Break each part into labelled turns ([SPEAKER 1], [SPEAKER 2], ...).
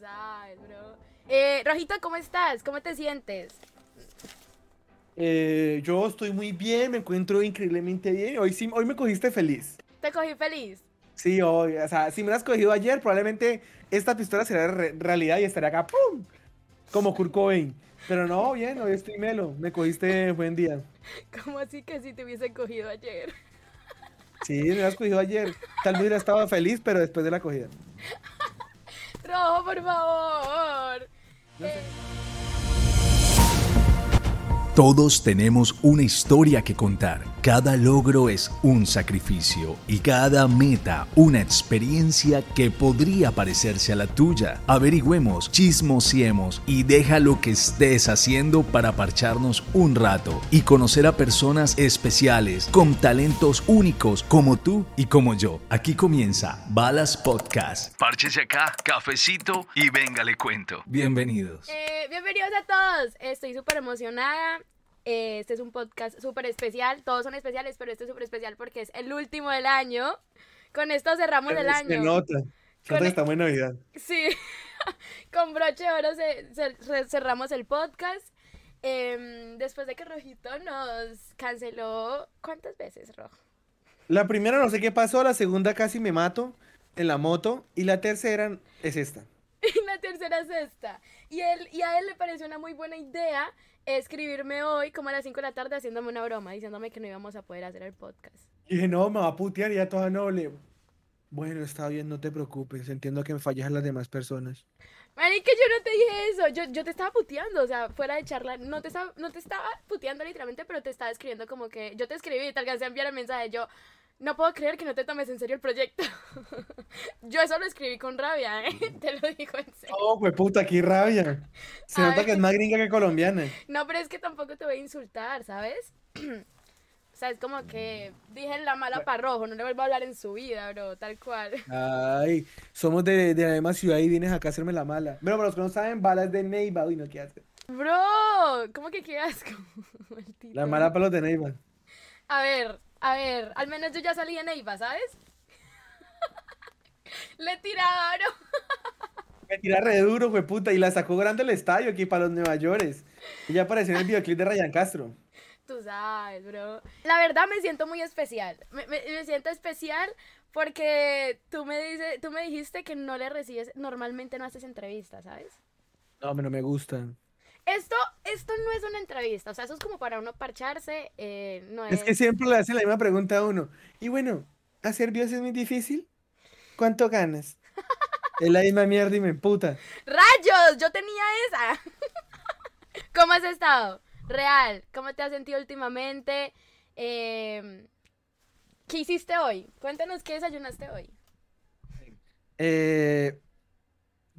[SPEAKER 1] sabes, bro. Eh, Rojito, ¿cómo estás? ¿Cómo te sientes?
[SPEAKER 2] Eh, yo estoy muy bien, me encuentro increíblemente bien. Hoy sí, hoy me cogiste feliz.
[SPEAKER 1] ¿Te cogí feliz?
[SPEAKER 2] Sí, hoy. O sea, si me has cogido ayer, probablemente esta pistola será re- realidad y estaría acá, ¡pum! Como Kurt Cobain. Pero no, bien, hoy estoy melo. Me cogiste buen día.
[SPEAKER 1] ¿Cómo así que si te hubiese cogido ayer?
[SPEAKER 2] Sí, me has cogido ayer. Tal vez hubiera estado feliz, pero después de la cogida.
[SPEAKER 1] Rojo, por favor. Eh,
[SPEAKER 3] Todos tenemos una historia que contar. Cada logro es un sacrificio y cada meta una experiencia que podría parecerse a la tuya. Averigüemos, chismosiemos y deja lo que estés haciendo para parcharnos un rato y conocer a personas especiales con talentos únicos como tú y como yo. Aquí comienza Balas Podcast. Párchese acá, cafecito y venga le cuento. Bienvenidos.
[SPEAKER 1] eh, bienvenidos a todos. Estoy súper emocionada. Eh, Este es un podcast súper especial. Todos son especiales, pero este es súper especial porque es el último del año. Con esto cerramos el año.
[SPEAKER 2] nota. Se nota
[SPEAKER 1] Con-
[SPEAKER 2] que estamos en Navidad.
[SPEAKER 1] Sí, con broche de oro se- se- se- cerramos el podcast. Em, después de que Rojito nos canceló. ¿Cuántas veces, Rojo?
[SPEAKER 2] La primera no sé qué pasó, la segunda casi me mato en la moto y la tercera es esta.
[SPEAKER 1] Y la tercera es esta. Y, él, y a él le pareció una muy buena idea escribirme hoy, como a las 5 de la tarde, haciéndome una broma, diciéndome que no íbamos a poder hacer el podcast.
[SPEAKER 2] Y dije, no, me va a putear y ya toda noble. Bueno, está bien, no te preocupes. Entiendo que me fallas a las demás personas.
[SPEAKER 1] Marica, yo no te dije eso. Yo, yo te estaba puteando, o sea, fuera de charla. No te, estaba, no te estaba puteando literalmente, pero te estaba escribiendo como que. Yo te escribí y te alcancé a enviar el mensaje. Yo. No puedo creer que no te tomes en serio el proyecto. yo eso lo escribí con rabia, ¿eh? Te lo digo en serio.
[SPEAKER 2] Oh, fue puta, qué rabia. Se nota que es más gringa que colombiana.
[SPEAKER 1] No, pero es que tampoco te voy a insultar, ¿sabes? o sea, es como que dije la mala para rojo, no le vuelvo a hablar en su vida, bro, tal cual.
[SPEAKER 2] Ay, somos de, de la misma ciudad y vienes acá a hacerme la mala. Bueno, para los que no saben, balas de Neiva. Uy, no, ¿qué hace?
[SPEAKER 1] Bro, ¿cómo que qué asco?
[SPEAKER 2] La mala para los de Neiva.
[SPEAKER 1] A ver, a ver, al menos yo ya salí en Eiva, ¿sabes? Le tiraron.
[SPEAKER 2] Me tira re duro, fue puta, y la sacó grande el estadio aquí para los Nueva Yorkers. Ella apareció en el videoclip de Ryan Castro.
[SPEAKER 1] Tú sabes, bro. La verdad me siento muy especial. Me, me- me siento especial porque tú me, dices, tú me dijiste que no le recibes, normalmente no haces entrevistas, ¿sabes?
[SPEAKER 2] No, pero no me gustan.
[SPEAKER 1] Esto, esto no es una entrevista, o sea, eso es como para uno parcharse, eh, no es...
[SPEAKER 2] Es que siempre le hacen la misma pregunta a uno. Y bueno, ¿hacer bios es muy difícil? ¿Cuánto ganas? Es la misma mierda y me emputa.
[SPEAKER 1] ¡Rayos! Yo tenía esa. ¿Cómo has estado? Real, ¿cómo te has sentido últimamente? Eh, ¿Qué hiciste hoy? Cuéntanos qué desayunaste hoy.
[SPEAKER 2] Eh,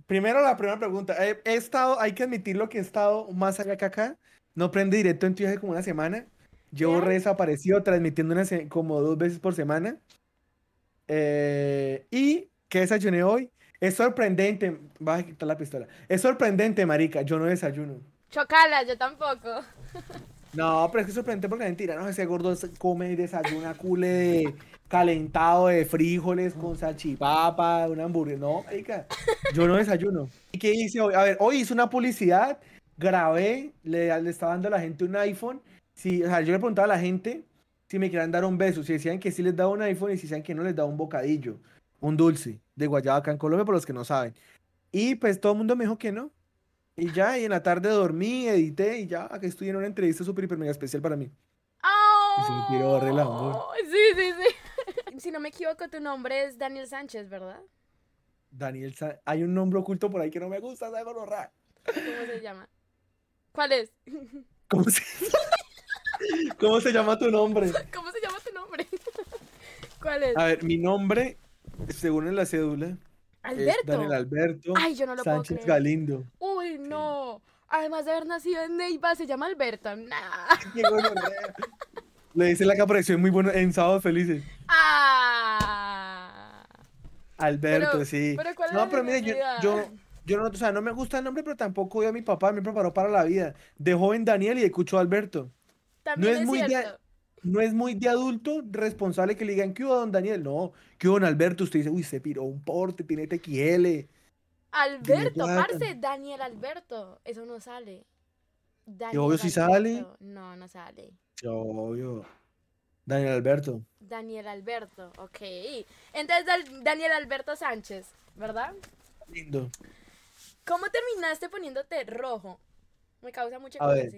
[SPEAKER 2] primero la primera pregunta. He, he estado, hay que admitirlo que he estado más allá que acá. No prende directo en Twitch hace como una semana. Llevo
[SPEAKER 1] ¿Real?
[SPEAKER 2] re desaparecido, transmitiendo una como dos veces por semana. Eh, ¿y qué desayuné hoy? Es sorprendente. Vas a quitar la pistola. Es sorprendente, marica. Yo no desayuno.
[SPEAKER 1] Chocala, yo tampoco.
[SPEAKER 2] No, pero es que sorprendente porque mentira, no, ese gordo come y desayuna cule calentado de frijoles con salchipapa, una hamburguesa. No, yo no desayuno. ¿Y qué hice hoy? A ver, hoy hice una publicidad, grabé, le, le estaba dando a la gente un iPhone. Si, o sea, yo le preguntaba a la gente si me querían dar un beso, si decían que sí les daba un iPhone y si decían que no les daba un bocadillo, un dulce de guayaba acá en Colombia, por los que no saben. Y pues todo el mundo me dijo que no. Y ya, y en la tarde dormí, edité y ya, que estoy en una entrevista súper, hiper, mega especial para mí. Y se me tiró re el amor.
[SPEAKER 1] ¡Oh! Sí, sí, sí. Si no me equivoco, tu nombre es Daniel Sánchez, ¿verdad?
[SPEAKER 2] Daniel, Sa- hay un nombre oculto por ahí que no me gusta, ¿sabes?
[SPEAKER 1] ¿Cómo se llama? ¿Cuál es?
[SPEAKER 2] ¿Cómo se... ¿Cómo se llama tu nombre?
[SPEAKER 1] ¿Cómo se llama tu nombre? ¿Cuál es?
[SPEAKER 2] A ver, mi nombre, según en la cédula, es
[SPEAKER 1] Alberto.
[SPEAKER 2] Daniel Alberto
[SPEAKER 1] Ay, yo no lo puedo
[SPEAKER 2] Sánchez
[SPEAKER 1] creer.
[SPEAKER 2] Galindo.
[SPEAKER 1] Uy, no. Además de haber nacido en Neiva, se llama Alberto. Nah.
[SPEAKER 2] Le dice la que apareció muy bueno en Sábados Felices.
[SPEAKER 1] Ah.
[SPEAKER 2] Alberto,
[SPEAKER 1] Pero-
[SPEAKER 2] sí.
[SPEAKER 1] pero ¿cuál es
[SPEAKER 2] no, pero mire, yo, yo, yo no, o sea, no me gusta el nombre, pero tampoco odio a mi papá, me preparó para la vida. De joven Daniel y de cucho Alberto.
[SPEAKER 1] También
[SPEAKER 2] es
[SPEAKER 1] es,
[SPEAKER 2] muy
[SPEAKER 1] cierto.
[SPEAKER 2] No es muy de adulto responsable que le digan, ¿qué hubo, don Daniel? No, ¿qué hubo, don Alberto? Usted dice, uy, se piró un porte, tiene TXL.
[SPEAKER 1] Alberto, parce, Daniel Alberto. Eso no sale. Daniel
[SPEAKER 2] obvio sí sale.
[SPEAKER 1] No, no sale.
[SPEAKER 2] Obvio. Daniel Alberto.
[SPEAKER 1] Daniel Alberto, ok. Entonces, Daniel Alberto Sánchez, ¿verdad?
[SPEAKER 2] Lindo.
[SPEAKER 1] ¿Cómo terminaste poniéndote rojo? Me causa mucha
[SPEAKER 2] A ver.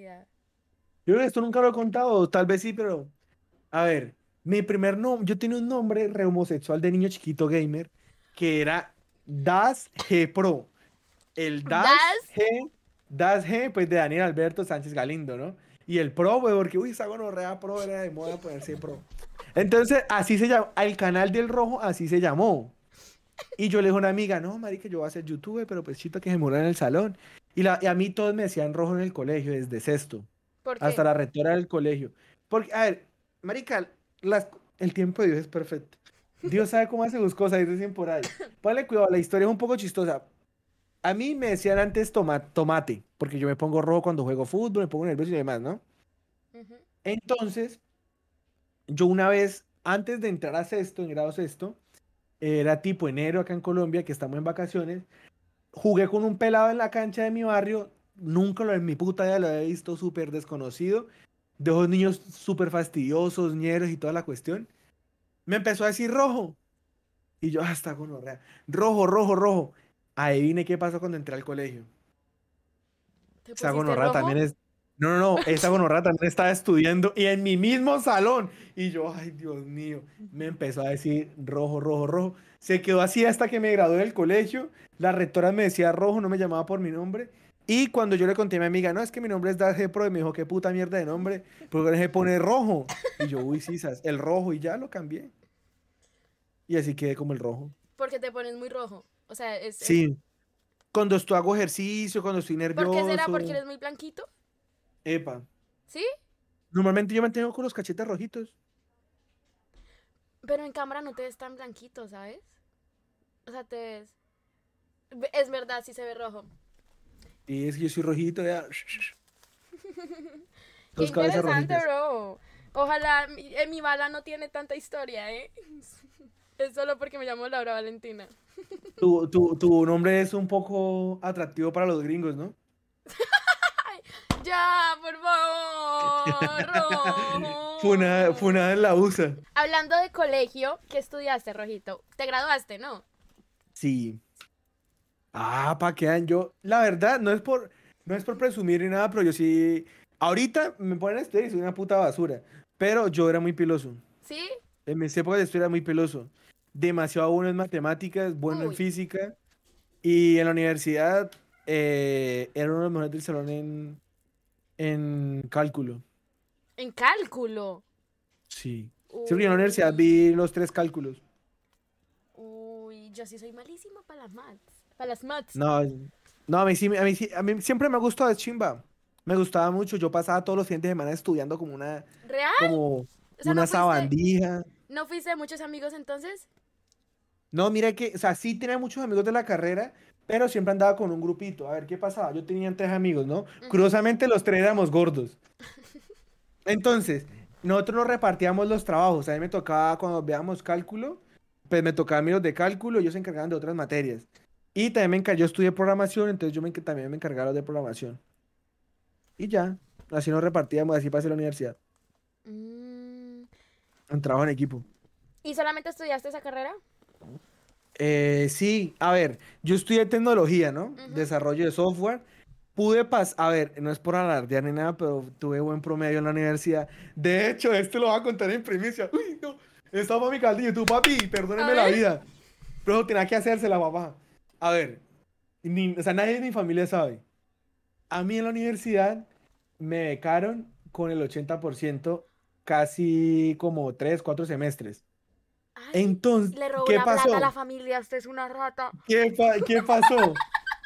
[SPEAKER 2] Yo creo que esto nunca lo he contado, tal vez sí, pero. A ver, mi primer nombre, yo tenía un nombre re homosexual de niño chiquito gamer que era Das G Pro. El Das,
[SPEAKER 1] Das.
[SPEAKER 2] G, Das G, pues de Daniel Alberto Sánchez Galindo, ¿no? Y el Pro, pues porque, uy, esa gonorrea Pro era de moda ponerse Pro. Entonces, así se llama, el canal del rojo así se llamó. Y yo le dije a una amiga, no, marica, yo voy a ser youtuber, pero pues chito que se murió en el salón. Y, la, y a mí todos me decían rojo en el colegio, desde sexto. Hasta la rectora del colegio. Porque, a ver, marica, las- el tiempo de Dios es perfecto. Dios sabe cómo hace sus cosas, dicen por ahí. Ponle cuidado, la historia es un poco chistosa. A mí me decían antes toma- tomate, porque yo me pongo rojo cuando juego fútbol, me pongo nervioso y demás, ¿no? Entonces, yo una vez, antes de entrar a sexto, en grado sexto, era tipo enero acá en Colombia, que estamos en vacaciones, jugué con un pelado en la cancha de mi barrio, nunca lo en mi puta vida lo había visto, súper desconocido, de esos niños súper fastidiosos, ñeros y toda la cuestión. Me empezó a decir rojo. Y yo, hasta con rojo, rojo, rojo. Adivine qué pasó cuando entré al colegio.
[SPEAKER 1] ¿Te
[SPEAKER 2] Esa
[SPEAKER 1] rojo?
[SPEAKER 2] también es. No, no, no. Esa gonorrea también estaba estudiando y en mi mismo salón. Y yo, ay, Dios mío. Me empezó a decir rojo, rojo, rojo. Se quedó así hasta que me gradué del colegio. La rectora me decía rojo, no me llamaba por mi nombre. Y cuando yo le conté a mi amiga, no, es que mi nombre es Darge Pro, y me dijo, qué puta mierda de nombre, porque se pone rojo. Y yo, uy, sisas, el rojo, y ya lo cambié. Y así quedé como el rojo.
[SPEAKER 1] Porque te pones muy rojo. O sea, es... es-
[SPEAKER 2] Sí. Cuando estoy, hago ejercicio, cuando estoy nervioso.
[SPEAKER 1] ¿Por qué será? ¿Porque eres muy blanquito?
[SPEAKER 2] Epa.
[SPEAKER 1] ¿Sí?
[SPEAKER 2] Normalmente yo mantengo con los cachetes rojitos.
[SPEAKER 1] Pero en cámara no te ves tan blanquito, ¿sabes? O sea, te ves... Ve- Es verdad, sí se ve rojo.
[SPEAKER 2] Y es que yo soy rojito, ya.
[SPEAKER 1] Qué interesante, bro. Ojalá, mi, eh, mi bala no tiene tanta historia, ¿eh? Es solo porque me llamo Laura Valentina.
[SPEAKER 2] Tu, tu, tu nombre es un poco atractivo para los gringos, ¿no?
[SPEAKER 1] Ya, por favor, rojo.
[SPEAKER 2] Funa, Funada en la USA.
[SPEAKER 1] Hablando de colegio, ¿qué estudiaste, Rojito? Te graduaste, ¿no?
[SPEAKER 2] Sí. Ah, pa' que vean, yo, la verdad, no es por, no es por presumir ni nada, pero yo sí, ahorita me ponen a estudiar y soy una puta basura, pero yo era muy piloso.
[SPEAKER 1] ¿Sí?
[SPEAKER 2] En mis épocas de estudio era muy peloso. Demasiado bueno en matemáticas, bueno
[SPEAKER 1] Uy.
[SPEAKER 2] en física. Y en la universidad eh, era uno de los mejores del salón en, en cálculo.
[SPEAKER 1] En cálculo.
[SPEAKER 2] Sí. Siempre en la universidad vi los tres cálculos.
[SPEAKER 1] Uy, yo sí soy malísima para las maths. Para las.
[SPEAKER 2] No, no, a mí sí, a mí sí- a mí siempre me ha gustado, es chimba. Me gustaba mucho. Yo pasaba todos los fines de semana estudiando como una,
[SPEAKER 1] ¿Real?
[SPEAKER 2] como
[SPEAKER 1] sea,
[SPEAKER 2] una
[SPEAKER 1] ¿no fuiste?
[SPEAKER 2] sabandija.
[SPEAKER 1] ¿No fuiste de muchos amigos entonces?
[SPEAKER 2] No, mira que, o sea, sí tenía muchos amigos de la carrera, pero siempre andaba con un grupito. A ver, ¿qué pasaba? Yo tenía tres amigos, ¿no? Curiosamente, los tres éramos gordos. Entonces, nosotros nos repartíamos los trabajos. A mí me tocaba, cuando veíamos cálculo, pues me tocaba a mí los de cálculo, ellos se encargaban de otras materias. Y también me yo estudié programación, entonces yo me, también me encargaba de programación. Y ya, así nos repartíamos, así pasé la universidad.
[SPEAKER 1] Mm,
[SPEAKER 2] Un trabajo en equipo.
[SPEAKER 1] ¿Y solamente estudiaste esa carrera?
[SPEAKER 2] Eh, sí, a ver, yo estudié tecnología, ¿no?
[SPEAKER 1] Ujú.
[SPEAKER 2] Desarrollo de software. Pude pasar, a ver, no es por alardear ni nada, pero tuve buen promedio en la universidad. De hecho, este lo voy a contar en primicia. Uy, no, estaba mi caldillo, tu papi, perdóneme la vida. Pero tenía que hacérsela, papá. A ver, ni- o sea, nadie de mi familia sabe. A mí en la universidad me becaron con el 80%, casi como 3, 4 semestres.
[SPEAKER 1] Ay,
[SPEAKER 2] Entonces,
[SPEAKER 1] le robó
[SPEAKER 2] ¿qué
[SPEAKER 1] la plata
[SPEAKER 2] pasó?
[SPEAKER 1] a la familia. Usted es una rata.
[SPEAKER 2] ¿Qué, pa- qué pasó?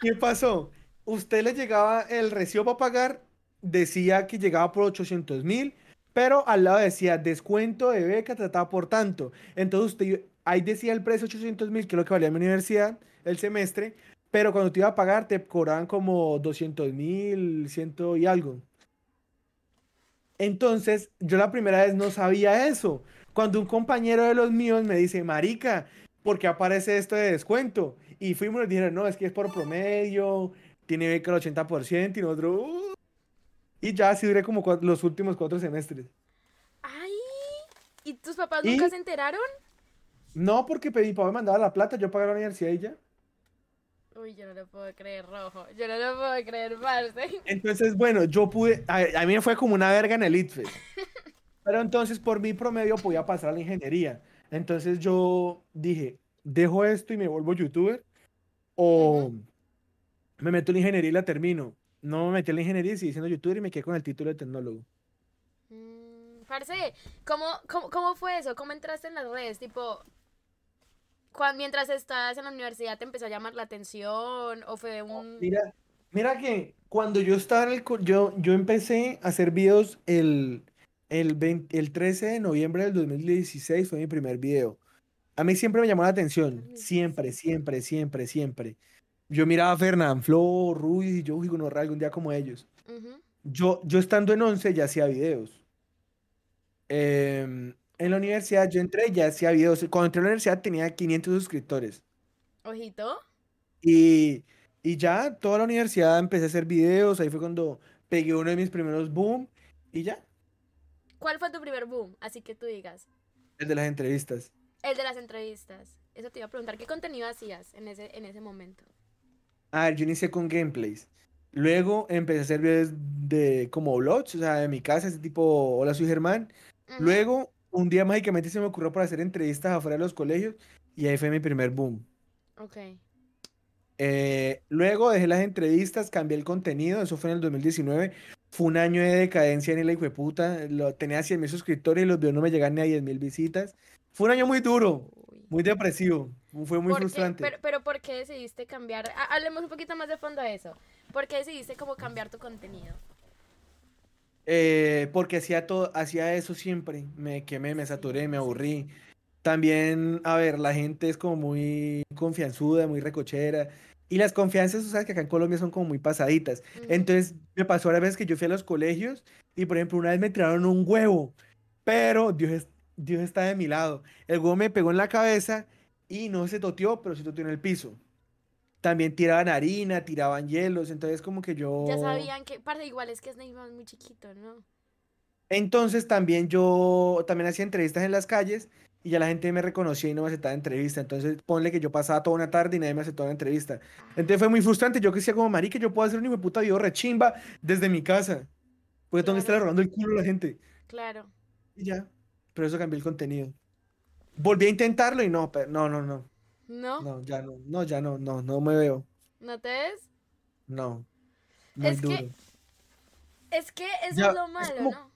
[SPEAKER 2] ¿Qué pasó? Usted le llegaba el recibo para pagar, decía que llegaba por 800 mil, pero al lado decía descuento de beca tratado por tanto. Entonces usted, ahí decía el precio 800 mil, que es lo que valía mi universidad el semestre, pero cuando te iba a pagar te cobraban como 200 mil, ciento y algo. Entonces, yo la primera vez no sabía eso. Cuando un compañero de los míos me dice, Marica, ¿por qué aparece esto de descuento? Y fuimos y dijeron, no, es que es por promedio, tiene beca al 80% y nosotros... "Uh". Y ya así duré como los últimos cuatro semestres.
[SPEAKER 1] Ay, ¿y tus papás
[SPEAKER 2] ¿Y?
[SPEAKER 1] nunca se enteraron?
[SPEAKER 2] No, porque pedí, mi papá me mandaba la plata, yo pagaba la universidad y ya.
[SPEAKER 1] Uy, yo no lo puedo creer, rojo. Yo no lo puedo creer, parce.
[SPEAKER 2] Entonces, bueno, yo pude, a, a mí me fue como una verga en el ITFES. Pero entonces por mi promedio podía pasar a la ingeniería. Entonces yo dije, dejo esto y me vuelvo youtuber o me meto en la ingeniería y la termino. No me metí en la ingeniería y seguí siendo youtuber y me quedé con el título de tecnólogo.
[SPEAKER 1] Mm, parce, ¿cómo, cómo, cómo fue eso? ¿Cómo entraste en las redes? Tipo, cuan- mientras estabas en la universidad, ¿te empezó a llamar la atención? ¿O fue un...?
[SPEAKER 2] Mira, mira que cuando yo estaba en el yo, yo empecé a hacer videos el, el, 20 el 13 de noviembre del 2016 fue mi primer video. A mí siempre me llamó la atención, siempre, siempre, siempre, siempre. Yo miraba a Fernán Flo, Ruiz y yo digo, no, algún día como ellos.
[SPEAKER 1] Ujú.
[SPEAKER 2] Yo, yo estando en 11 ya hacía videos. Em, en la universidad yo entré ya hacía videos. Cuando entré a la universidad tenía 500 suscriptores.
[SPEAKER 1] Ojito.
[SPEAKER 2] Y, y ya toda la universidad empecé a hacer videos. Ahí fue cuando pegué uno de mis primeros boom. Y ya,
[SPEAKER 1] ¿Cuál fue tu primer boom? Así que tú digas.
[SPEAKER 2] el de las entrevistas.
[SPEAKER 1] El de las entrevistas. Eso te iba a preguntar. ¿Qué contenido hacías en ese, en ese momento?
[SPEAKER 2] A ver, yo inicié con gameplays. Luego empecé a hacer videos de como vlogs, o sea, de mi casa, ese tipo, hola, soy Germán. Luego, un día mágicamente se me ocurrió para hacer entrevistas afuera de los colegios y ahí fue mi primer boom.
[SPEAKER 1] Ok.
[SPEAKER 2] Eh, luego dejé las entrevistas, cambié el contenido, eso fue en el 2019. Fue un año de decadencia en el hijo de puta. Lo, tenía 100 mil suscriptores y los videos no me llegan ni a 10 mil visitas. Fue un año muy duro,
[SPEAKER 1] Uy.
[SPEAKER 2] muy depresivo, fue muy frustrante.
[SPEAKER 1] Pero, pero ¿por qué decidiste cambiar? Ha- Hablemos un poquito más de fondo de eso. ¿Por qué decidiste como cambiar tu contenido?
[SPEAKER 2] Eh, porque hacía todo, hacía eso siempre. Me quemé, me saturé, me aburrí. También, a ver, la gente es como muy confianzuda, muy recochera. Y las confianzas, sabes que acá en Colombia son como muy pasaditas. Entonces, me pasó varias veces que yo fui a los colegios y, por ejemplo, una vez me tiraron un huevo, pero Dios, es- Dios está de mi lado. El huevo me pegó en la cabeza y no se toteó, pero se toteó en el piso. También tiraban harina, tiraban hielos, entonces como que yo...
[SPEAKER 1] Ya sabían que, parte igual es que es Neymar muy chiquito, ¿no?
[SPEAKER 2] Entonces también yo también hacía entrevistas en las calles y ya la gente me reconocía y no me aceptaba entrevista. Entonces ponle que yo pasaba toda una tarde y nadie me aceptó una entrevista. Entonces fue muy frustrante. Yo que decía como marica, yo puedo hacer un hijo de puta video rechimba desde mi casa. Porque tengo que estar robando el culo a la gente.
[SPEAKER 1] Claro.
[SPEAKER 2] Y ya. Pero eso cambió el contenido. Volví a intentarlo y no, pero no, no, no.
[SPEAKER 1] ¿No? ¿No,
[SPEAKER 2] No, ya no. No, ya no, no, no me veo.
[SPEAKER 1] te ves?
[SPEAKER 2] No. Muy
[SPEAKER 1] Es que. Es que eso
[SPEAKER 2] Ya,
[SPEAKER 1] es lo
[SPEAKER 2] es
[SPEAKER 1] malo,
[SPEAKER 2] como-
[SPEAKER 1] ¿no?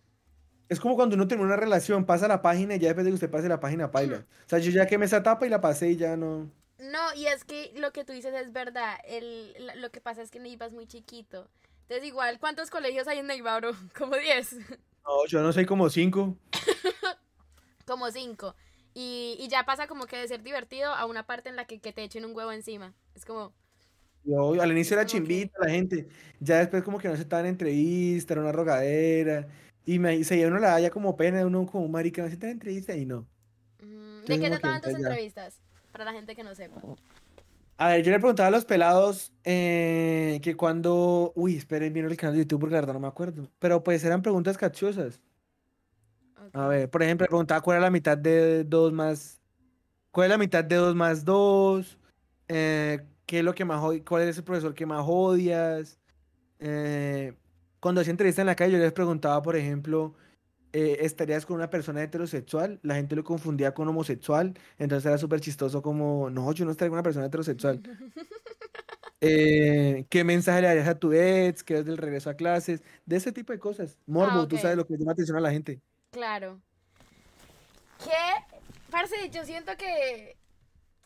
[SPEAKER 2] Es como cuando uno tiene una relación, pasa la página y ya después de que usted pase la página, paila. O sea, yo ya quemé esa etapa y la pasé y ya no.
[SPEAKER 1] No, y es que lo que tú dices es verdad. El, lo que pasa es que Neiva es muy chiquito. Entonces, igual, ¿cuántos colegios hay en Neiva, bro? Como 10.
[SPEAKER 2] No, yo no soy como cinco.
[SPEAKER 1] Como 5. Y, y ya pasa como que de ser divertido a una parte en la que, que te echen un huevo encima. Es como,
[SPEAKER 2] Yo, al inicio era
[SPEAKER 1] como que-
[SPEAKER 2] chimbita la gente. Ya después como que no se estaba en entrevista, era una rogadera. Y me, se uno la da ya como pena uno como marica, no se en entrevista y no.
[SPEAKER 1] mm, ¿de qué trataban tus entrevistas? Para la gente que no sepa.
[SPEAKER 2] A ver, yo le preguntaba a los pelados eh, que cuando... Uy, esperen, vino el canal de YouTube porque la verdad no me acuerdo. Pero pues eran preguntas capciosas. A ver, por ejemplo, le preguntaba cuál era la mitad de 2 más... ¿Cuál es la mitad de 2 más 2? Eh, ¿qué es lo que más ¿Cuál es el profesor que más odias? Eh, cuando hacía entrevista en la calle, yo les preguntaba, por ejemplo, eh, ¿estarías con una persona heterosexual? La gente lo confundía con homosexual, entonces era súper chistoso como, no, yo no estaría con una persona heterosexual. Eh, ¿qué mensaje le darías a tu ex? ¿Qué es del regreso a clases? De ese tipo de cosas. Morbo, tú
[SPEAKER 1] ok.
[SPEAKER 2] sabes lo que llama atención a la gente.
[SPEAKER 1] Claro. ¿Qué? Parce, yo siento que...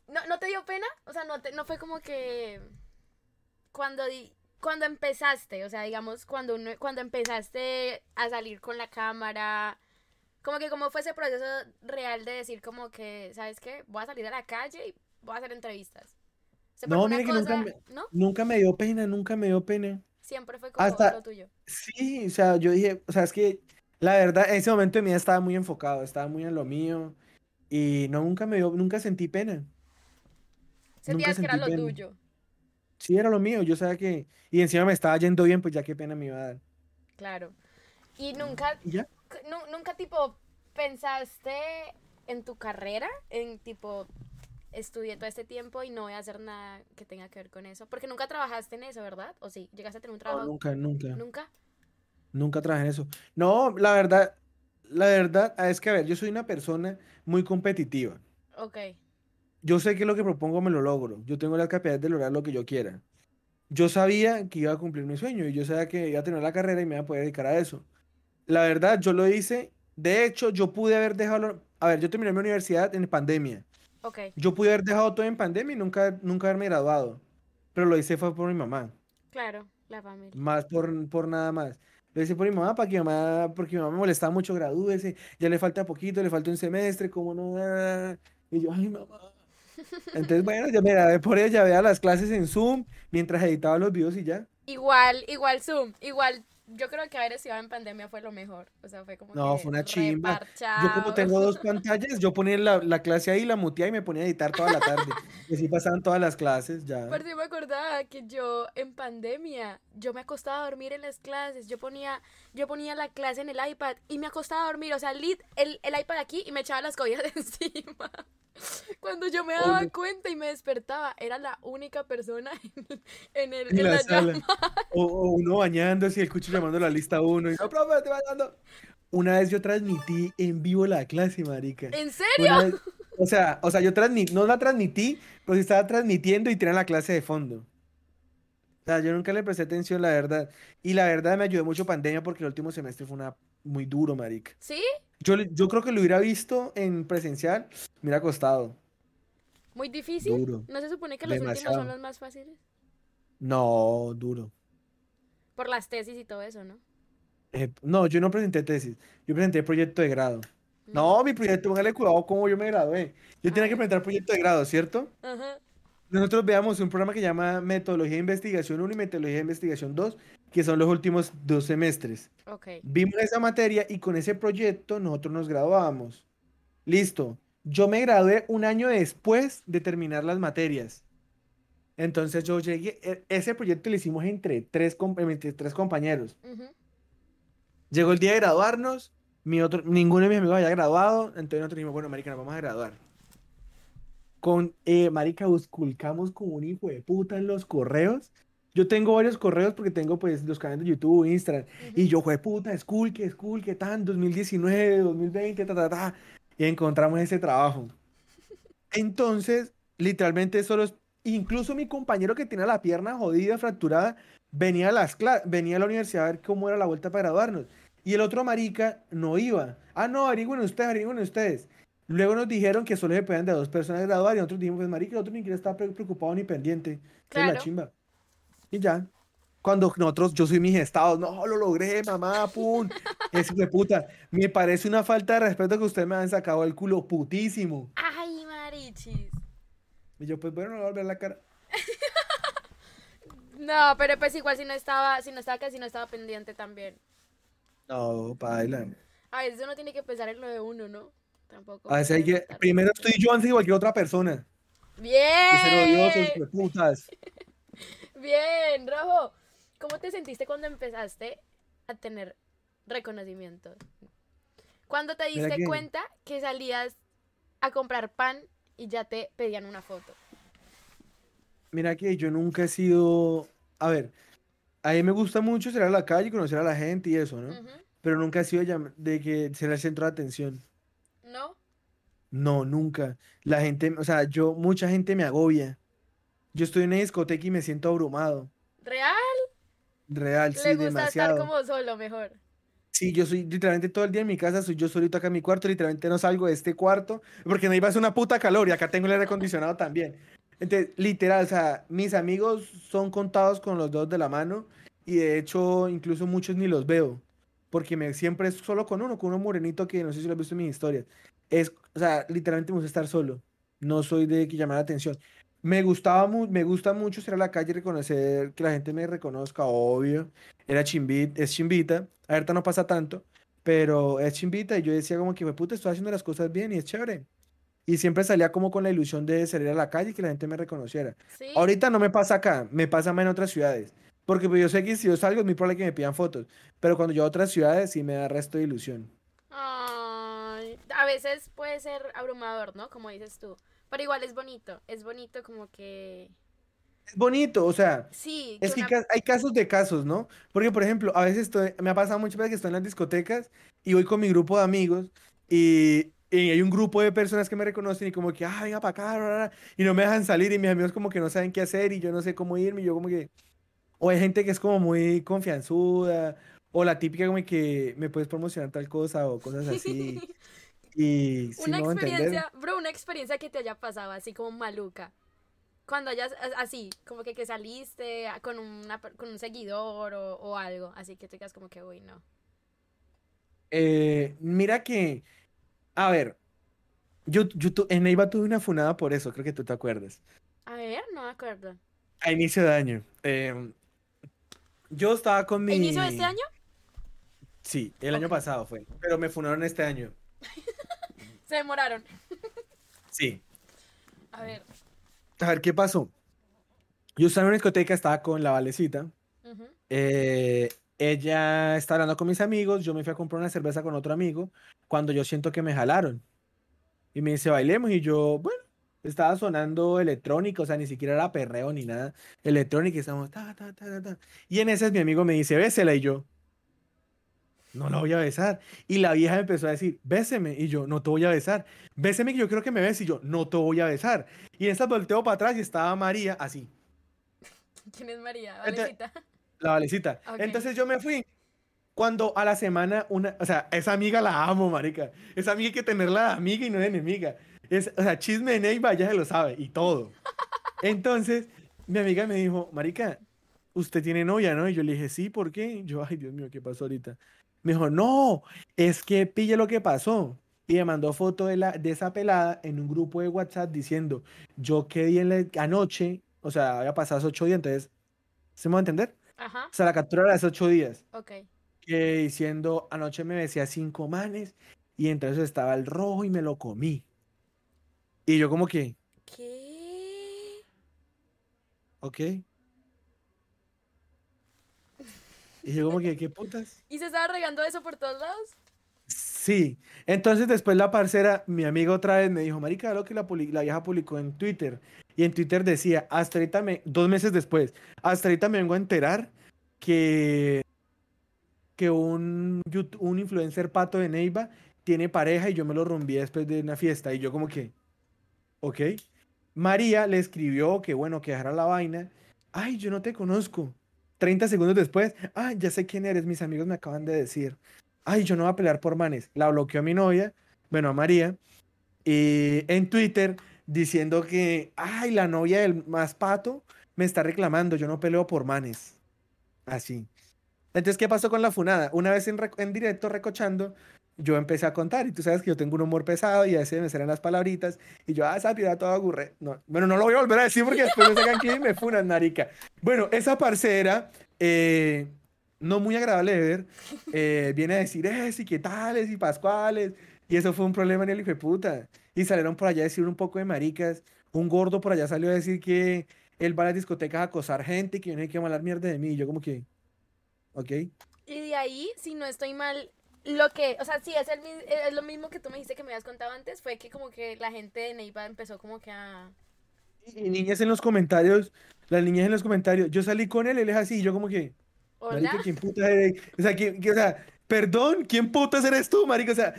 [SPEAKER 1] ¿No, ¿no te dio pena? O sea, no, te- no fue como que... Cuando, di- cuando empezaste, o sea, digamos, cuando, uno- cuando empezaste a salir con la cámara, como que cómo fue ese proceso real de decir como que, ¿sabes qué? Voy a salir a la calle y voy a hacer entrevistas. O sea,
[SPEAKER 2] No, mire que nunca me-
[SPEAKER 1] ¿No?
[SPEAKER 2] Nunca me dio pena, nunca me dio pena.
[SPEAKER 1] Siempre fue como
[SPEAKER 2] Hasta-
[SPEAKER 1] lo tuyo.
[SPEAKER 2] Sí, o sea, yo dije, o sea, es que la verdad, en ese momento de mi vida estaba muy enfocado, estaba muy en lo mío y no, nunca me dio, nunca sentí pena.
[SPEAKER 1] Sentías que era lo
[SPEAKER 2] pena.
[SPEAKER 1] tuyo.
[SPEAKER 2] Sí, era lo mío, yo sabía que... Y encima me estaba yendo bien, pues ya qué pena me iba a dar.
[SPEAKER 1] Claro. Y nunca,
[SPEAKER 2] ¿Y ya?
[SPEAKER 1] nu- nunca tipo pensaste en tu carrera, en tipo estudié todo este tiempo y no voy a hacer nada que tenga que ver con eso, porque nunca trabajaste en eso, ¿verdad? ¿O sí? ¿Llegaste a tener un
[SPEAKER 2] No,
[SPEAKER 1] trabajo?
[SPEAKER 2] nunca, nunca.
[SPEAKER 1] ¿Nunca?
[SPEAKER 2] Nunca trabajé en eso. No, la verdad, la verdad es que, a ver, yo soy una persona muy competitiva.
[SPEAKER 1] Ok.
[SPEAKER 2] Yo sé que lo que propongo me lo logro. Yo tengo la capacidad de lograr lo que yo quiera. Yo sabía que iba a cumplir mi sueño y yo sabía que iba a tener la carrera y me iba a poder dedicar a eso. La verdad, yo lo hice. De hecho, yo pude haber dejado... A ver, yo terminé mi universidad en pandemia.
[SPEAKER 1] Ok.
[SPEAKER 2] Yo pude haber dejado todo en pandemia y nunca, nunca haberme graduado. Pero lo hice fue por mi mamá.
[SPEAKER 1] Claro, la familia.
[SPEAKER 2] Más por, por nada más. Lo hice por mi mamá, para que mi mamá, porque mi mamá me molestaba mucho, gradúese, ya le falta poquito, le falta un semestre, ¿cómo no? Y yo, ay, mamá. Entonces, bueno, ya me grabé por ella, ya veía las clases en Zoom, mientras editaba los videos y ya.
[SPEAKER 1] Igual, igual Zoom, igual. Yo creo que haber estudiado en pandemia fue lo mejor. O sea, fue como
[SPEAKER 2] No,
[SPEAKER 1] que
[SPEAKER 2] fue una chimba. Yo como tengo dos pantallas, yo ponía la, la clase ahí, la muteaba y me ponía a editar toda la tarde. Y así pasaban todas las clases, ya.
[SPEAKER 1] Pero sí me acordaba que yo en pandemia, yo me acostaba a dormir en las clases, yo ponía, yo ponía la clase en el iPad y me acostaba a dormir, o sea, lit, el, el iPad aquí y me echaba las cobijas encima. Cuando yo me daba
[SPEAKER 2] Oye.
[SPEAKER 1] cuenta y me despertaba, era la única persona en, en el,
[SPEAKER 2] En
[SPEAKER 1] en
[SPEAKER 2] la
[SPEAKER 1] la
[SPEAKER 2] sala. O, o uno bañándose y el cucho llamando la lista uno. Y no, profe, te bañando. Una vez yo transmití en vivo la clase, marica.
[SPEAKER 1] ¿En serio?
[SPEAKER 2] vez- o sea, o sea, yo transmití, no la transmití, pero sí estaba transmitiendo y tenía la clase de fondo. O sea, yo nunca le presté atención, la verdad. Y la verdad me ayudó mucho pandemia porque el último semestre fue una muy duro, marica.
[SPEAKER 1] ¿Sí?
[SPEAKER 2] Yo, yo creo que lo hubiera visto en presencial, me hubiera costado.
[SPEAKER 1] ¿Muy difícil?
[SPEAKER 2] Duro.
[SPEAKER 1] ¿No se supone que los últimos
[SPEAKER 2] Demasiado.
[SPEAKER 1] son los más fáciles?
[SPEAKER 2] No, duro.
[SPEAKER 1] Por las tesis y todo eso, ¿no?
[SPEAKER 2] Eh, no, yo no presenté tesis, yo presenté proyecto de grado. No, mi proyecto, póngale cuidado cómo yo me gradué. Yo tenía que presentar proyecto de grado, ¿cierto?
[SPEAKER 1] Ajá.
[SPEAKER 2] Nosotros veamos un programa que se llama Metodología de Investigación 1 y Metodología de Investigación 2, que son los últimos dos semestres.
[SPEAKER 1] Ok.
[SPEAKER 2] Vimos esa materia y con ese proyecto nosotros nos graduábamos. Listo. Yo me gradué un año después de terminar las materias. Entonces yo llegué, e- ese proyecto lo hicimos entre tres, com- entre tres compañeros.
[SPEAKER 1] Ujú.
[SPEAKER 2] Llegó el día de graduarnos, mi otro, ninguno de mis amigos había graduado, entonces nosotros dijimos, bueno, marica, nos vamos a graduar. Con, eh, marica, busculcamos como un hijo de puta en los correos. Yo tengo varios correos porque tengo, pues, los canales de YouTube, Instagram, y yo, fue puta, school, que school, que tan, 2019, 2020, ta, ta, ta, y encontramos ese trabajo. Entonces, literalmente solo, incluso mi compañero que tenía la pierna jodida, fracturada, venía a las venía a la universidad a ver cómo era la vuelta para graduarnos. Y el otro marica no iba. Ah, no, averigüen ustedes, averigüen ustedes. Luego nos dijeron que solo se podían de dos personas graduar y nosotros dijimos, pues marica, el otro ni siquiera está pre- preocupado ni pendiente. Esa es la
[SPEAKER 1] Claro.
[SPEAKER 2] chimba. Y ya. Cuando nosotros, yo soy mis estados, no, lo logré, mamá, pum. Es de puta. Me parece una falta de respeto que ustedes me han sacado el culo putísimo.
[SPEAKER 1] Ay, marichis.
[SPEAKER 2] Y yo, pues bueno, no voy a volver la cara.
[SPEAKER 1] No, pero pues igual si no estaba, si no estaba casi no estaba pendiente también.
[SPEAKER 2] No, paila.
[SPEAKER 1] A veces uno tiene que pensar en lo de uno, ¿no? Tampoco.
[SPEAKER 2] A veces hay que, primero estoy yo antes que cualquier otra persona. Que ser odiosos,
[SPEAKER 1] Bien,
[SPEAKER 2] putas.
[SPEAKER 1] bien, Rojo. ¿Cómo te sentiste cuando empezaste a tener reconocimiento? Cuando te diste
[SPEAKER 2] que-
[SPEAKER 1] cuenta que salías a comprar pan y ya te pedían una foto.
[SPEAKER 2] Mira que yo nunca he sido, a ver, a mí me gusta mucho salir a la calle y conocer a la gente y eso, ¿no? Pero nunca he sido de que ser el centro de atención.
[SPEAKER 1] ¿No?
[SPEAKER 2] No, nunca. La gente, o sea, yo, mucha gente me agobia. Yo estoy en una discoteca y me siento abrumado.
[SPEAKER 1] ¿Real?
[SPEAKER 2] Real,
[SPEAKER 1] Le
[SPEAKER 2] sí,
[SPEAKER 1] gusta
[SPEAKER 2] demasiado.
[SPEAKER 1] estar como solo, mejor.
[SPEAKER 2] Sí, yo soy literalmente todo el día en mi casa, soy yo solito acá en mi cuarto, literalmente no salgo de este cuarto, porque no iba a ser una puta calor y acá tengo el aire acondicionado también. Entonces, literal, o sea, mis amigos son contados con los dedos de la mano y de hecho incluso muchos ni los veo, porque me, siempre es solo con uno, con uno morenito que no sé si lo has visto en mis historias. Es, o sea, literalmente me gusta estar solo, no soy de que llamar la atención. Me gustaba mu- me gusta mucho salir a la calle y reconocer que la gente me reconozca, obvio. Era chimbita, es chimbita. Ahorita no pasa tanto, pero es chimbita. Y yo decía como que, "Fue puta, estoy haciendo las cosas bien y es chévere. y siempre salía como con la ilusión de salir a la calle y que la gente me reconociera.
[SPEAKER 1] Sí.
[SPEAKER 2] Ahorita no me pasa acá, me pasa más en otras ciudades. Porque pues, yo sé que si yo salgo es muy probable que me pidan fotos. Pero cuando yo a otras ciudades sí me da resto de ilusión.
[SPEAKER 1] Ay, a veces puede ser abrumador, ¿no? Como dices tú. Pero igual es bonito. Es bonito como que.
[SPEAKER 2] Es bonito, o sea,
[SPEAKER 1] Sí,
[SPEAKER 2] es que
[SPEAKER 1] una-
[SPEAKER 2] hay casos de casos, ¿no? Porque, por ejemplo, a veces estoy, me ha pasado muchas veces que estoy en las discotecas y voy con mi grupo de amigos y, y hay un grupo de personas que me reconocen y como que, ah, venga para acá, bla, bla, bla", y no me dejan salir y mis amigos como que no saben qué hacer y yo no sé cómo irme y yo como que... O hay gente que es como muy confianzuda o la típica como que me puedes promocionar tal cosa o cosas así. Y sí,
[SPEAKER 1] una experiencia, bro, una experiencia que te haya pasado así como maluca. Cuando hayas, así, como que, que saliste con, una, con un seguidor o, o algo, así que te quedas como que, uy, no.
[SPEAKER 2] Eh, mira que, a ver, yo, yo tu- en Neiva tuve una funada por eso, creo que tú te acuerdas.
[SPEAKER 1] A ver, no me acuerdo.
[SPEAKER 2] A inicio de año. em, yo estaba con
[SPEAKER 1] ¿A
[SPEAKER 2] mi...
[SPEAKER 1] inicio de este año?
[SPEAKER 2] Sí, el año pasado fue, pero me funaron este año.
[SPEAKER 1] Se demoraron.
[SPEAKER 2] Sí.
[SPEAKER 1] A ver.
[SPEAKER 2] A ver, ¿qué pasó? Yo estaba en una discoteca, estaba con la Valecita. eh, ella estaba hablando con mis amigos, yo me fui a comprar una cerveza con otro amigo, cuando yo siento que me jalaron. Y me dice, bailemos, y yo, bueno, estaba sonando electrónica, o sea, ni siquiera era perreo ni nada, electrónica, y estamos, ta, ta, ta, ta, ta. Y en esas mi amigo me dice, bésela, y yo, no la voy a besar. Y la vieja empezó a decir, béseme, y yo, no te voy a besar. Béseme que yo quiero que me beses, y yo, no te voy a besar. Y en esas volteo para atrás y estaba María así.
[SPEAKER 1] ¿Quién es María? Valecita.
[SPEAKER 2] La valecita. Entonces yo me fui. Cuando a la semana una, o sea, esa amiga la amo, marica. Esa amiga hay que tenerla amiga y no enemiga. Es, o sea, chisme de Neiva ya se lo sabe y todo. Entonces, mi amiga me dijo, marica, usted tiene novia, ¿no? Y yo le dije, sí, ¿por qué? Y yo, ay, Dios mío, ¿qué pasó ahorita? Me dijo, no, es que pille lo que pasó. Y me mandó foto de, la, de esa pelada en un grupo de WhatsApp diciendo, yo quedé en la anoche, o sea, había pasado esos ocho días, entonces, ¿se me va a entender?
[SPEAKER 1] Ajá,
[SPEAKER 2] O sea, la captura era de hace ocho días.
[SPEAKER 1] ok.
[SPEAKER 2] Que diciendo, anoche me besé a cinco manes y entre esos estaba el rojo y me lo comí. Y yo como que,
[SPEAKER 1] ¿Qué?
[SPEAKER 2] ok. Y yo como que, ¿qué putas?
[SPEAKER 1] ¿Y se estaba regando eso por todos lados?
[SPEAKER 2] Sí. Entonces después la parcera, mi amiga otra vez me dijo, marica, lo que la, la vieja publicó en Twitter. Y en Twitter decía, hasta ahorita me, dos meses después, hasta ahorita me vengo a enterar que, que un, un influencer pato de Neiva tiene pareja y yo me lo rompí después de una fiesta. Y yo como que, ok. María le escribió que bueno, que dejara la vaina. Ay, yo no te conozco. 30 segundos después, ay, ya sé quién eres, mis amigos me acaban de decir. Ay, yo no voy a pelear por manes. La bloqueó a mi novia, bueno, a María, y en Twitter diciendo que, ay, la novia del más pato me está reclamando, yo no peleo por manes. Así. Entonces, ¿qué pasó con la funada? Una vez en directo recochando, yo empecé a contar, y tú sabes que yo tengo un humor pesado y a veces me salen las palabritas, y yo, ah, esa pirata toda aburre. No, bueno, no lo voy a volver a decir porque después me sacan aquí y me funan, marica. Bueno, esa parcera, eh, no muy agradable de ver, eh, viene a decir, eh, sí, qué tales y pascuales, y eso fue un problema en el hijo puta. Y salieron por allá a decir un poco de maricas, un gordo por allá salió a decir que él va a las discotecas a acosar gente, que yo no hay que hablar mierda de mí, y yo como que, ok.
[SPEAKER 1] Y de ahí, si no estoy mal, lo que, o sea, sí, es, el, mi- es lo mismo que tú me dijiste que me habías contado antes, fue que como que la gente de Neiva empezó como que a...
[SPEAKER 2] Y niñas en los comentarios, las niñas en los comentarios, yo salí con él, él es así, y yo como que,
[SPEAKER 1] Hola.
[SPEAKER 2] marica, ¿quién puta eres? O sea, ¿quién- o sea, perdón, ¿quién putas eres tú, marica? O sea,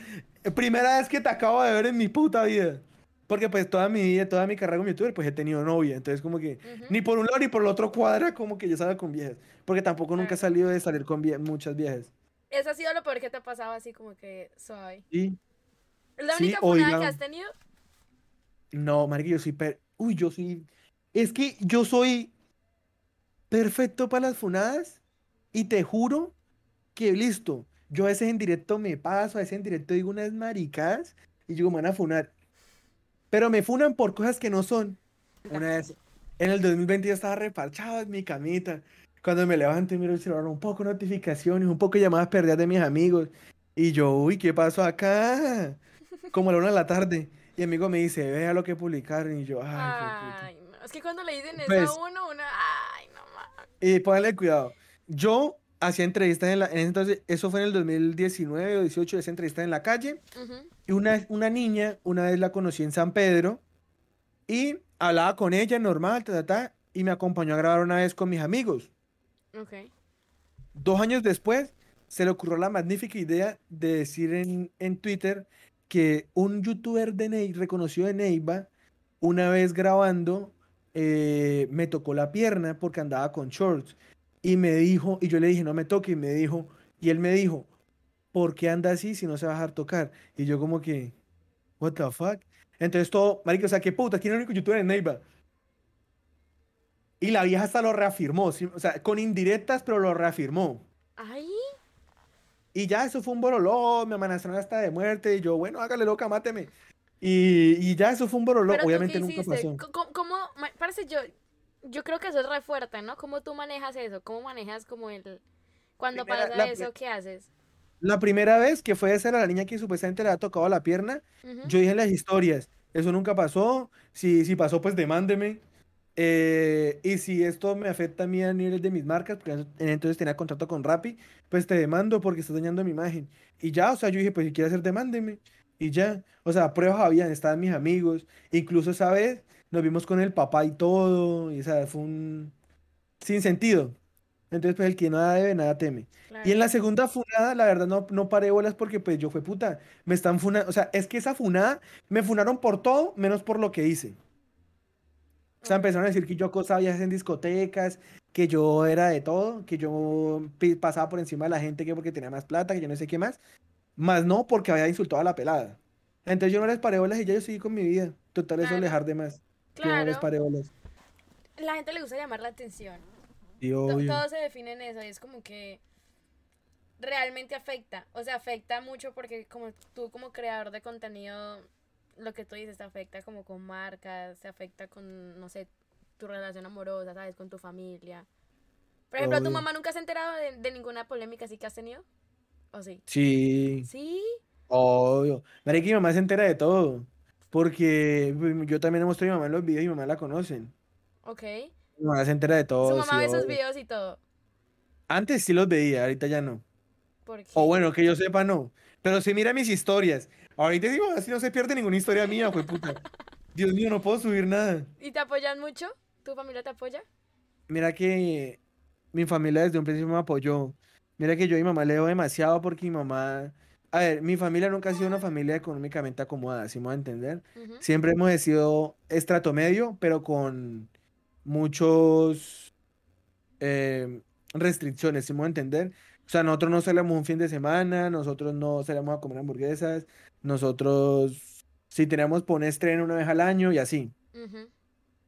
[SPEAKER 2] primera vez que te acabo de ver en mi puta vida. Porque pues toda mi vida, toda mi carrera como youtuber, pues he tenido novia. Entonces como que
[SPEAKER 1] Ujú.
[SPEAKER 2] ni por un lado ni por el otro cuadra como que yo salgo con viejas. Porque tampoco nunca he salido de salir con vie- muchas viejas.
[SPEAKER 1] Eso ha sido lo peor que te ha pasado así como que suave.
[SPEAKER 2] Y
[SPEAKER 1] ¿Es la
[SPEAKER 2] Sí,
[SPEAKER 1] única
[SPEAKER 2] o
[SPEAKER 1] funada que has tenido?
[SPEAKER 2] no, marica, yo soy... per- Uy, yo soy... Es que yo soy perfecto para las funadas y te juro que listo. Yo a veces en directo me paso, a veces en directo digo unas maricadas y digo, me van a funar. Pero me funan por cosas que no son. Una vez, en el 2020 yo estaba reparchado en mi camita. Cuando me levanto y miro el celular, un poco de notificaciones, un poco de llamadas perdidas de mis amigos. Y yo, uy, ¿qué pasó acá? Como a la una de la tarde. Y amigo me dice, vea lo que publicaron. Y yo, ay,
[SPEAKER 1] no. Es que cuando le dicen eso
[SPEAKER 2] Pues-
[SPEAKER 1] a uno, una. Ay, no mames.
[SPEAKER 2] Y póngale cuidado. Yo hacía entrevistas en la. En entonces, eso fue en el 2019 o 18, esa entrevista en la calle. Y una, una niña, una vez la conocí en San Pedro. Y hablaba con ella normal, ta, ta, ta, y me acompañó a grabar una vez con mis amigos.
[SPEAKER 1] Ok.
[SPEAKER 2] Dos años después, se le ocurrió la magnífica idea de decir en, en Twitter que un youtuber de Neiva, reconocido de Neiva, una vez grabando, eh, me tocó la pierna porque andaba con shorts. Y me dijo, y yo le dije, no me toque, y me dijo, y él me dijo, ¿por qué anda así si no se va a dejar tocar? Y yo como que, what the fuck? Entonces todo, marica, o sea, qué puta, ¿quién es el único youtuber en Neiva? Y la vieja hasta lo reafirmó, ¿sí? o sea, con indirectas, pero lo reafirmó.
[SPEAKER 1] Ay.
[SPEAKER 2] Y ya eso fue un boroló, me amenazaron hasta de muerte, y yo, bueno, hágale loca, máteme. Y, y ya eso fue un boroló,
[SPEAKER 1] Pero tú
[SPEAKER 2] obviamente
[SPEAKER 1] qué
[SPEAKER 2] nunca pasó.
[SPEAKER 1] ¿Cómo, ma- parece yo, yo creo que eso es re fuerte, ¿no? ¿Cómo tú manejas eso? ¿Cómo manejas como el, cuando
[SPEAKER 2] Primera-
[SPEAKER 1] pasa eso, qué haces?
[SPEAKER 2] La primera vez que fue esa era la niña que supuestamente le había tocado la pierna,
[SPEAKER 1] Ujú.
[SPEAKER 2] yo dije las historias, eso nunca pasó, si, si pasó, pues demándeme. Eh, y si esto me afecta a mí a niveles de mis marcas, porque en- entonces tenía contrato con Rappi, pues te demando porque estás dañando mi imagen. Y ya, o sea, yo dije, pues si quieres hacer, demándeme. Y ya, o sea, pruebas habían, estaban mis amigos. Incluso esa vez nos vimos con el papá y todo, y o sea, fue un sin sentido. Entonces, pues el que nada debe, nada teme. Y en la segunda funada, la verdad, no, no paré bolas porque pues yo fue puta. Me están funando. O sea, es que esa funada me funaron por todo, menos por lo que hice. O sea, empezaron a decir que yo acosaba viejas en discotecas, que yo era de todo, que yo pasaba por encima de la gente que porque tenía más plata, que yo no sé qué más. Más no porque había insultado a la pelada. Entonces yo no les paré bolas y ya yo seguí con mi vida. Total, eso
[SPEAKER 1] Claro.
[SPEAKER 2] dejar de más. Yo no les
[SPEAKER 1] Claro,
[SPEAKER 2] paré bolas.
[SPEAKER 1] la gente le gusta llamar la atención.
[SPEAKER 2] Obvio.
[SPEAKER 1] Todo se define en eso y es como que realmente afecta. O sea, afecta mucho porque como tú como creador de contenido, lo que tú dices te afecta como con marcas, te afecta con, no sé, tu relación amorosa, ¿sabes? Con tu familia. Por ejemplo, ¿tu
[SPEAKER 2] Obvio.
[SPEAKER 1] mamá nunca se ha enterado de, de ninguna polémica así que has tenido? ¿O sí?
[SPEAKER 2] Sí.
[SPEAKER 1] ¿Sí?
[SPEAKER 2] Obvio. Marica, mi mamá se entera de todo. Porque pues, yo también he mostrado a mi mamá en los videos y mi mamá la conocen.
[SPEAKER 1] Ok.
[SPEAKER 2] Mi mamá se entera de todo.
[SPEAKER 1] Su mamá
[SPEAKER 2] sí,
[SPEAKER 1] ve esos
[SPEAKER 2] obvio.
[SPEAKER 1] videos y todo.
[SPEAKER 2] Antes sí los veía, ahorita ya no.
[SPEAKER 1] ¿Por qué?
[SPEAKER 2] O bueno, que yo sepa, no. Pero sí mira mis historias. Ahorita digo, así no se pierde ninguna historia mía, fue puta. Dios mío, no puedo subir nada.
[SPEAKER 1] ¿Y te apoyan mucho? ¿Tu familia te apoya?
[SPEAKER 2] Mira que mi familia desde un principio me apoyó. Mira que yo y mi mamá le debo demasiado porque mi mamá... A ver, mi familia nunca ha sido una familia económicamente acomodada, si me voy a entender.
[SPEAKER 1] Ujú.
[SPEAKER 2] Siempre hemos sido estrato medio, pero con muchos eh, restricciones, si me voy a entender. O sea, nosotros no salimos un fin de semana, nosotros no salimos a comer hamburguesas, nosotros si tenemos poner estreno una vez al año y así.
[SPEAKER 1] Ujú.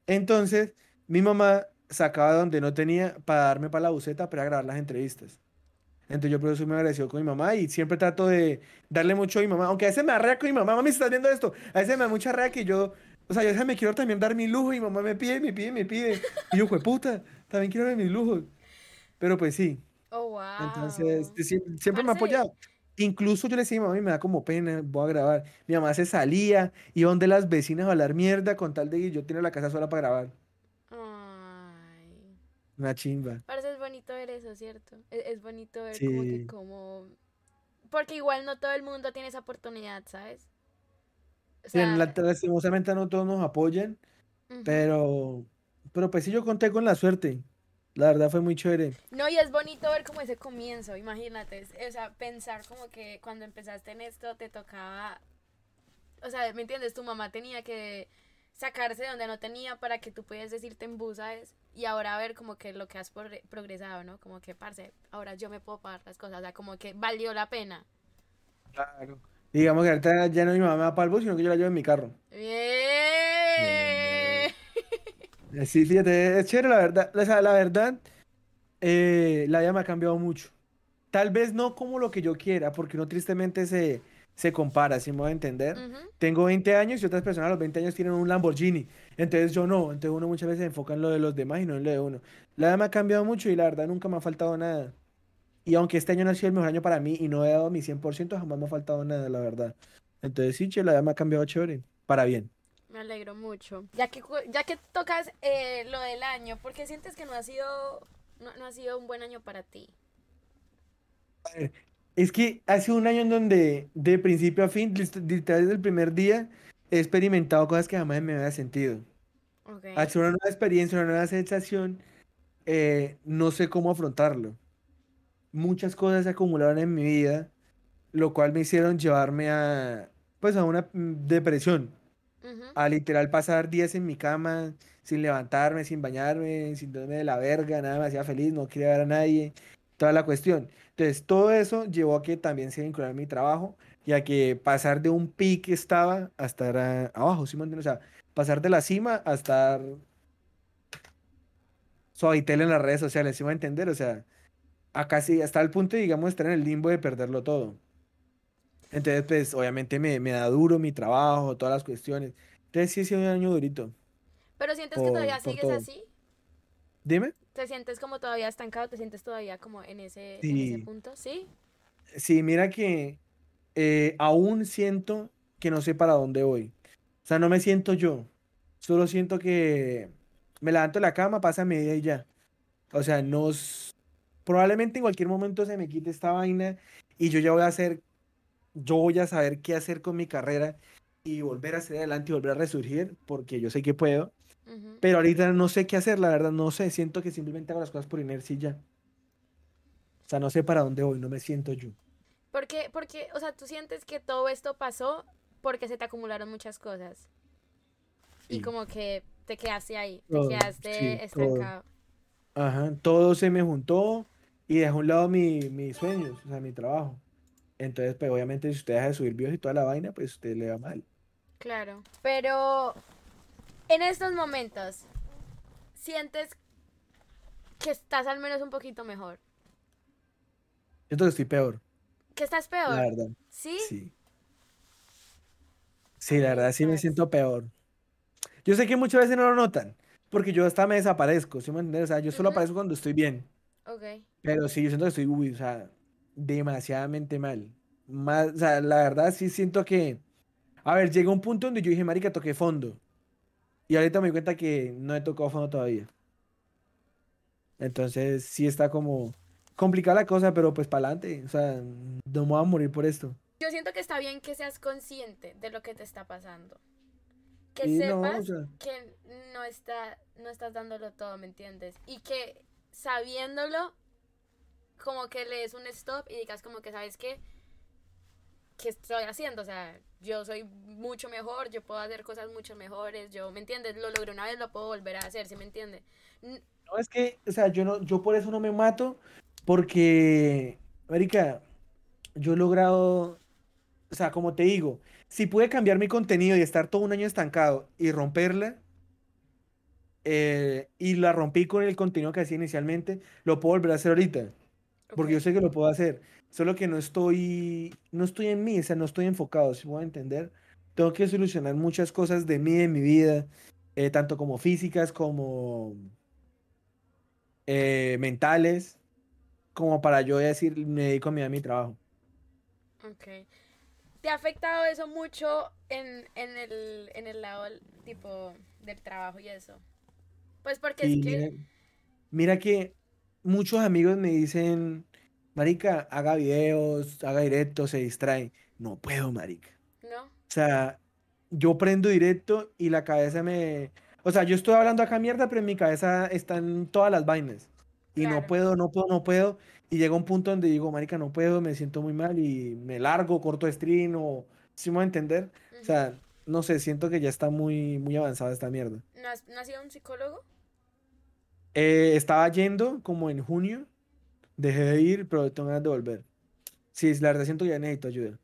[SPEAKER 2] Entonces, mi mamá sacaba donde no tenía para darme para la buceta para grabar las entrevistas. Entonces yo por eso me agradeció con mi mamá y siempre trato de darle mucho a mi mamá, aunque a veces me arrea con mi mamá, mami, si estás viendo esto, a veces me da mucha arrea que yo, o sea, yo a veces me quiero también dar mi lujo y mi mamá me pide, me pide, me pide. Y yo, puta, también quiero dar mis lujos. Pero pues sí,
[SPEAKER 1] Oh, wow.
[SPEAKER 2] entonces sie- siempre, me ha apoyado. Incluso yo le decía a mi mamá, y me da como pena, voy a grabar. Mi mamá se salía, iba donde las vecinas a hablar mierda con tal de que yo tenía la casa sola para grabar.
[SPEAKER 1] Ay.
[SPEAKER 2] Una chimba.
[SPEAKER 1] Parece es bonito ver eso, ¿cierto? Es, es bonito ver como que
[SPEAKER 2] Sí.
[SPEAKER 1] como... Porque igual no todo el mundo tiene esa oportunidad, ¿sabes? O
[SPEAKER 2] Sí, en la-
[SPEAKER 1] sea,
[SPEAKER 2] lastimosamente no todos nos apoyan, pero, pero pues sí yo conté con la suerte. La verdad fue muy chévere.
[SPEAKER 1] No, y es bonito ver como ese comienzo, imagínate. O sea, pensar como que cuando empezaste en esto te tocaba... O sea, ¿me entiendes? Tu mamá tenía que sacarse de donde no tenía para que tú pudieras decirte en bus, ¿sabes? Y ahora ver como que lo que has progre- progresado, ¿no? Como que, parce, ahora yo me puedo pagar las cosas, o sea, como que valió la pena.
[SPEAKER 2] Claro. Digamos que ahorita ya no mi mamá me va para el bus, sino que yo la llevo en mi carro.
[SPEAKER 1] Bien.
[SPEAKER 2] Eh, Sí, fíjate, es chévere la verdad. O sea, la verdad, eh, la vida me ha cambiado mucho. Tal vez no como lo que yo quiera, porque uno tristemente se, se compara, si me voy a entender. Tengo 20 años y otras personas a los 20 años tienen un Lamborghini. Entonces yo no. Entonces uno muchas veces se enfoca en lo de los demás y no en lo de uno. La vida me ha cambiado mucho y la verdad nunca me ha faltado nada. Y aunque este año no ha sido el mejor año para mí y no he dado mi 100%, jamás me ha faltado nada, la verdad. Entonces sí, che, la vida me ha cambiado chévere. para bien.
[SPEAKER 1] Me alegro mucho. Ya que, ya que tocas eh, lo del año, ¿por qué sientes que no ha sido, no, no ha sido un buen año para ti?
[SPEAKER 2] Es que ha sido un año en donde de principio a fin, literal desde el primer día, he experimentado cosas que jamás me había sentido.
[SPEAKER 1] Ok.
[SPEAKER 2] Ha sido una nueva experiencia, una nueva sensación, eh, no sé cómo afrontarlo. Muchas cosas se acumularon en mi vida, lo cual me hicieron llevarme a, pues, a una mm, a literal pasar días en mi cama, sin levantarme, sin bañarme, sintiéndome de la verga, nada me hacía feliz, no quería ver a nadie, toda la cuestión. Entonces, todo eso llevó a que también se vinculara mi trabajo y a que pasar de un pic estaba a estar abajo, ¿sí me? O sea, pasar de la cima a estar suavitel en las redes sociales, ¿sí me a entender? O sea, a casi hasta el punto, digamos, de estar en el limbo de perderlo todo. Entonces, pues, obviamente me, me da duro mi trabajo, todas las cuestiones. Entonces, sí ha sido un año durito.
[SPEAKER 1] Pero sientes que todavía sigues
[SPEAKER 2] todo.
[SPEAKER 1] así,
[SPEAKER 2] Dime.
[SPEAKER 1] te sientes como todavía estancado, te sientes todavía como en ese, en ese punto, ¿sí?
[SPEAKER 2] Sí, mira que eh, aún siento que no sé para dónde voy. O sea, no me siento yo. Solo siento que me levanto de la cama, pasa mi día y ya. O sea, no... Probablemente en cualquier momento se me quite esta vaina y yo ya voy a hacer, yo voy a saber qué hacer con mi carrera y volver a hacer adelante y volver a resurgir porque yo sé que puedo.
[SPEAKER 1] Ujú.
[SPEAKER 2] Pero ahorita no sé qué hacer, la verdad, no sé. Siento que simplemente hago las cosas por inercia y ya. O sea, no sé para dónde voy, no me siento yo.
[SPEAKER 1] Porque, porque, o sea, tú sientes que todo esto pasó porque se te acumularon muchas cosas. Y
[SPEAKER 2] Sí.
[SPEAKER 1] como que te quedaste ahí, te
[SPEAKER 2] Todo,
[SPEAKER 1] quedaste
[SPEAKER 2] sí, todo.
[SPEAKER 1] estancado.
[SPEAKER 2] Ajá, todo se me juntó y dejé a un lado mi- mis sueños, o sea, mi trabajo. Entonces, pues obviamente si usted deja de subir videos y toda la vaina, pues usted le va mal.
[SPEAKER 1] Claro. Pero en estos momentos, sientes que estás al menos un poquito mejor.
[SPEAKER 2] Siento que estoy peor,
[SPEAKER 1] Que estás
[SPEAKER 2] la
[SPEAKER 1] peor.
[SPEAKER 2] verdad.
[SPEAKER 1] ¿Sí?
[SPEAKER 2] Sí. Sí, la verdad sí me siento peor. Yo sé que muchas veces no lo notan, porque yo hasta me desaparezco, ¿sí me entiendes? O sea, yo solo aparezco cuando estoy bien.
[SPEAKER 1] Ok.
[SPEAKER 2] Pero sí, yo siento que estoy, uy, o sea, demasiadamente mal. Más, o sea, la verdad sí siento que, a ver, llegó un punto donde yo dije, marica, toqué fondo. Y ahorita me di cuenta que no he tocado fondo todavía. Entonces sí está como complicada la cosa, pero pues para adelante. O sea, no me voy a morir por esto.
[SPEAKER 1] Yo siento que está bien que seas consciente de lo que te está pasando. Que
[SPEAKER 2] Sí, no, o
[SPEAKER 1] sepas
[SPEAKER 2] sea.
[SPEAKER 1] que no está, no estás dándolo todo, ¿me entiendes? Y que sabiéndolo, como que le des un stop y digas como que, ¿sabes qué? ¿Qué estoy haciendo? O sea, yo soy mucho mejor, yo puedo hacer cosas mucho mejores, yo, ¿me entiendes? Lo logré una vez, lo puedo volver a hacer, ¿sí me entiendes? N-
[SPEAKER 2] No, es que, o sea, yo no, yo por eso no me mato, porque, marica, yo he logrado, o sea, como te digo, si pude cambiar mi contenido y estar todo un año estancado y romperla, eh, y la rompí con el contenido que hacía inicialmente, lo puedo volver a hacer ahorita, porque yo sé que lo puedo hacer, solo que no estoy, no estoy en mí, o sea, no estoy enfocado, si puedo entender, tengo que solucionar muchas cosas de mí, de mi vida, eh, tanto como físicas como eh, mentales, como para yo decir, me dedico a mi, a mi trabajo.
[SPEAKER 1] Ok. ¿Te ha afectado eso mucho en, en el, en el lado tipo del trabajo y eso? Pues porque es que...
[SPEAKER 2] mira, mira que muchos amigos me dicen, marica, haga videos, haga directos, se distrae. No puedo, marica.
[SPEAKER 1] ¿No?
[SPEAKER 2] O sea, yo prendo directo y la cabeza me... O sea, yo estoy hablando acá mierda, pero en mi cabeza están todas las vainas. Y no
[SPEAKER 1] Claro.
[SPEAKER 2] puedo, no puedo, no puedo. Y llega un punto donde digo, marica, no puedo, me siento muy mal y me largo, corto stream o... ¿Sí me voy a entender? O
[SPEAKER 1] Ujú.
[SPEAKER 2] sea, no sé, siento que ya está muy, muy avanzada esta mierda.
[SPEAKER 1] ¿No has, no has ido a un psicólogo?
[SPEAKER 2] Eh, estaba yendo como en junio, dejé de ir, pero tengo ganas de volver. Sí, la verdad siento que ya necesito ayuda.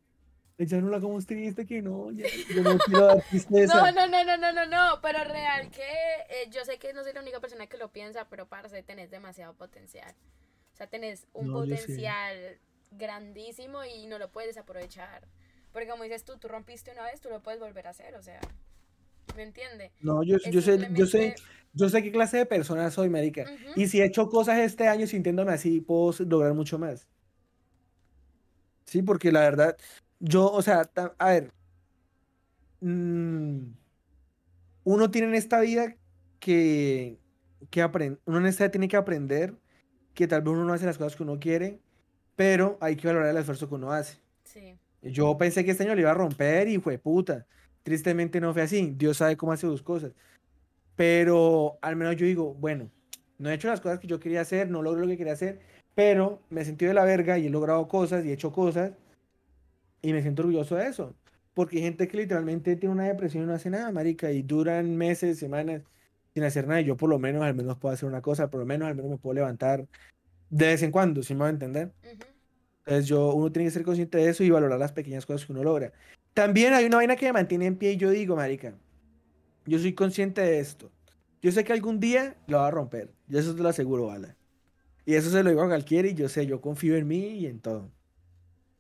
[SPEAKER 2] Ya no la como triste que no, ya, yo no quiero dar tristeza.
[SPEAKER 1] No, no, no, no, no, no, no, pero real que eh, yo sé que no soy la única persona que lo piensa, pero parce, tenés demasiado potencial. O sea, tenés un
[SPEAKER 2] No,
[SPEAKER 1] potencial grandísimo y no lo puedes desaprovechar. Porque como dices tú, tú rompiste una vez, tú lo puedes volver a hacer, o sea, ¿me entiendes?
[SPEAKER 2] No, yo, yo sé, yo sé, yo sé qué clase de persona soy, marica.
[SPEAKER 1] Ujú.
[SPEAKER 2] Y si he hecho cosas este año sintiéndome así, puedo lograr mucho más. Sí, porque la verdad, yo, o sea, a ver, mm, uno tiene en esta vida que, que aprender, uno en esta vida tiene que aprender que tal vez uno no hace las cosas que uno quiere, pero hay que valorar el esfuerzo que uno hace.
[SPEAKER 1] Sí.
[SPEAKER 2] Yo pensé que este año lo iba a romper y fue puta. Tristemente no fue así. Dios sabe cómo hace sus cosas. Pero al menos yo digo, bueno, no he hecho las cosas que yo quería hacer, no logro lo que quería hacer, pero me he sentido de la verga y he logrado cosas y he hecho cosas y me siento orgulloso de eso. Porque hay gente que literalmente tiene una depresión y no hace nada, marica, y duran meses, semanas sin hacer nada. Y yo por lo menos al menos puedo hacer una cosa, por lo menos al menos me puedo levantar de vez en cuando, si me va a entender. Entonces yo, uno tiene que ser consciente de eso y valorar las pequeñas cosas que uno logra. También hay una vaina que me mantiene en pie y yo digo, marica, yo soy consciente de esto. Yo sé que algún día lo va a romper. Yo eso te lo aseguro, Bala. Y eso se lo digo a cualquiera y yo sé, yo confío en mí y en todo.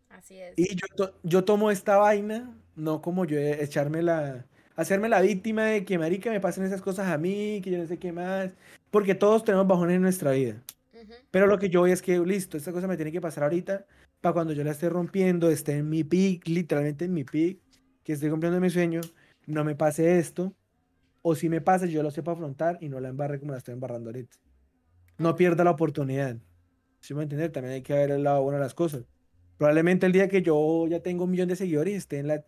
[SPEAKER 1] Así es.
[SPEAKER 2] Y yo, to- yo tomo esta vaina, no como yo eh, echarme la, hacerme la víctima de que, marica, me pasen esas cosas a mí, que yo no sé qué más. Porque todos tenemos bajones en nuestra vida.
[SPEAKER 1] Ujú.
[SPEAKER 2] Pero lo que yo voy es que, listo, esta cosa me tiene que pasar ahorita para cuando yo la esté rompiendo, esté en mi peak, literalmente en mi peak, que esté cumpliendo mi sueño, no me pase esto. O si me pasa, yo lo sepa afrontar y no la embarre como la estoy embarrando ahorita. No pierda la oportunidad. ¿Sí me entender? También hay que ver el lado bueno de las cosas. Probablemente el día que yo ya tengo un millón de seguidores y esté en la,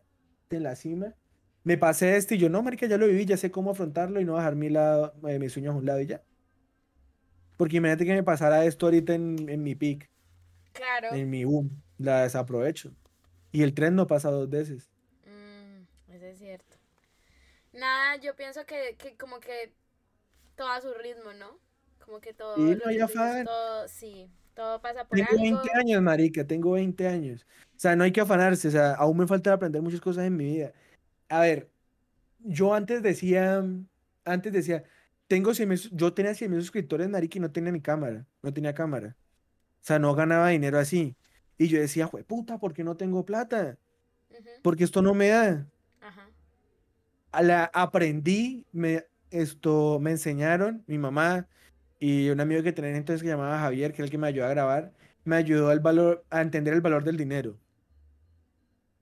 [SPEAKER 2] en la cima, me pase esto y yo, no, marica, ya lo viví, ya sé cómo afrontarlo y no bajar mi lado, eh, mis sueños a un lado y ya. Porque imagínate que me pasara esto ahorita en, en mi peak,
[SPEAKER 1] Claro.
[SPEAKER 2] en mi boom, la desaprovecho. Y el tren no pasa dos veces.
[SPEAKER 1] Mm, eso es cierto. Nada, yo pienso que, que como que todo a su ritmo, ¿no? Como que todo,
[SPEAKER 2] Sí, no hay afán.
[SPEAKER 1] todo, sí, todo pasa por
[SPEAKER 2] Tengo
[SPEAKER 1] algo.
[SPEAKER 2] 20 años, marica, tengo 20 años. O sea, no hay que afanarse, o sea, aún me falta aprender muchas cosas en mi vida. A ver, yo antes decía, antes decía, tengo 100 mil sus- yo tenía 100 mil suscriptores, marica, y no tenía mi cámara, no tenía cámara. O sea, no ganaba dinero así. Y yo decía, puta, ¿por qué no tengo plata? Porque esto no me da. La aprendí, me, esto, me enseñaron, mi mamá y un amigo que tenía entonces que llamaba Javier, que es el que me ayudó a grabar, me ayudó al valor, a entender el valor del dinero.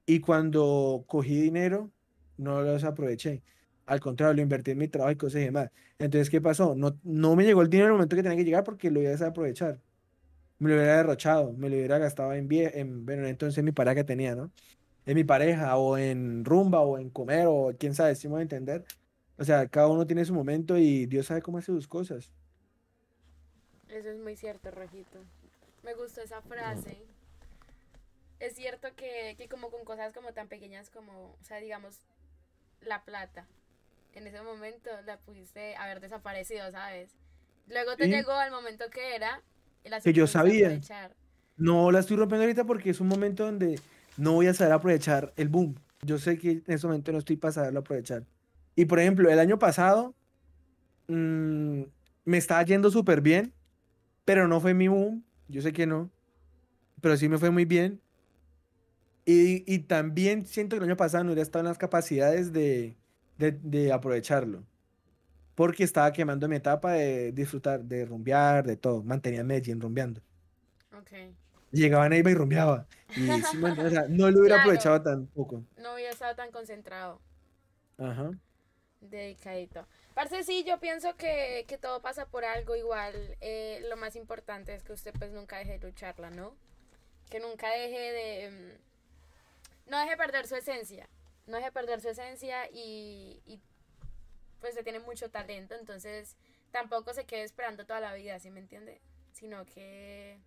[SPEAKER 2] Y cuando cogí dinero, no lo desaproveché. Al contrario, lo invertí en mi trabajo y cosas y demás. Entonces, ¿qué pasó? No, no me llegó el dinero en el momento que tenía que llegar porque lo iba a desaprovechar. Me lo hubiera derrochado, me lo hubiera gastado en, en bueno, entonces en mi pareja que tenía, ¿no? En mi pareja, o en rumba, o en comer, o quién sabe, si me voy a entender. O sea, cada uno tiene su momento y Dios sabe cómo hace sus cosas.
[SPEAKER 1] Eso es muy cierto, Rojito. Me gustó esa frase. Es cierto que, que como con cosas como tan pequeñas como, o sea, digamos, la plata. En ese momento la pudiste haber desaparecido, ¿sabes? Luego te
[SPEAKER 2] Sí.
[SPEAKER 1] llegó al momento que era y la
[SPEAKER 2] Que yo sabía.
[SPEAKER 1] aprovechar.
[SPEAKER 2] No la estoy rompiendo ahorita porque es un momento donde no voy a saber aprovechar el boom. Yo sé que en ese momento no estoy para saberlo aprovechar. Y por ejemplo, el año pasado mm, me estaba yendo súper bien, pero no fue mi boom. Yo sé que no, pero sí me fue muy bien. Y, y también siento que el año pasado no hubiera estado en las capacidades de, de, de aprovecharlo. Porque estaba quemando mi etapa de disfrutar, de rumbear, de todo. Mantenía Medellín rumbeando.
[SPEAKER 1] Ok.
[SPEAKER 2] Llegaba Neiva y rumbeaba. Y sí, me entiendes, o sea, no lo hubiera
[SPEAKER 1] Claro.
[SPEAKER 2] aprovechado tampoco.
[SPEAKER 1] No hubiera estado tan concentrado.
[SPEAKER 2] Ajá.
[SPEAKER 1] Dedicadito. Parce, sí, yo pienso que, que todo pasa por algo igual. eh, lo más importante es que usted pues nunca deje de lucharla, ¿no? Que nunca deje de... mm, no deje perder su esencia. No deje perder su esencia y, y pues se tiene mucho talento, entonces tampoco se quede esperando toda la vida, ¿sí me entiende? Sino que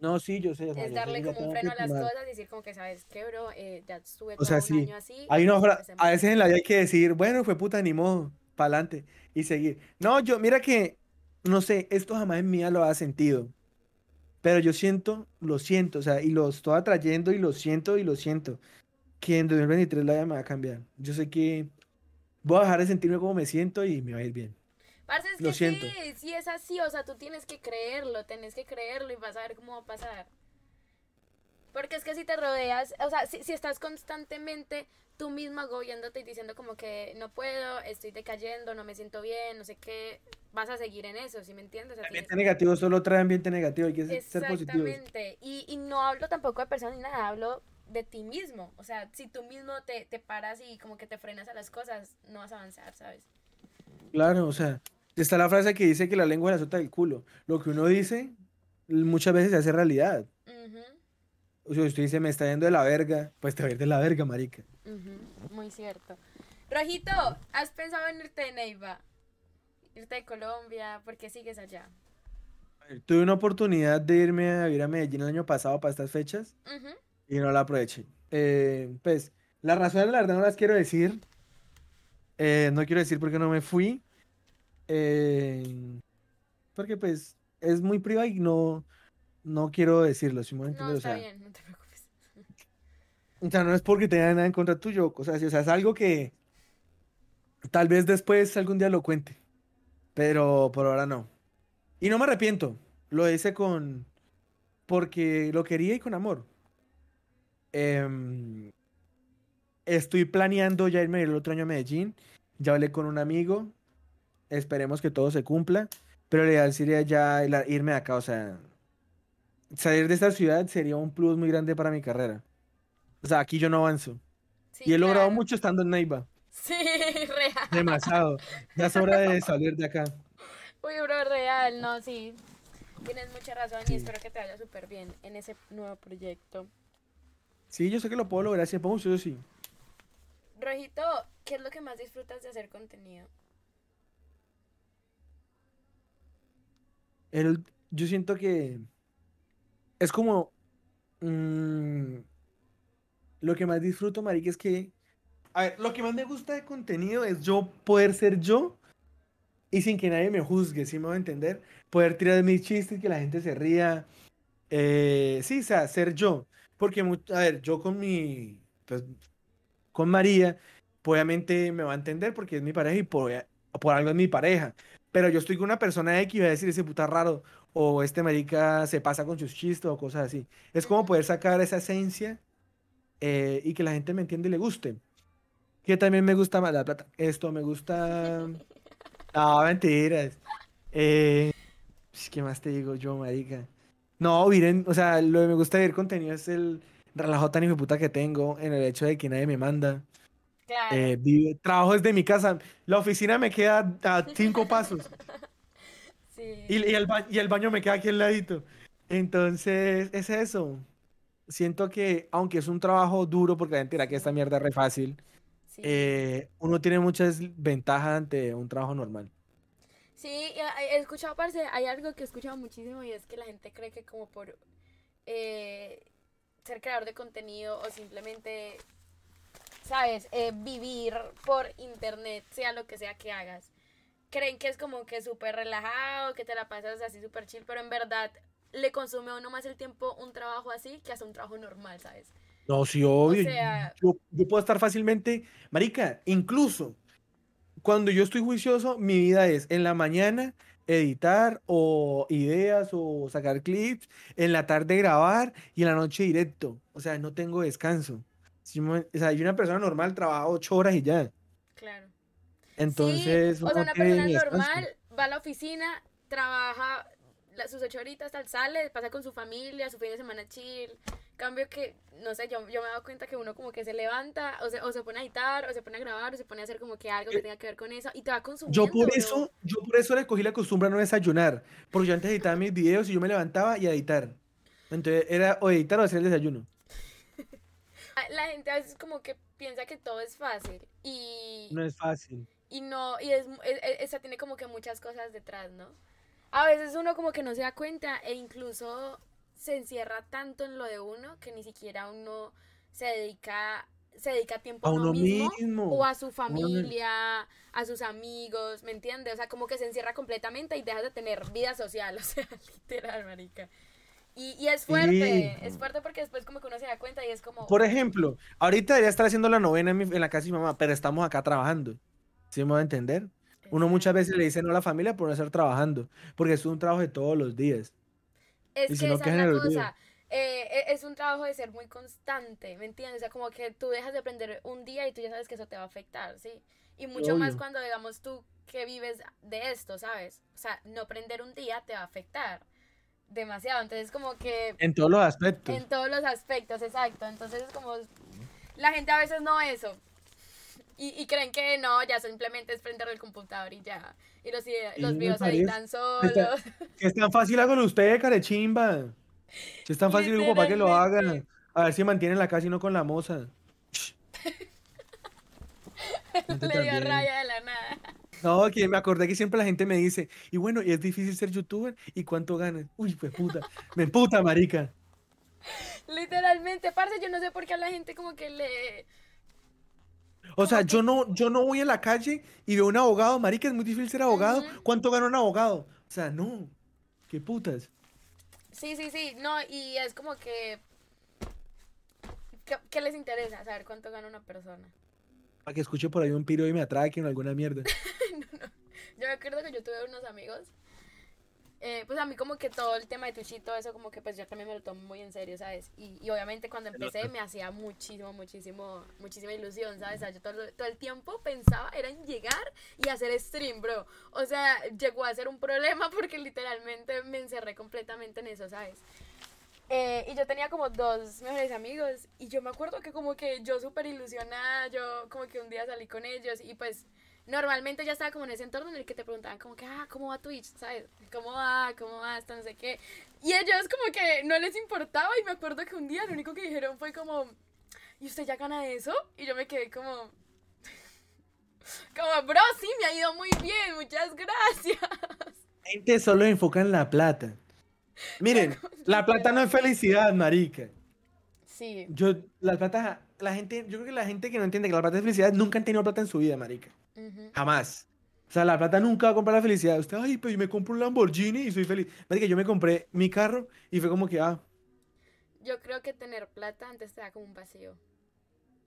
[SPEAKER 2] No, sí, yo sé. o sea,
[SPEAKER 1] es darle como un freno a las cosas y decir como que, ¿sabes qué, bro? Eh, ya estuve
[SPEAKER 2] O
[SPEAKER 1] todo
[SPEAKER 2] sea,
[SPEAKER 1] un
[SPEAKER 2] sí.
[SPEAKER 1] año así.
[SPEAKER 2] Hay una fra- a veces en la vida hay que decir, bueno, fue puta, ni modo, pa'lante y seguir. No, yo, mira que, no sé, esto jamás en mí lo ha sentido. Pero yo siento, lo siento, o sea, y lo estoy atrayendo y lo siento y lo siento, que en 2023 la vida me va a cambiar. Yo sé que voy a dejar de sentirme como me siento y me va a ir bien.
[SPEAKER 1] Parce, es
[SPEAKER 2] Lo
[SPEAKER 1] que
[SPEAKER 2] siento.
[SPEAKER 1] sí, sí es así, o sea, tú tienes que creerlo, tienes que creerlo y vas a ver cómo va a pasar. Porque es que si te rodeas, o sea, si, si estás constantemente tú mismo agobiándote y diciendo como que no puedo, estoy decayendo, no me siento bien, no sé qué, vas a seguir en eso, ¿sí me entiendes? O sea, tienes
[SPEAKER 2] Ambiente negativo solo trae ambiente negativo, hay que ser positivos.
[SPEAKER 1] Exactamente. Y, y no hablo tampoco de personas ni nada, hablo de ti mismo. O sea, si tú mismo te, te paras y como que te frenas a las cosas, no vas a avanzar, ¿sabes?
[SPEAKER 2] Claro, o sea, está la frase que dice que la lengua es la sota del culo. Lo que uno dice muchas veces se hace realidad.
[SPEAKER 1] Ujú,
[SPEAKER 2] O sea, usted dice, me está yendo de la verga, pues te va a ir de la verga, marica.
[SPEAKER 1] Muy cierto. Rojito, ¿has pensado en irte de Neiva? Irte de Colombia, ¿por qué sigues allá?
[SPEAKER 2] Tuve una oportunidad de irme a vivir a Medellín el año pasado para estas fechas y no la aproveché. Eh, pues, las razones, la verdad, no las quiero decir. Eh, no quiero decir por qué no me fui. Eh, porque, pues, es muy privado y no, no quiero decirlo, si me voy a
[SPEAKER 1] No,
[SPEAKER 2] entender, o sea.
[SPEAKER 1] bien, no te preocupes.
[SPEAKER 2] O sea, no es porque tenga nada en contra tuyo, o sea, sí, o sea, es algo que tal vez después algún día lo cuente, pero por ahora no. Y no me arrepiento, lo hice con, porque lo quería y con amor. Em, estoy planeando ya irme el otro año a Medellín, ya hablé con un amigo, esperemos que todo se cumpla, pero la ideal sería ya irme de acá, o sea, salir de esta ciudad sería un plus muy grande para mi carrera. O sea, aquí yo no avanzo.
[SPEAKER 1] Sí,
[SPEAKER 2] Y he logrado mucho estando en Neiva.
[SPEAKER 1] Sí, real.
[SPEAKER 2] Demasiado. Ya es hora de salir de acá.
[SPEAKER 1] Uy, bro, real, no, sí. Tienes mucha razón
[SPEAKER 2] Sí.
[SPEAKER 1] y espero que te vaya súper bien en ese nuevo proyecto.
[SPEAKER 2] Sí, yo sé que lo puedo lograr. Si pongo juicioso, sí.
[SPEAKER 1] Rojito, ¿qué es lo que más disfrutas de hacer contenido?
[SPEAKER 2] El- yo siento que es como mm, lo que más disfruto, marica, es que a ver, lo que más me gusta de contenido es yo poder ser yo y sin que nadie me juzgue, ¿sí me voy a entender? Poder tirar mis chistes, que la gente se ría. eh, sí, o sea, ser yo. Porque, a ver, yo con mi, pues, con María, pues, obviamente me va a entender porque es mi pareja y por, por algo es mi pareja. Pero yo estoy con una persona X y va a decir ese puta raro, o este marica se pasa con sus chistes o cosas así. Es como poder sacar esa esencia eh, y que la gente me entienda y le guste. Que también me gusta más la plata. Esto me gusta. No, mentiras. Eh, pues, ¿qué más te digo yo, marica? No, miren, o sea, lo que me gusta ver contenido es el relajo tan hijo de puta que tengo en el hecho de que nadie me manda.
[SPEAKER 1] Claro.
[SPEAKER 2] Eh, vive- trabajo desde mi casa. La oficina me queda a cinco pasos.
[SPEAKER 1] sí.
[SPEAKER 2] Y, y el ba- y el baño me queda aquí al ladito. Entonces, es eso. Siento que, aunque es un trabajo duro, porque la gente dirá que esta mierda es re fácil,
[SPEAKER 1] sí.
[SPEAKER 2] eh, uno tiene muchas ventajas ante un trabajo normal.
[SPEAKER 1] Sí, y a- he escuchado, parce, hay algo que he escuchado muchísimo y es que la gente cree que como por eh, ser creador de contenido o simplemente, sabes, Eh, vivir por internet, sea lo que sea que hagas, creen que es como que súper relajado, que te la pasas así súper chill, pero en verdad le consume a uno más el tiempo un trabajo así que hacer un trabajo normal, ¿sabes?
[SPEAKER 2] No, sí, obvio.
[SPEAKER 1] sea-
[SPEAKER 2] Yo, yo puedo estar fácilmente, marica, incluso cuando yo estoy juicioso, mi vida es en la mañana editar o ideas o sacar clips, en la tarde grabar y en la noche directo. O sea, no tengo descanso. Si o sea, yo una persona normal trabaja ocho horas y ya.
[SPEAKER 1] Claro.
[SPEAKER 2] Entonces,
[SPEAKER 1] sí, o sea, una persona normal va a la oficina, trabaja sus ocho horitas, tal, sale, pasa con su familia, su fin de semana chill. Cambio que, no sé, yo, yo me he dado cuenta que uno como que se levanta, o se, o se pone a editar, o se pone a grabar, o se pone a hacer como que algo que tenga que ver con eso, y te va consumiendo.
[SPEAKER 2] Yo por eso, yo por eso le cogí la costumbre a no desayunar, porque yo antes editaba mis videos y yo me levantaba y a editar. Entonces era o editar o hacer el desayuno.
[SPEAKER 1] La gente a veces como que piensa que todo es fácil, y
[SPEAKER 2] No es fácil.
[SPEAKER 1] y no, y es, es- es- esa tiene como que muchas cosas detrás, ¿no? A veces uno como que no se da cuenta e incluso se encierra tanto en lo de uno que ni siquiera uno se dedica, se dedica tiempo
[SPEAKER 2] A
[SPEAKER 1] a uno mismo,
[SPEAKER 2] mismo.
[SPEAKER 1] o a su
[SPEAKER 2] uno-
[SPEAKER 1] familia, a sus amigos, ¿me entiendes? O sea, como que se encierra completamente y dejas de tener vida social, o sea, literal, marica. Y, y es fuerte,
[SPEAKER 2] Sí.
[SPEAKER 1] es fuerte porque después como que uno se da cuenta y es como...
[SPEAKER 2] Por ejemplo, ahorita debería estar haciendo la novena en, mi- en la casa de mi mamá, pero estamos acá trabajando. ¿Sí me voy a entender? Uno muchas veces le dice no a la familia por no estar trabajando, porque es un trabajo de todos los días.
[SPEAKER 1] Es
[SPEAKER 2] Y si
[SPEAKER 1] que
[SPEAKER 2] no,
[SPEAKER 1] esa
[SPEAKER 2] ¿qué
[SPEAKER 1] es la cosa. eh, e- es un trabajo de ser muy constante, ¿me entiendes? O sea, como que tú dejas de aprender un día y tú ya sabes que eso te va a afectar, ¿sí? Y mucho más
[SPEAKER 2] Obvio.
[SPEAKER 1] cuando, digamos, tú que vives de esto, ¿sabes? O sea, no aprender un día te va a afectar. Demasiado. Entonces, como que
[SPEAKER 2] En todos los aspectos.
[SPEAKER 1] en todos los aspectos, exacto. Entonces, es como la gente a veces no eso. Y, y creen que no, ya simplemente es prender el computador y ya. Y los, los videos se editan solos.
[SPEAKER 2] Que es tan fácil hágalo usted, carechimba. Si es tan fácil, digo, para que lo haga.
[SPEAKER 1] Literalmente.
[SPEAKER 2] A ver si mantiene la casa y no con la moza.
[SPEAKER 1] Le dio raya de la nada.
[SPEAKER 2] No, que me acordé que siempre la gente me dice, y bueno, ¿y es difícil ser youtuber? ¿Y cuánto ganas? Uy, pues puta. Me puta, marica.
[SPEAKER 1] Literalmente, parce, yo no sé por qué a la gente como que le...
[SPEAKER 2] O sea, yo no, yo no voy a la calle y veo un abogado, marica, es muy difícil ser abogado. ¿Cuánto gana un abogado? O sea, no. ¿Qué putas?
[SPEAKER 1] Sí, sí, sí, no, y es como que... ¿Qué, qué les interesa? Saber cuánto gana una persona.
[SPEAKER 2] Para que escuche por ahí un piro y me atraquen o alguna mierda.
[SPEAKER 1] Yo me acuerdo que yo tuve unos amigos. eh, pues a mí como que todo el tema de Twitch y todo eso como que pues yo también me lo tomo muy en serio, ¿sabes? Y, y obviamente cuando empecé me hacía muchísimo, muchísimo, muchísima ilusión, ¿sabes? O sea, yo todo, todo el tiempo pensaba era en llegar y hacer stream, bro. O sea, llegó a ser un problema porque literalmente me encerré completamente en eso, ¿sabes? Eh, y yo tenía como dos mejores amigos y yo me acuerdo que como que yo súper ilusionada, yo como que un día salí con ellos y pues normalmente ya estaba como en ese entorno en el que te preguntaban como que, ah, ¿cómo va Twitch? ¿Sabes? ¿Cómo va? ¿Cómo va? Esto no sé qué. Y ellos como que no les importaba y me acuerdo que un día lo único que dijeron fue como, ¿y usted ya gana eso? Y yo me quedé como... Como, bro, sí, me ha ido muy bien, muchas gracias.
[SPEAKER 2] La gente solo enfoca en la plata. Miren, la plata no es felicidad, marica.
[SPEAKER 1] Sí,
[SPEAKER 2] Yo, la plata, la gente, yo creo que la gente que no entiende que la plata es felicidad nunca han tenido plata en su vida, marica. Jamás. O sea, la plata nunca va a comprar la felicidad. Usted, ay, pero yo me compro un Lamborghini y soy feliz. Marica, yo me compré mi carro y fue como que, ah,
[SPEAKER 1] yo creo que tener plata antes te da como un vacío.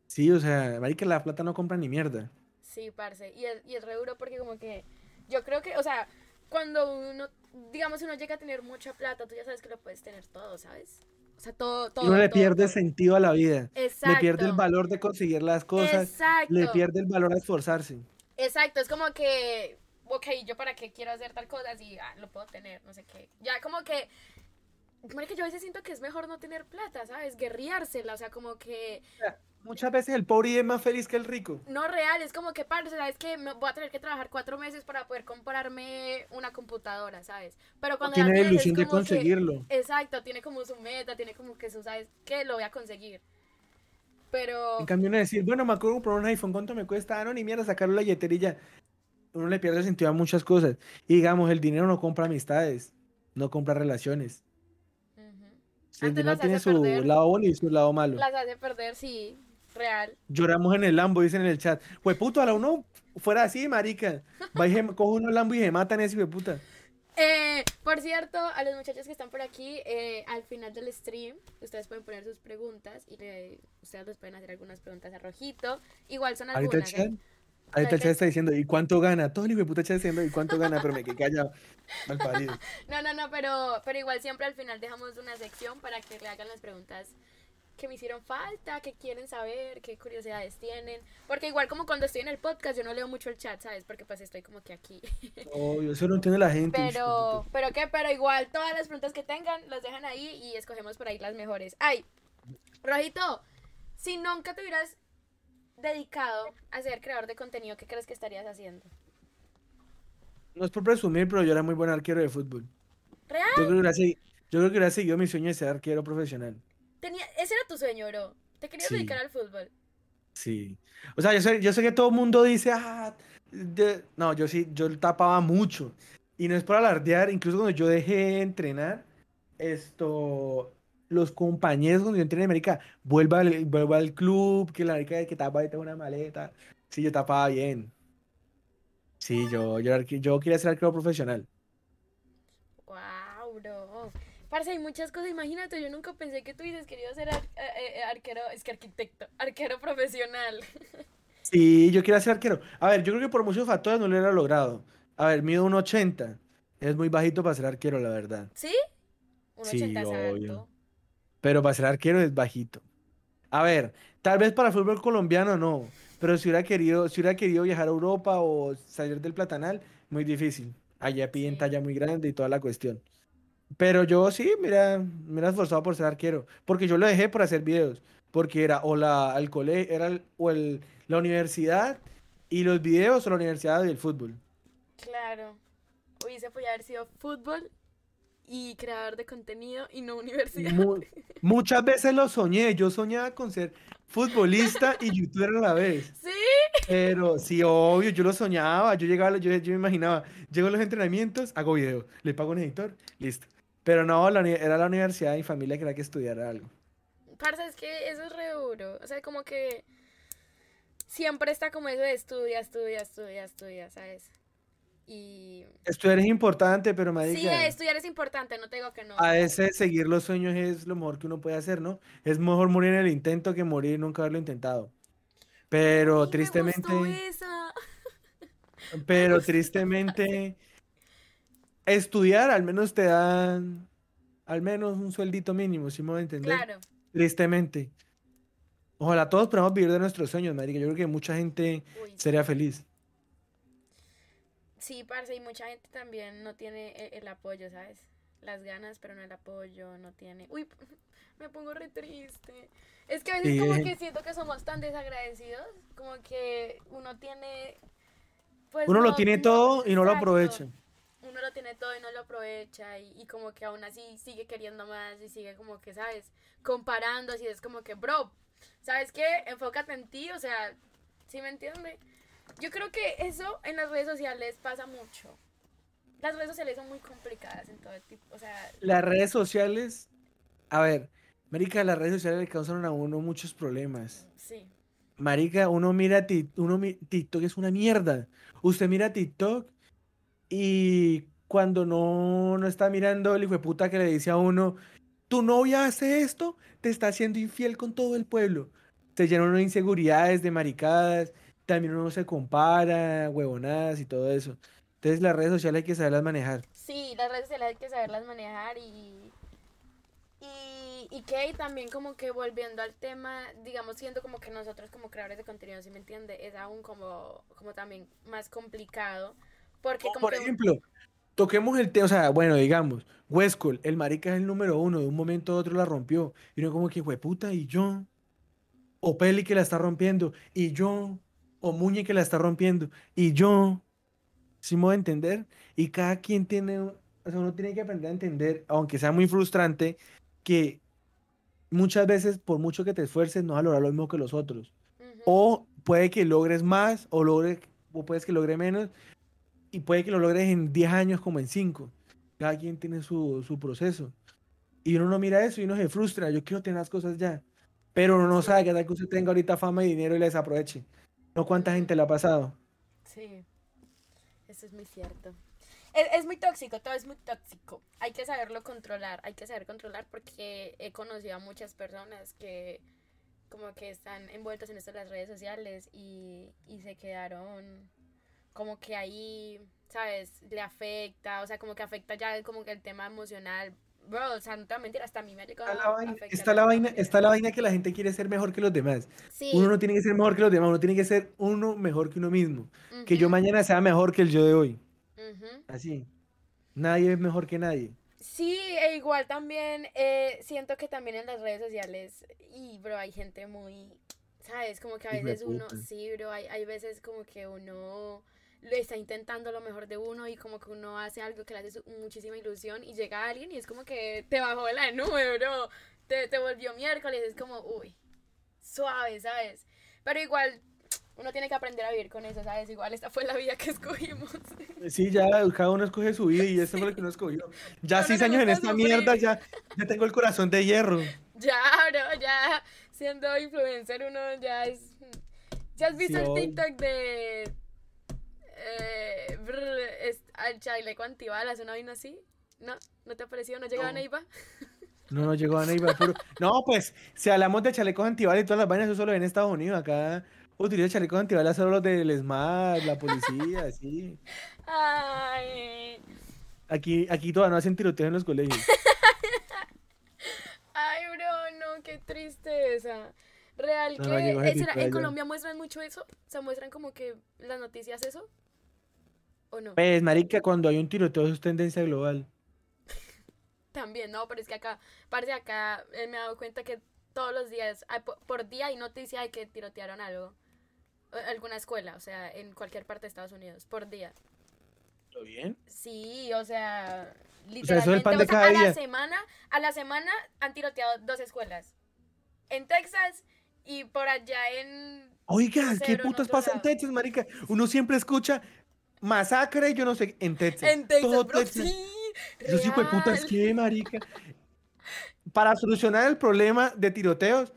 [SPEAKER 2] sí, o sea, marica, la plata no compra ni mierda.
[SPEAKER 1] Sí, parce. Y es, y es re duro porque como que yo creo que, o sea, cuando uno, digamos, uno llega a tener mucha plata, tú ya sabes que lo puedes tener todo, ¿sabes? O sea, todo, todo.
[SPEAKER 2] Uno le
[SPEAKER 1] todo,
[SPEAKER 2] pierde
[SPEAKER 1] todo.
[SPEAKER 2] sentido a la vida.
[SPEAKER 1] Exacto.
[SPEAKER 2] Le pierde el valor de conseguir las cosas.
[SPEAKER 1] Exacto.
[SPEAKER 2] Le pierde el valor a esforzarse.
[SPEAKER 1] Exacto, es como que, ok, yo para qué quiero hacer tal cosa si ah, lo puedo tener, no sé qué. Ya como que, que yo a veces siento que es mejor no tener plata, ¿sabes? Guerriársela, o sea, como que
[SPEAKER 2] Muchas veces el pobre es más feliz que el rico.
[SPEAKER 1] no real, es como que, parce, ¿sabes que Voy a tener que trabajar cuatro meses para poder comprarme una computadora, ¿sabes? Pero cuando
[SPEAKER 2] Tiene la ilusión de
[SPEAKER 1] que-
[SPEAKER 2] conseguirlo.
[SPEAKER 1] exacto, tiene como su meta, tiene como que su, ¿sabes? Que lo voy a conseguir. Pero,
[SPEAKER 2] En cambio, uno decir, bueno, me acuerdo comprar un iPhone, ¿cuánto me cuesta? Ah, no, ni mierda, sacarlo la yeterilla. Uno le pierde el sentido a muchas cosas. Y digamos, el dinero no compra amistades, no compra relaciones.
[SPEAKER 1] ujú,
[SPEAKER 2] Sí, el dinero tiene su lado bueno y su lado malo.
[SPEAKER 1] las hace perder, sí, real.
[SPEAKER 2] Lloramos en el Lambo, dicen en el chat. Pues puto, a la uno fuera así, marica. Va y coge uno el Lambo y se matan ese hijo de puta.
[SPEAKER 1] Eh, por cierto, a los muchachos que están por aquí, eh, al final del stream, ustedes pueden poner sus preguntas y le- ustedes les pueden hacer algunas preguntas a Rojito. Igual son
[SPEAKER 2] Ahorita el
[SPEAKER 1] algunas.
[SPEAKER 2] chat,
[SPEAKER 1] ¿eh?
[SPEAKER 2] ahorita el chat
[SPEAKER 1] Ahorita-
[SPEAKER 2] está diciendo, ¿y cuánto gana? Todo el hijo de puta chat diciendo, ¿y cuánto gana? Pero me quedé callado. Mal parido.
[SPEAKER 1] No, no, no, pero, pero igual siempre al final dejamos una sección para que le hagan las preguntas que me hicieron falta, que quieren saber, qué curiosidades tienen. Porque igual como cuando estoy en el podcast yo no leo mucho el chat, ¿sabes? Porque pues estoy como que aquí.
[SPEAKER 2] Obvio, eso no entiende la gente.
[SPEAKER 1] Pero, pero qué, pero igual todas las preguntas que tengan las dejan ahí y escogemos por ahí las mejores. Ay, Rojito, si nunca te hubieras dedicado a ser creador de contenido, ¿qué crees que estarías haciendo?
[SPEAKER 2] No es por presumir, pero yo era muy buen arquero de fútbol.
[SPEAKER 1] ¿Real?
[SPEAKER 2] Yo creo que hubiera, segui- yo creo que hubiera seguido mi sueño de ser arquero profesional.
[SPEAKER 1] Tenía, ese era tu sueño, bro. Te querías
[SPEAKER 2] Sí.
[SPEAKER 1] dedicar al fútbol.
[SPEAKER 2] Sí. O sea, yo sé, yo sé que todo el mundo dice, ah, de-". no, yo sí, yo tapaba mucho. Y no es por alardear, incluso cuando yo dejé de entrenar, esto, los compañeros cuando yo entrené en América, vuelva al, vuelva al club, que la América que tapa ahorita una maleta. Sí, yo tapaba bien. Sí, yo, yo, yo quería ser arquero profesional.
[SPEAKER 1] Parce, hay muchas cosas. Imagínate, yo nunca pensé que tú hubieses querido ser ar- eh, eh, arquero, es que arquitecto, arquero profesional.
[SPEAKER 2] Sí, yo quería ser arquero. A ver, yo creo que por muchos factores no lo hubiera logrado. A ver, mido 1.80. Es muy bajito para ser arquero, la verdad.
[SPEAKER 1] ¿Sí? Un
[SPEAKER 2] Sí,
[SPEAKER 1] 80 es
[SPEAKER 2] obvio.
[SPEAKER 1] alto.
[SPEAKER 2] Pero para ser arquero es bajito. A ver, tal vez para el fútbol colombiano no. Pero si hubiera querido, si hubiera querido viajar a Europa o salir del Platanal, muy difícil. Allá piden
[SPEAKER 1] Sí.
[SPEAKER 2] talla muy grande y toda la cuestión. Pero yo sí, mira, me era esforzado por ser arquero. Porque yo lo dejé por hacer videos. Porque era o la, el colegio, era el- o el, la universidad y los videos o la universidad y el fútbol.
[SPEAKER 1] Claro. Hubiese podido haber sido fútbol y creador de contenido y no universidad.
[SPEAKER 2] Mu- muchas veces lo soñé. Yo soñaba con ser futbolista y youtuber a la vez.
[SPEAKER 1] Sí.
[SPEAKER 2] Pero sí, obvio, yo lo soñaba. Yo llegaba, yo, yo me imaginaba, llego a los entrenamientos, hago video, le pago un editor, listo. Pero no, la era la universidad de mi familia que era que estudiara algo.
[SPEAKER 1] Parce, es que eso es re duro. O sea, como que siempre está como eso de estudia, estudia, estudia, estudia, ¿sabes? Y
[SPEAKER 2] Estudiar es importante, pero
[SPEAKER 1] sí,
[SPEAKER 2] marica,
[SPEAKER 1] estudiar es importante, no te digo que no.
[SPEAKER 2] a veces seguir los sueños es lo mejor que uno puede hacer, ¿no? Es mejor morir en el intento que morir y nunca haberlo intentado. Pero
[SPEAKER 1] Ay, me gustó
[SPEAKER 2] tristemente,
[SPEAKER 1] esa.
[SPEAKER 2] pero tristemente, estudiar al menos te dan al menos un sueldito mínimo, si me voy a entender.
[SPEAKER 1] Claro.
[SPEAKER 2] Tristemente. Ojalá todos podamos vivir de nuestros sueños, marica. Yo creo que mucha gente
[SPEAKER 1] Uy,
[SPEAKER 2] sería feliz.
[SPEAKER 1] Sí, parce, y mucha gente también no tiene e- el, apoyo, ¿sabes? Las ganas, pero no el apoyo, no tiene... Uy, me pongo re triste. Es que a veces
[SPEAKER 2] Sí,
[SPEAKER 1] como que siento que somos tan desagradecidos, como que uno tiene... Pues
[SPEAKER 2] Uno lo
[SPEAKER 1] no-
[SPEAKER 2] tiene
[SPEAKER 1] no-
[SPEAKER 2] todo y no lo aprovecha.
[SPEAKER 1] Uno lo tiene todo y no lo aprovecha y, y como que aún así sigue queriendo más y sigue como que, ¿sabes? Comparando, así es como que, bro, ¿sabes qué? Enfócate en ti, o sea, ¿sí me entiende? Yo creo que eso en las redes sociales pasa mucho. Las redes sociales son muy complicadas en todo tipo, o sea,
[SPEAKER 2] Las redes sociales, a ver, marica, las redes sociales le causan a uno muchos problemas.
[SPEAKER 1] sí.
[SPEAKER 2] Marica, uno mira Tik- uno mi- TikTok es una mierda. Usted mira TikTok y cuando no, no está mirando el hijo de puta que le dice a uno, tu novia hace esto, te está haciendo infiel con todo el pueblo. Se llena uno de inseguridades, de maricadas, también uno se compara, huevonadas y todo eso. Entonces las redes sociales hay que saberlas manejar.
[SPEAKER 1] Sí, las redes sociales hay que saberlas manejar y... Y, y y también como que volviendo al tema, digamos, siendo como que nosotros como creadores de contenido, ¿sí me entiende? Es aún como, como también más complicado. Porque como
[SPEAKER 2] por
[SPEAKER 1] que...
[SPEAKER 2] ejemplo, toquemos el tema, o sea, bueno, digamos, Westcol, el marica es el número uno, de un momento a otro la rompió. Y uno como que, puta, y yo. O Peli que la está rompiendo, y yo. O Muñe que la está rompiendo, y yo. ¿Sí me voy a entender? Y cada quien tiene, o sea, uno tiene que aprender a entender, aunque sea muy frustrante, que muchas veces, por mucho que te esfuerces, no vas a lograr lo mismo que los otros. O puede que logres más, o, logre, o puedes que logre menos, y puede que lo logres en 10 años como en 5. Cada quien tiene su, su proceso. Y uno no mira eso y uno se frustra. Yo quiero tener las cosas ya. Pero uno no sabe que tal que usted tenga ahorita fama y dinero y la desaproveche. ¿No cuánta gente le ha pasado?
[SPEAKER 1] Sí, eso es muy cierto. Es, es muy tóxico, todo es muy tóxico. Hay que saberlo controlar, hay que saber controlar porque he conocido a muchas personas que como que están envueltas en esto de las redes sociales y, y se quedaron como que ahí, ¿sabes? Le afecta, o sea, como que afecta ya como que el tema emocional. Bro, o sea, no te voy a mentir, hasta a mí me ha llegado
[SPEAKER 2] Está
[SPEAKER 1] a
[SPEAKER 2] la vaina, está la vaina, está la vaina que la gente quiere ser mejor que los demás.
[SPEAKER 1] Sí.
[SPEAKER 2] Uno no tiene que ser mejor que los demás, uno tiene que ser uno mejor que uno mismo. Que yo mañana sea mejor que el yo de hoy. Así. Nadie es mejor que nadie.
[SPEAKER 1] Sí, e igual también eh, siento que también en las redes sociales, y bro, hay gente muy, ¿sabes? Como que a veces uno, sí, bro, hay, hay veces como que uno está intentando lo mejor de uno y como que uno hace algo que le hace muchísima ilusión y llega alguien y es como que te bajó de la nube, bro, te, te volvió miércoles, es como, uy, suave, ¿sabes? Pero igual uno tiene que aprender a vivir con eso, ¿sabes? Igual esta fue la vida que escogimos.
[SPEAKER 2] Sí, ya cada uno escoge su vida y eso fue lo que uno escogió. Ya
[SPEAKER 1] A uno
[SPEAKER 2] seis
[SPEAKER 1] le
[SPEAKER 2] años en esta
[SPEAKER 1] sufrir.
[SPEAKER 2] mierda, ya, ya tengo el corazón de hierro.
[SPEAKER 1] Ya, bro, ya siendo influencer uno ya es... ¿Ya has visto
[SPEAKER 2] Sí,
[SPEAKER 1] el. TikTok de... Eh, brr, es, al chaleco antibalas, una vaina así? ¿No? ¿No te ha parecido? ¿No llegaba
[SPEAKER 2] No.
[SPEAKER 1] Neiva?
[SPEAKER 2] No, no llegó a Neiva puro. No, pues, si hablamos de chalecos antibalas y todas las vainas, eso solo en Estados Unidos. Acá utiliza chalecos antibalas solo los del SMAT, la policía, así.
[SPEAKER 1] Ay,
[SPEAKER 2] Aquí, aquí todavía no hacen tiroteos en los colegios.
[SPEAKER 1] ay, bro, no, qué tristeza. Real
[SPEAKER 2] No,
[SPEAKER 1] que...
[SPEAKER 2] no
[SPEAKER 1] eh, ¿será-
[SPEAKER 2] tipo
[SPEAKER 1] ¿En. Colombia muestran mucho eso? ¿Se muestran como que las noticias eso? ¿O no?
[SPEAKER 2] Pues, marica, cuando hay un tiroteo es tendencia global.
[SPEAKER 1] También, no, pero es que acá, parece acá, eh, me he dado cuenta que todos los días, por día hay noticia de que tirotearon algo. Alguna escuela, o sea, en cualquier parte de Estados Unidos, por día.
[SPEAKER 2] ¿Todo bien?
[SPEAKER 1] Sí, o sea,
[SPEAKER 2] sea, eso es el
[SPEAKER 1] literalmente,
[SPEAKER 2] pan de
[SPEAKER 1] o sea,
[SPEAKER 2] cada
[SPEAKER 1] a
[SPEAKER 2] día.
[SPEAKER 1] la semana, a la semana han tiroteado dos escuelas. En Texas y por allá en
[SPEAKER 2] Oiga, ¿qué putas pasa en. Texas, marica? Uno siempre escucha masacre, yo no sé, en Texas.
[SPEAKER 1] En Texas,
[SPEAKER 2] Todo
[SPEAKER 1] bro,
[SPEAKER 2] Texas.
[SPEAKER 1] sí.
[SPEAKER 2] Yo sí, pues, putas. ¿qué, marica? Para solucionar el problema de tiroteos,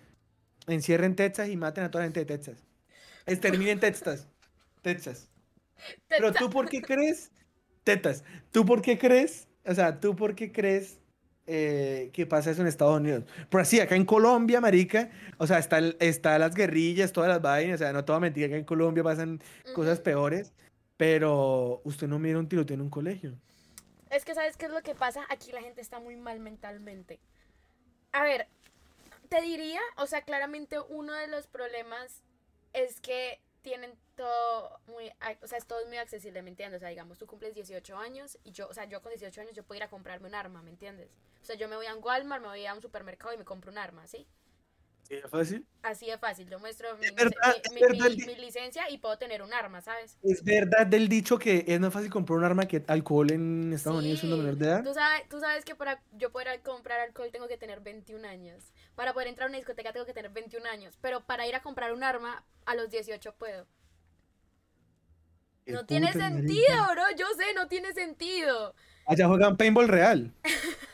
[SPEAKER 2] encierren Texas y maten a toda la gente de Texas. Exterminen Texas. Texas. Pero tú, ¿por qué crees? Tetas. ¿Tú por qué crees? O sea, ¿tú por qué crees eh, que pasa eso en Estados Unidos? Por así, acá en Colombia, marica, o sea, está, el- está las guerrillas, todas las vainas, o sea, no te voy a mentir, acá en Colombia pasan cosas
[SPEAKER 1] Ujú.
[SPEAKER 2] peores, pero usted no mira un tiroteo en un colegio.
[SPEAKER 1] Es que, ¿sabes qué es lo que pasa? Aquí la gente está muy mal mentalmente. A ver, te diría, o sea, claramente uno de los problemas es que tienen todo muy, o sea, es todo muy accesible, ¿me entiendes? O sea, digamos, tú cumples 18 años y yo, o sea, yo con 18 años yo puedo ir a comprarme un arma, ¿me entiendes? O sea, yo me voy a un Walmart, me voy a un supermercado y me compro un arma, ¿sí?
[SPEAKER 2] ¿Sí, es fácil?
[SPEAKER 1] Así de fácil, yo muestro mi,
[SPEAKER 2] verdad,
[SPEAKER 1] licencia y puedo tener un arma, ¿sabes?
[SPEAKER 2] Es verdad del dicho que es más fácil comprar un arma que alcohol en Estados Unidos siendo
[SPEAKER 1] Sí,
[SPEAKER 2] menor de edad.
[SPEAKER 1] Tú sabes, tú sabes que para yo poder comprar alcohol tengo que tener 21 años. Para poder entrar a una discoteca tengo que tener 21 años. Pero para ir a comprar un arma a los 18 puedo. No tiene
[SPEAKER 2] marica.
[SPEAKER 1] sentido, bro. Yo sé, no tiene sentido.
[SPEAKER 2] Allá juegan paintball real.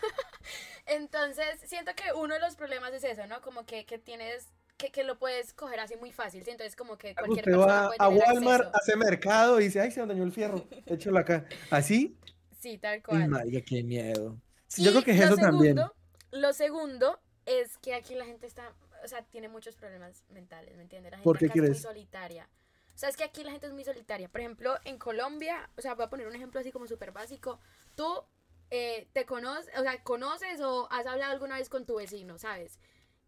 [SPEAKER 1] Entonces, siento que uno de los problemas es eso, ¿no? Como que, que tienes, que, que lo puedes coger así muy fácil. ¿sí? Entonces, como que cualquier
[SPEAKER 2] Usted
[SPEAKER 1] persona
[SPEAKER 2] va
[SPEAKER 1] puede
[SPEAKER 2] a
[SPEAKER 1] tener
[SPEAKER 2] Walmart,
[SPEAKER 1] acceso.
[SPEAKER 2] hace mercado y dice, ay, se me dañó el fierro, échalo acá. ¿Así?
[SPEAKER 1] Sí, tal cual.
[SPEAKER 2] marica, qué miedo. Sí, yo creo que es
[SPEAKER 1] lo
[SPEAKER 2] eso también.
[SPEAKER 1] segundo- Lo segundo es que aquí la gente está, o sea, tiene muchos problemas mentales, ¿me entiendes? La gente
[SPEAKER 2] ¿Por qué
[SPEAKER 1] acá es muy
[SPEAKER 2] crees?
[SPEAKER 1] solitaria. O sea, es que aquí la gente es muy solitaria. Por ejemplo, en Colombia, o sea, voy a poner un ejemplo así como súper básico. Tú eh, te conoces, o sea, conoces o has hablado alguna vez con tu vecino, ¿sabes?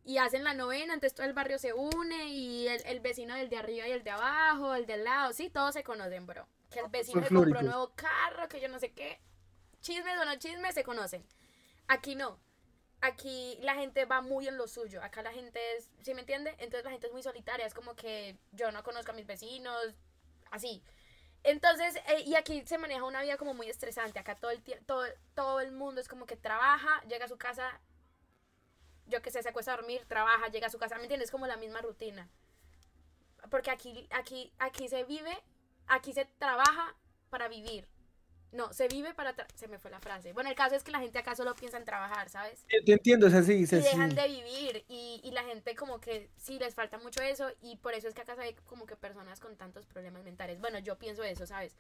[SPEAKER 1] Y hacen la novena, entonces todo el barrio se une y el, el vecino del de arriba y el de abajo, el del lado, sí, todos se conocen, bro. Que el vecino le compró un nuevo carro, que yo no sé qué. Chismes o no chismes, se conocen. Aquí no. Aquí la gente va muy en lo suyo. Acá la gente es, ¿sí me entiende? Entonces la gente es muy solitaria. Es como que yo no conozco a mis vecinos, así. Entonces, eh, y aquí se maneja una vida como muy estresante. Acá todo el, todo, todo el mundo es como que trabaja, llega a su casa, yo que sé, se acuesta a dormir, trabaja, llega a su casa, ¿me entiendes? Es como la misma rutina. Porque aquí, aquí, aquí se vive, aquí se trabaja para vivir. No, se vive para... tra- Se me fue la frase. Bueno, el caso es que la gente acá solo piensa en trabajar, ¿sabes?
[SPEAKER 2] Yo te entiendo, o sea, sí,
[SPEAKER 1] Y dejan de vivir y, y la gente como que sí les falta mucho eso y por eso es que acá se ve como que personas con tantos problemas mentales. Bueno, yo pienso eso, ¿sabes?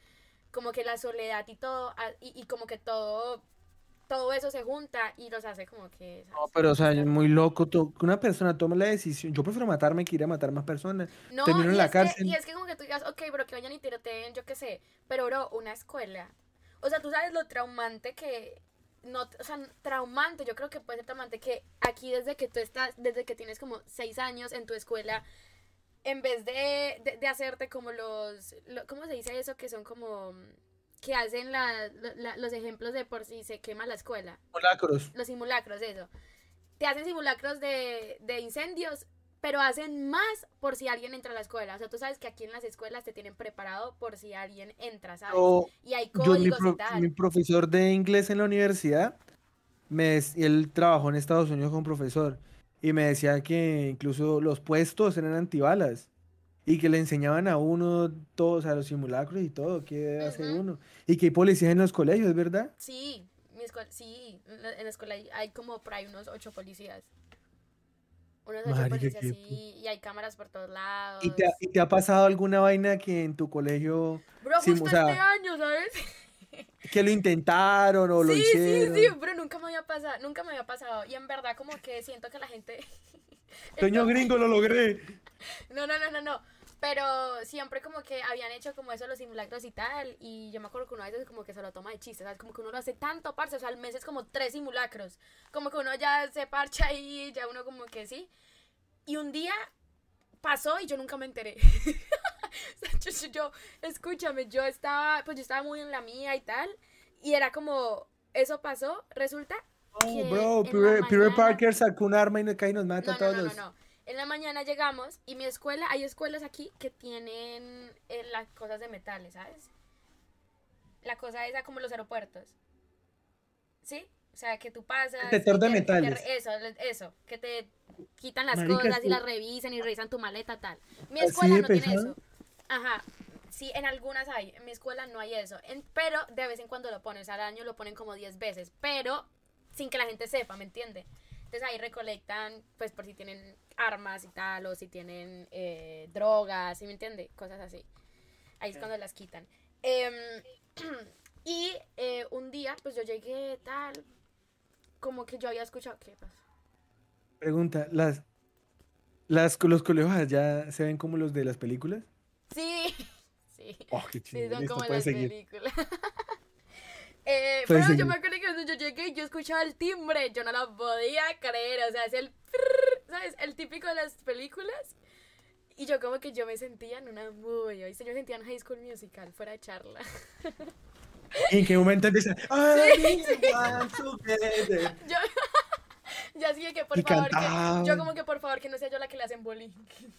[SPEAKER 1] Como que la soledad y todo, ah, y, y como que todo, todo eso se junta y los hace como que...
[SPEAKER 2] No,
[SPEAKER 1] ¿sabes?
[SPEAKER 2] pero, o sea, es muy loco que una persona tome la decisión. Yo prefiero matarme que ir a matar más personas.
[SPEAKER 1] No,
[SPEAKER 2] termino en la
[SPEAKER 1] es que-
[SPEAKER 2] cárcel.
[SPEAKER 1] y es que como que tú digas, ok, bro, que vayan y tiroteen, yo qué sé. Pero, bro, una escuela. O sea, tú sabes lo traumante que. No, o sea, traumante, yo creo que puede ser traumante que aquí desde que tú estás, desde que tienes como seis años en tu escuela, en vez de, de, de hacerte como los, lo- ¿cómo se dice eso? Que son como, que hacen la, la- los ejemplos de por si se quema la escuela
[SPEAKER 2] Molacros.
[SPEAKER 1] los simulacros, eso. Te hacen simulacros de, de incendios, pero hacen más por si alguien entra a la escuela. O sea, tú sabes que aquí en las escuelas te tienen preparado por si alguien entra, ¿sabes?
[SPEAKER 2] Yo,
[SPEAKER 1] y hay
[SPEAKER 2] yo mi,
[SPEAKER 1] códigos
[SPEAKER 2] pro-
[SPEAKER 1] y tal.
[SPEAKER 2] mi profesor de inglés en la universidad, me, él trabajó en Estados Unidos como profesor y me decía que incluso los puestos eran antibalas y que le enseñaban a uno todos a los simulacros y todo, qué debe hacer
[SPEAKER 1] Ujú.
[SPEAKER 2] uno. Y que hay policías en los colegios, ¿es verdad?
[SPEAKER 1] Sí, mi escuela, sí, en la, escuela hay, hay como por ahí unos ocho policías. Unos ocho
[SPEAKER 2] Marica,
[SPEAKER 1] policías,
[SPEAKER 2] qué
[SPEAKER 1] sí, y hay cámaras por todos lados.
[SPEAKER 2] ¿Y te, ha, y te ha pasado alguna vaina que en tu colegio,
[SPEAKER 1] Bro,
[SPEAKER 2] sí,
[SPEAKER 1] justo
[SPEAKER 2] o sea,
[SPEAKER 1] este año, ¿sabes?
[SPEAKER 2] que lo intentaron o lo
[SPEAKER 1] sí,
[SPEAKER 2] hicieron?
[SPEAKER 1] sí, sí, pero nunca me había pasado, nunca me había pasado. Y en verdad como que siento que la gente...
[SPEAKER 2] Sueño gringo, lo logré.
[SPEAKER 1] No, no, no, no, no. Pero siempre como que habían hecho como eso los simulacros y tal. Y yo me acuerdo que uno a veces como que se lo toma de chiste, ¿sabes? Como que uno lo hace tanto, parce. O sea, al mes es como tres simulacros. Como que uno ya se parcha ahí, ya uno como que sí. Y un día pasó y yo nunca me enteré. O sea, yo, yo- yo- escúchame, yo estaba, pues yo estaba muy en la mía y tal. Y era como, eso pasó, resulta que
[SPEAKER 2] bro, Peter, Parker sacó un arma y nos cae y nos mata
[SPEAKER 1] No,
[SPEAKER 2] a
[SPEAKER 1] no,
[SPEAKER 2] todos.
[SPEAKER 1] no, no, no. En la mañana llegamos y mi escuela, hay escuelas aquí que tienen eh, las cosas de metales, ¿sabes? La cosa esa como los aeropuertos. ¿Sí? O sea, que tú pasas.
[SPEAKER 2] Detector de
[SPEAKER 1] te-
[SPEAKER 2] metales.
[SPEAKER 1] te- eso, eso, que te quitan las
[SPEAKER 2] Marica,
[SPEAKER 1] cosas y las revisan y revisan tu maleta, tal. Mi
[SPEAKER 2] ¿Así
[SPEAKER 1] escuela no tiene
[SPEAKER 2] pesado?
[SPEAKER 1] eso. Ajá. Sí, en algunas hay. En mi escuela no hay eso. En- pero de vez en cuando lo ponen. O sea, al año lo ponen como 10 veces. Pero sin que la gente sepa, ¿me entiende? Entonces ahí recolectan, pues por si tienen armas y tal, o si tienen eh, drogas, ¿sí me entiende? Cosas así. Ahí es cuando las quitan. Em, y eh, un día, pues yo llegué tal, como que yo había escuchado, ¿qué pasa?
[SPEAKER 2] Pregunta, ¿las, las, los colegios allá se ven como los de las películas?
[SPEAKER 1] Sí, sí.
[SPEAKER 2] Oh, qué
[SPEAKER 1] Sí,
[SPEAKER 2] chido.
[SPEAKER 1] son
[SPEAKER 2] Listo,
[SPEAKER 1] como las
[SPEAKER 2] seguir.
[SPEAKER 1] películas. eh, pero yo me acuerdo que cuando yo llegué y yo escuchaba el timbre, yo no lo podía creer, o sea, es el, prrr, ¿sabes? El típico de las películas. Y yo como que yo me sentía en una movie, ¿viste? Yo me sentía en High School Musical, fuera de charla.
[SPEAKER 2] ¿Y en qué momento empieza? "I want to get it"?
[SPEAKER 1] Yo, ya así que por
[SPEAKER 2] Y
[SPEAKER 1] favor, que, yo como que por favor que no sea yo la que le hacen bullying.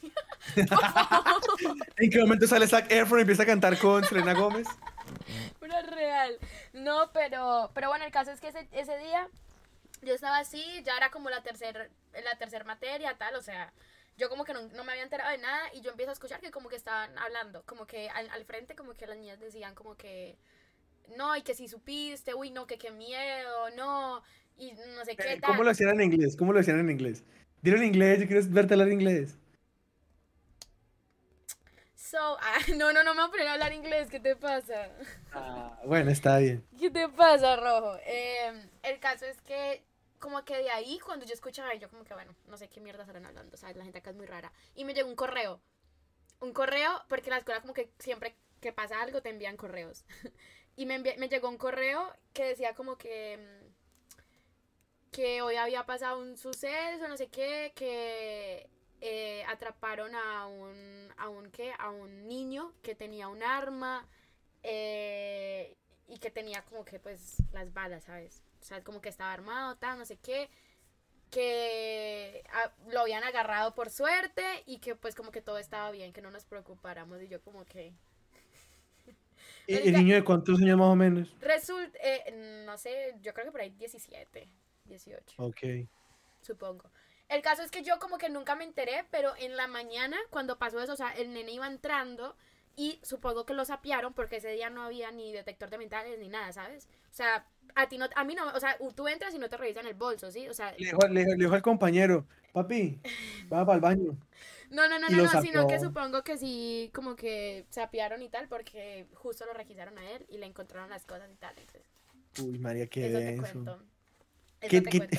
[SPEAKER 2] ¿En qué momento sale Zac Efron y empieza a cantar con Selena Gómez?
[SPEAKER 1] Una real. No, pero, pero bueno, el caso es que ese, ese día yo estaba así, ya era como la tercera la tercer materia, tal, o sea, yo como que no, no me había enterado de nada y yo empiezo a escuchar que como que estaban hablando, como que al, al frente como que las niñas decían como que, no, y que si supiste, uy, no, que qué miedo, no, y no sé qué tal.
[SPEAKER 2] ¿Cómo lo hacían en inglés? ¿Cómo lo hacían en inglés? Dilo en inglés, yo quiero verte hablar inglés.
[SPEAKER 1] So, ah, no, no, no me voy a poner a hablar inglés, ¿qué te pasa?
[SPEAKER 2] Ah, bueno, está bien.
[SPEAKER 1] ¿Qué te pasa, Rojo? Eh, el caso es que, como que de ahí, cuando yo escuchaba, yo como que, bueno, no sé qué mierda estarán hablando, ¿sabes? La gente acá es muy rara. Y me llegó un correo. Un correo, porque la escuela como que siempre que pasa algo te envían correos. y me, envi- me llegó un correo que decía como que... mm, que hoy había pasado un suceso, no sé qué, que eh, atraparon a un, a un, ¿qué? A un niño que tenía un arma eh, y que tenía como que pues las balas, ¿sabes? O sea, como que estaba armado, tal, no sé qué, que ah, lo habían agarrado por suerte y que pues como que todo estaba bien, que no nos preocupáramos y yo como que...
[SPEAKER 2] ¿Y
[SPEAKER 1] Marica-
[SPEAKER 2] ¿El niño de cuántos años más o menos?
[SPEAKER 1] Resulta, eh, no sé, yo creo que por ahí 17, 18.
[SPEAKER 2] Ok.
[SPEAKER 1] supongo. El caso es que yo como que nunca me enteré, pero en la mañana cuando pasó eso, o sea, el nene iba entrando y supongo que lo sapearon porque ese día no había ni detector de metales ni nada, ¿sabes? O sea, a ti no, a mí no, o sea, tú entras y no te revisan el bolso, ¿sí? O sea,
[SPEAKER 2] Le dijo, le dijo- le dijo al compañero, papi, va para el baño.
[SPEAKER 1] no, no, no, no, no, sino que supongo que sí, como que sapearon y tal, porque justo lo requisaron a él y le encontraron las cosas y tal, entonces,
[SPEAKER 2] Uy, María, qué
[SPEAKER 1] eso te
[SPEAKER 2] denso.
[SPEAKER 1] cuento. Eso
[SPEAKER 2] ¿Qué-
[SPEAKER 1] te
[SPEAKER 2] qué-.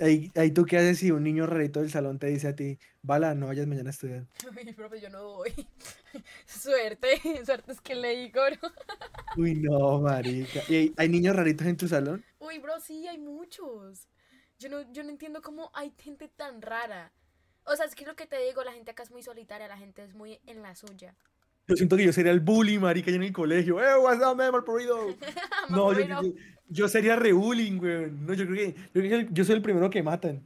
[SPEAKER 2] Ahí, ahí tú qué haces si un niño rarito del salón te dice a ti, Bala, no vayas mañana a estudiar.
[SPEAKER 1] Uy, profe, yo no voy. Suerte, suerte es que le digo, bro.
[SPEAKER 2] Uy, no, marica. ¿Y hay, hay niños raritos en tu salón?
[SPEAKER 1] Uy, bro, sí, hay muchos. Yo no, yo no entiendo cómo hay gente tan rara. O sea, es que lo que te digo, la gente acá es muy solitaria, la gente es muy en la suya.
[SPEAKER 2] Yo siento que yo sería el bully, marica, yo en el colegio. ¡Eh, what's up, man, malparido?" No, yo, yo, yo sería re bullying, güey. No, yo creo que yo, yo soy el primero que matan.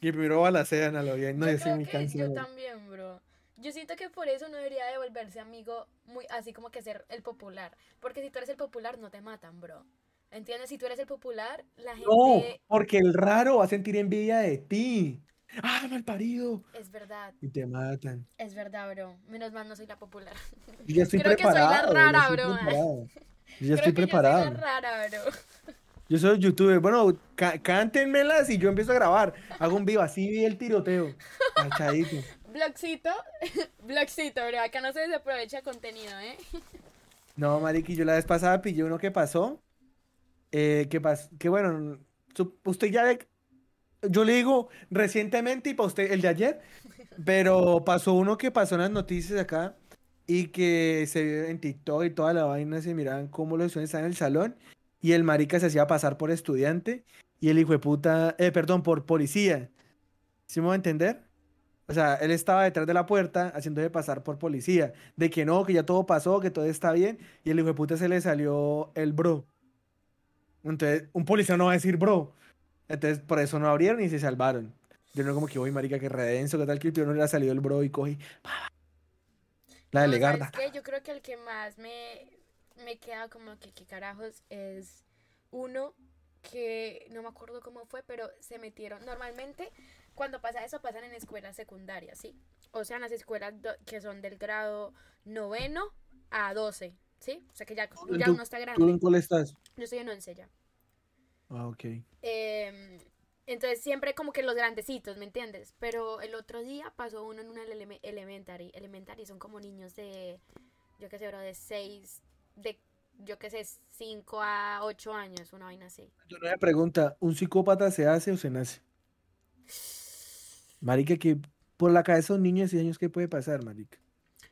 [SPEAKER 2] Y el primero balacean a lo bien. No,
[SPEAKER 1] yo
[SPEAKER 2] soy muy
[SPEAKER 1] que yo también, bro. Yo siento que por eso no debería de volverse amigo muy así como que ser el popular. Porque si tú eres el popular, no te matan, bro. ¿Entiendes? Si tú eres el popular, la gente...
[SPEAKER 2] No, porque el raro va a sentir envidia de ti. ¡Ah, mal parido!
[SPEAKER 1] Es verdad,
[SPEAKER 2] Y te matan.
[SPEAKER 1] es verdad, bro. Menos mal no soy la popular.
[SPEAKER 2] Yo ya estoy
[SPEAKER 1] Creo que soy la
[SPEAKER 2] preparado. yo
[SPEAKER 1] rara, bro.
[SPEAKER 2] preparado. Yo ya
[SPEAKER 1] Creo
[SPEAKER 2] estoy
[SPEAKER 1] que yo
[SPEAKER 2] preparado.
[SPEAKER 1] soy la rara, bro.
[SPEAKER 2] Yo soy youtuber. Bueno, cántenmelas y yo empiezo a grabar. Hago un vivo, así vi el tiroteo. Cachadito.
[SPEAKER 1] Blogcito, blogcito, bro. Acá no se desaprovecha contenido, ¿eh?
[SPEAKER 2] No, mariqui, yo la vez pasada pillé uno que pasó. Eh, que pas que bueno, usted ya ve, yo le digo recientemente y para usted el de ayer, pero pasó uno que pasó en las noticias acá y que se vio en TikTok y toda la vaina se miraban cómo los estudiantes estaban en el salón y el marica se hacía pasar por estudiante y el hijo de puta, eh, perdón, por policía. ¿Sí me va a entender? O sea, él estaba detrás de la puerta haciéndose pasar por policía, de que no, que ya todo pasó, que todo está bien, y el hijo de puta se le salió el bro. Entonces, un policía no va a decir, bro. Entonces, por eso no abrieron y se salvaron. Yo no como que, voy, marica, que redenso, que tal que el peor no le ha salido el bro y coge. La
[SPEAKER 1] No,
[SPEAKER 2] delegarda.
[SPEAKER 1] ¿sabes qué? Yo creo que el que más me, me queda como que, ¿qué carajos? Es uno que no me acuerdo cómo fue, pero se metieron. Normalmente, cuando pasa eso, pasan en escuelas secundarias, ¿sí? O sea, en las escuelas do- que son del grado noveno a 12, ¿sí? O sea, que ya, ya
[SPEAKER 2] ¿Tú-
[SPEAKER 1] uno está
[SPEAKER 2] ¿Tú
[SPEAKER 1] grande.
[SPEAKER 2] en cuál estás?
[SPEAKER 1] Yo estoy en 11 ya.
[SPEAKER 2] Ah, ok.
[SPEAKER 1] Em, entonces siempre como que los grandecitos, ¿me entiendes? Pero el otro día pasó uno en una eleme- elementary. Elementary son como niños de, yo qué sé, bro, de 6, de, yo qué sé, 5 a 8 años, una vaina así.
[SPEAKER 2] Yo no me pregunta, ¿un psicópata se hace o se nace? Marica, que por la cabeza de un niño de 6 años, ¿qué puede pasar, marica?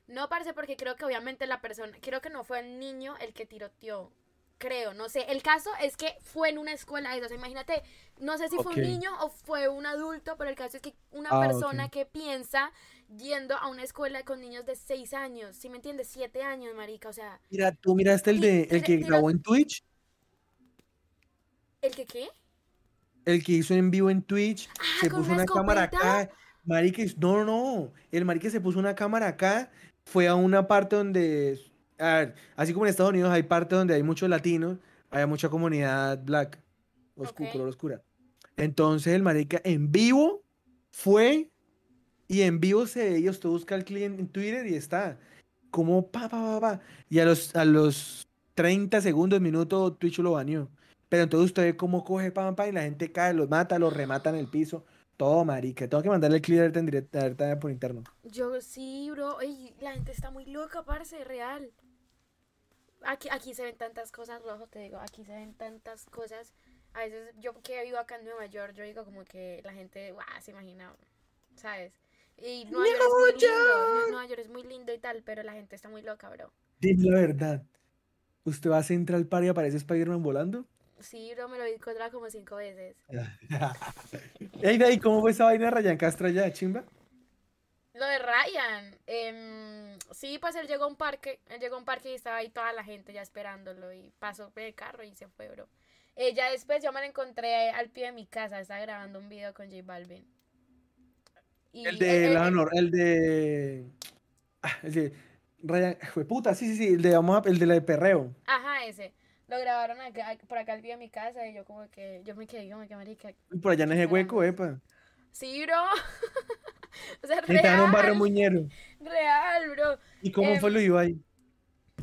[SPEAKER 1] No parece porque creo que obviamente la persona, creo que no fue el niño el que tiroteó. Creo, no sé. El caso es que fue en una escuela. O sea, imagínate, no sé si fue un niño o fue un adulto, pero el caso es que una
[SPEAKER 2] Ah,
[SPEAKER 1] persona que piensa yendo a una escuela con niños de 6 años, ¿sí me entiendes? 7 años, marica. O sea,
[SPEAKER 2] Mira, tú miraste el de el que
[SPEAKER 1] tira-
[SPEAKER 2] grabó en Twitch,
[SPEAKER 1] ¿el que qué?
[SPEAKER 2] el que hizo en vivo en Twitch,
[SPEAKER 1] Ah,
[SPEAKER 2] se puso
[SPEAKER 1] una
[SPEAKER 2] una cámara acá. Marica, no, no, no. El marica se puso una cámara acá, fue a una parte donde, a ver, así como en Estados Unidos hay partes donde hay muchos latinos, hay mucha comunidad black, oscu-
[SPEAKER 1] Ok.
[SPEAKER 2] color oscura. Entonces el marica en vivo fue y en vivo se veía, usted busca el cliente en Twitter y está como pa, pa, pa, pa. Y a los, a los 30 segundos, minuto, Twitch lo baneó. Pero entonces usted ve cómo coge pam, pam, y la gente cae, los mata, los remata en el piso. Todo, marica. Tengo que mandarle el clip en directa, ahorita por interno.
[SPEAKER 1] Yo sí, bro. Ey, la gente está muy loca, parce, real. Aquí, aquí se ven tantas cosas, rojo, te digo. Aquí se ven tantas cosas. A veces yo que vivo acá en Nueva York, yo digo como que la gente, guau, se imagina, ¿sabes? Y Nueva York es muy lindo. Nueva York es muy lindo y tal, pero la gente está muy loca, bro.
[SPEAKER 2] Dime la verdad. ¿Usted va a Central Park y aparece Spider-Man volando?
[SPEAKER 1] Sí, bro, me lo he encontrado como cinco veces.
[SPEAKER 2] Ey, ¿cómo fue esa vaina de Ryan Castro allá, chimba?
[SPEAKER 1] Lo de Ryan, em, sí, pues él llegó a un parque, él llegó a un parque y estaba ahí toda la gente ya esperándolo y pasó el carro y se fue, bro. Eh, ya después yo me lo encontré al pie de mi casa, estaba grabando un video con J Balvin. Y
[SPEAKER 2] El de
[SPEAKER 1] él-
[SPEAKER 2] la
[SPEAKER 1] él-
[SPEAKER 2] honor, el de. Ah, el de. Ryan. Fue puta, sí, sí, sí. El de, vamos a- el de la de perreo.
[SPEAKER 1] Ajá, ese. Lo grabaron acá, por acá al pie de mi casa y yo como que, yo me quedé como que marica.
[SPEAKER 2] Por allá en ese hueco, epa.
[SPEAKER 1] Sí, bro. o sea,
[SPEAKER 2] Estaba en un barrio
[SPEAKER 1] real,
[SPEAKER 2] muñero.
[SPEAKER 1] real, bro.
[SPEAKER 2] ¿Y cómo fue
[SPEAKER 1] Em,
[SPEAKER 2] lo iba ahí?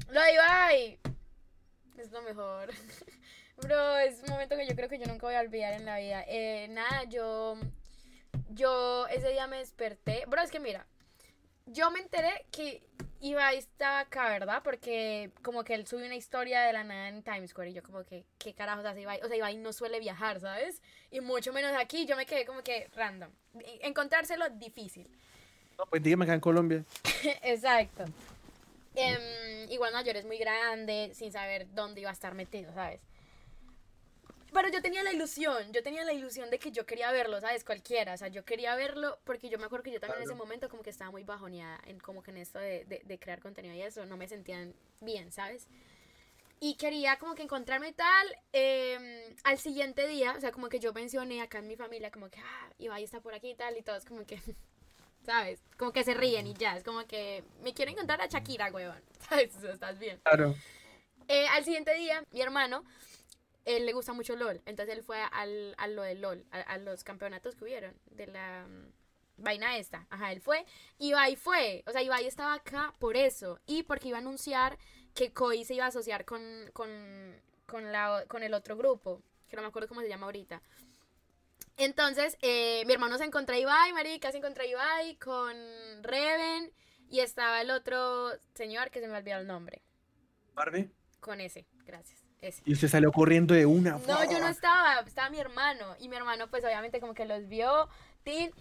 [SPEAKER 1] Lo Ibai es lo mejor. Bro, es un momento que yo creo que yo nunca voy a olvidar en la vida. Eh, nada, yo. Yo ese día me desperté. Bro, es que mira. Yo me enteré que Ibai estaba acá, ¿verdad? Porque como que él subió una historia de la nada en Times Square. Y yo, como que, ¿qué carajos hace Ibai? O sea, Ibai no suele viajar, ¿sabes? Y mucho menos aquí. Yo me quedé como que random. Encontrárselo difícil.
[SPEAKER 2] No, pues dígame acá en Colombia.
[SPEAKER 1] Exacto. Em, igual Nueva York es muy grande, sin saber dónde iba a estar metido, ¿sabes? Pero yo tenía la ilusión, yo tenía la ilusión de que yo quería verlo, ¿sabes? Cualquiera, o sea, yo quería verlo porque yo me acuerdo que yo también en ese
[SPEAKER 2] Claro.
[SPEAKER 1] momento como que estaba muy bajoneada en como que en esto de, de, de crear contenido y eso, no me sentían bien, ¿sabes? Y quería como que encontrarme tal em, al siguiente día, o sea, como que yo mencioné acá en mi familia como que, ah, Ibai está por aquí y tal, y todos como que, ¿sabes? Como que se ríen y ya, es como que me quiero encontrar a Shakira, huevón, ¿sabes? O sea, estás bien.
[SPEAKER 2] Claro.
[SPEAKER 1] Eh, al siguiente día, mi hermano, él le gusta mucho LOL, entonces él fue al, a lo de LOL, a, a los campeonatos que hubieron, de la mm, vaina esta, ajá, él fue, y Ibai fue, o sea, Ibai estaba acá por eso, y porque iba a anunciar que Koi se iba a asociar con, con, con, la, con el otro grupo, que no me acuerdo cómo se llama ahorita. Entonces, eh, mi hermano se encontró a Ibai, marica, se encontró a Ibai con Reven, y estaba el otro señor que se me olvidó el nombre,
[SPEAKER 2] Barbie.
[SPEAKER 1] con ese, gracias, ese.
[SPEAKER 2] Y usted salió corriendo de una.
[SPEAKER 1] No, yo no estaba, estaba mi hermano. Y mi hermano, pues obviamente como que los vio, tin,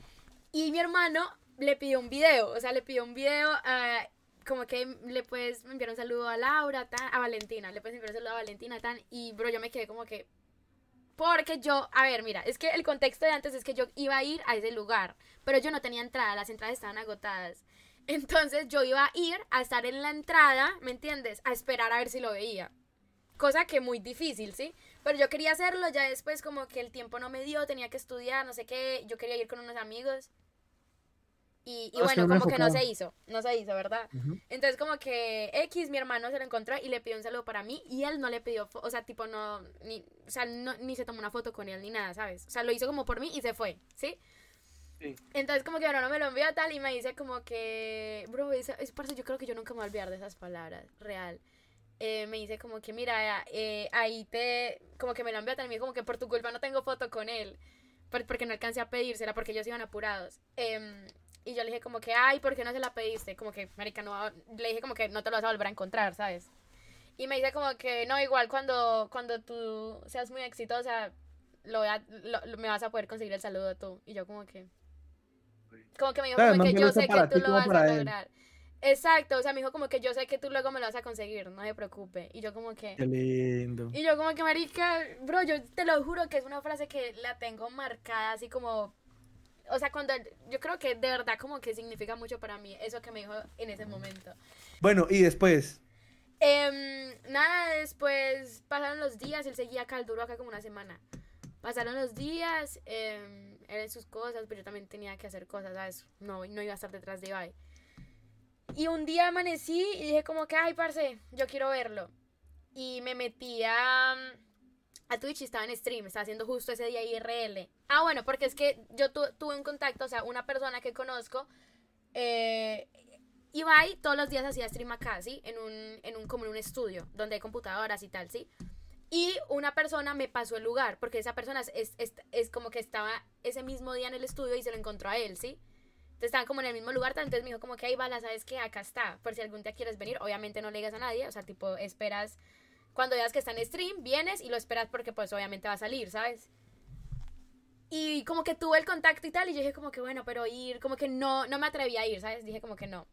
[SPEAKER 1] y mi hermano le pidió un video, o sea, le pidió un video, ah, como que le puedes enviar un saludo a Laura, tan, a Valentina, le puedes enviar un saludo a Valentina, tan, y bro, yo me quedé como que, porque yo, a ver, mira, es que el contexto de antes es que yo iba a ir a ese lugar, pero yo no tenía entrada, las entradas estaban agotadas. Entonces yo iba a ir a estar en la entrada, ¿me entiendes? A esperar a ver si lo veía. Cosa que muy difícil, ¿sí? Pero yo quería hacerlo, ya después como que el tiempo no me dio, tenía que estudiar, no sé qué, yo quería ir con unos amigos. Y, y
[SPEAKER 2] Ah,
[SPEAKER 1] bueno, como que no se hizo, no se hizo, ¿verdad? Entonces como que X, mi hermano se lo encontró y le pidió un saludo para mí y él no le pidió, o sea, tipo no, ni, o sea, no, ni se tomó una foto con él ni nada, ¿sabes? O sea, lo hizo como por mí y se fue, ¿sí?
[SPEAKER 2] Sí.
[SPEAKER 1] Entonces como que mi hermano me lo envió tal y me dice como que, bro, es, es parce, yo creo que yo nunca me voy a olvidar de esas palabras, real. Eh, me dice como que, mira, eh, ahí te, como que me lo envió también, como que por tu culpa no tengo foto con él, por- porque no alcancé a pedírsela, porque ellos iban apurados. Em, y yo le dije como que, ay, ¿por qué no se la pediste? Como que, marica, no, le dije como que no te lo vas a volver a encontrar, ¿sabes? Y me dice como que, no, igual cuando, cuando tú seas muy exitosa, lo, voy a- lo- me vas a poder conseguir el saludo tú. Y yo como que... Como que me dijo
[SPEAKER 2] Claro,
[SPEAKER 1] como que yo sé que tú lo vas a lograr. Exacto, o sea, me dijo como que yo sé que tú luego me lo vas a conseguir, no se preocupe. Y yo como que...
[SPEAKER 2] Qué lindo.
[SPEAKER 1] Y yo como que, marica, bro, yo te lo juro que es una frase que la tengo marcada así como... O sea, cuando... Yo creo que de verdad como que significa mucho para mí eso que me dijo en ese momento.
[SPEAKER 2] Bueno, y después.
[SPEAKER 1] Em, nada, después pasaron los días, él seguía duró acá como una semana. Pasaron los días, eh, él en sus cosas, pero yo también tenía que hacer cosas, ¿sabes? No, no iba a estar detrás de Ibai. Y un día amanecí y dije como que, ay, parce, yo quiero verlo. Y me metí a, a Twitch y estaba en stream, estaba haciendo justo ese día IRL. Ah, bueno, porque es que yo tu- tuve un contacto, o sea, una persona que conozco, eh, Ibai todos los días hacía stream acá, ¿sí? En un, en un, como en un estudio, donde hay computadoras y tal, ¿sí? Y una persona me pasó el lugar, porque esa persona es, es- es como que estaba ese mismo día en el estudio y se lo encontró a él, ¿sí? Entonces estaban como en el mismo lugar, entonces me dijo como que, ahí bala, ¿sabes qué? Acá está, por si algún día quieres venir, obviamente no le digas a nadie, o sea, tipo, esperas, cuando veas que está en stream, vienes y lo esperas porque pues obviamente va a salir, ¿sabes? Y como que tuve el contacto y tal, y yo dije como que bueno, pero ir, como que no, no me atreví a ir, ¿sabes? Dije como que no.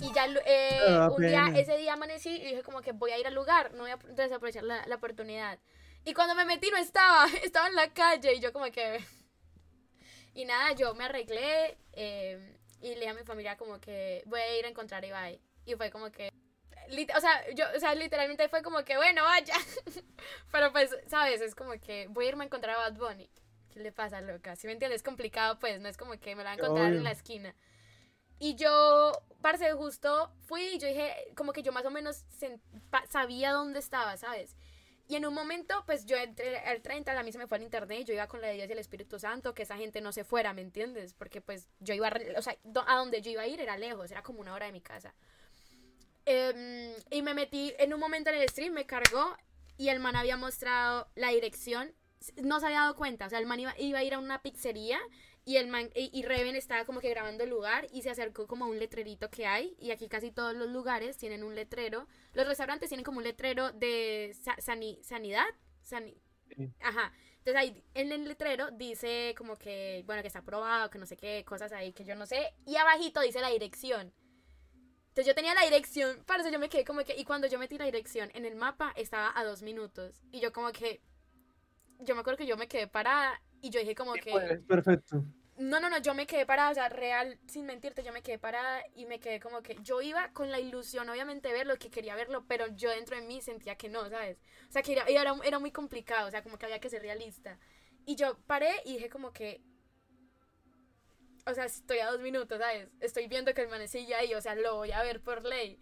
[SPEAKER 1] Y ya eh,
[SPEAKER 2] da
[SPEAKER 1] un día, ese día amanecí y dije como que voy a ir al lugar, no voy a desaprovechar la, la oportunidad. Y cuando me metí no estaba, estaba en la calle y yo como que... Y nada, yo me arreglé eh, y le dije a mi familia como que voy a ir a encontrar a Ibai. Y fue como que... O sea, yo, o sea, literalmente fue como que, bueno, vaya. Pero pues, ¿sabes? Es como que voy a irme a encontrar a Bad Bunny. ¿Qué le pasa, loca? Si me entiendes, es complicado, pues, no es como que me la voy a encontrar en la esquina. Y yo, parce, justo fui y yo dije, como que yo más o menos sabía dónde estaba, ¿sabes? Y en un momento, pues yo entré al 30, a mí se me fue el internet, yo iba con la de Dios y el Espíritu Santo, que esa gente no se fuera, ¿me entiendes? Porque pues yo iba, o sea, a donde yo iba a ir era lejos, era como una hora de mi casa. Em, y me metí en un momento en el stream, me cargó y el man había mostrado la dirección, no se había dado cuenta, o sea, el man iba, iba a ir a una pizzería y el man y, y Reven estaba como que grabando el lugar y se acercó como a un letrerito que hay y aquí casi todos los lugares tienen un letrero los restaurantes tienen como un letrero de sa- sani- sanidad sani-
[SPEAKER 2] Sí.
[SPEAKER 1] ajá entonces ahí en el letrero dice como que bueno que está aprobado que no sé qué cosas ahí que yo no sé y abajito dice la dirección entonces yo tenía la dirección para eso yo me quedé como que y cuando yo metí la dirección en el mapa estaba a dos minutos y yo como que yo me acuerdo que yo me quedé parada y yo dije como que
[SPEAKER 2] Pues, perfecto.
[SPEAKER 1] No, no, no, yo me quedé parada, o sea, real, sin mentirte, yo me quedé parada y me quedé como que yo iba con la ilusión, obviamente, de verlo, que quería verlo, pero yo dentro de mí sentía que no, ¿sabes? O sea, que era, era, muy complicado, o sea, como que había que ser realista. Y yo paré y dije como que, o sea, estoy a dos minutos, ¿sabes? Estoy viendo que el man sigue ahí, o sea, lo voy a ver por ley.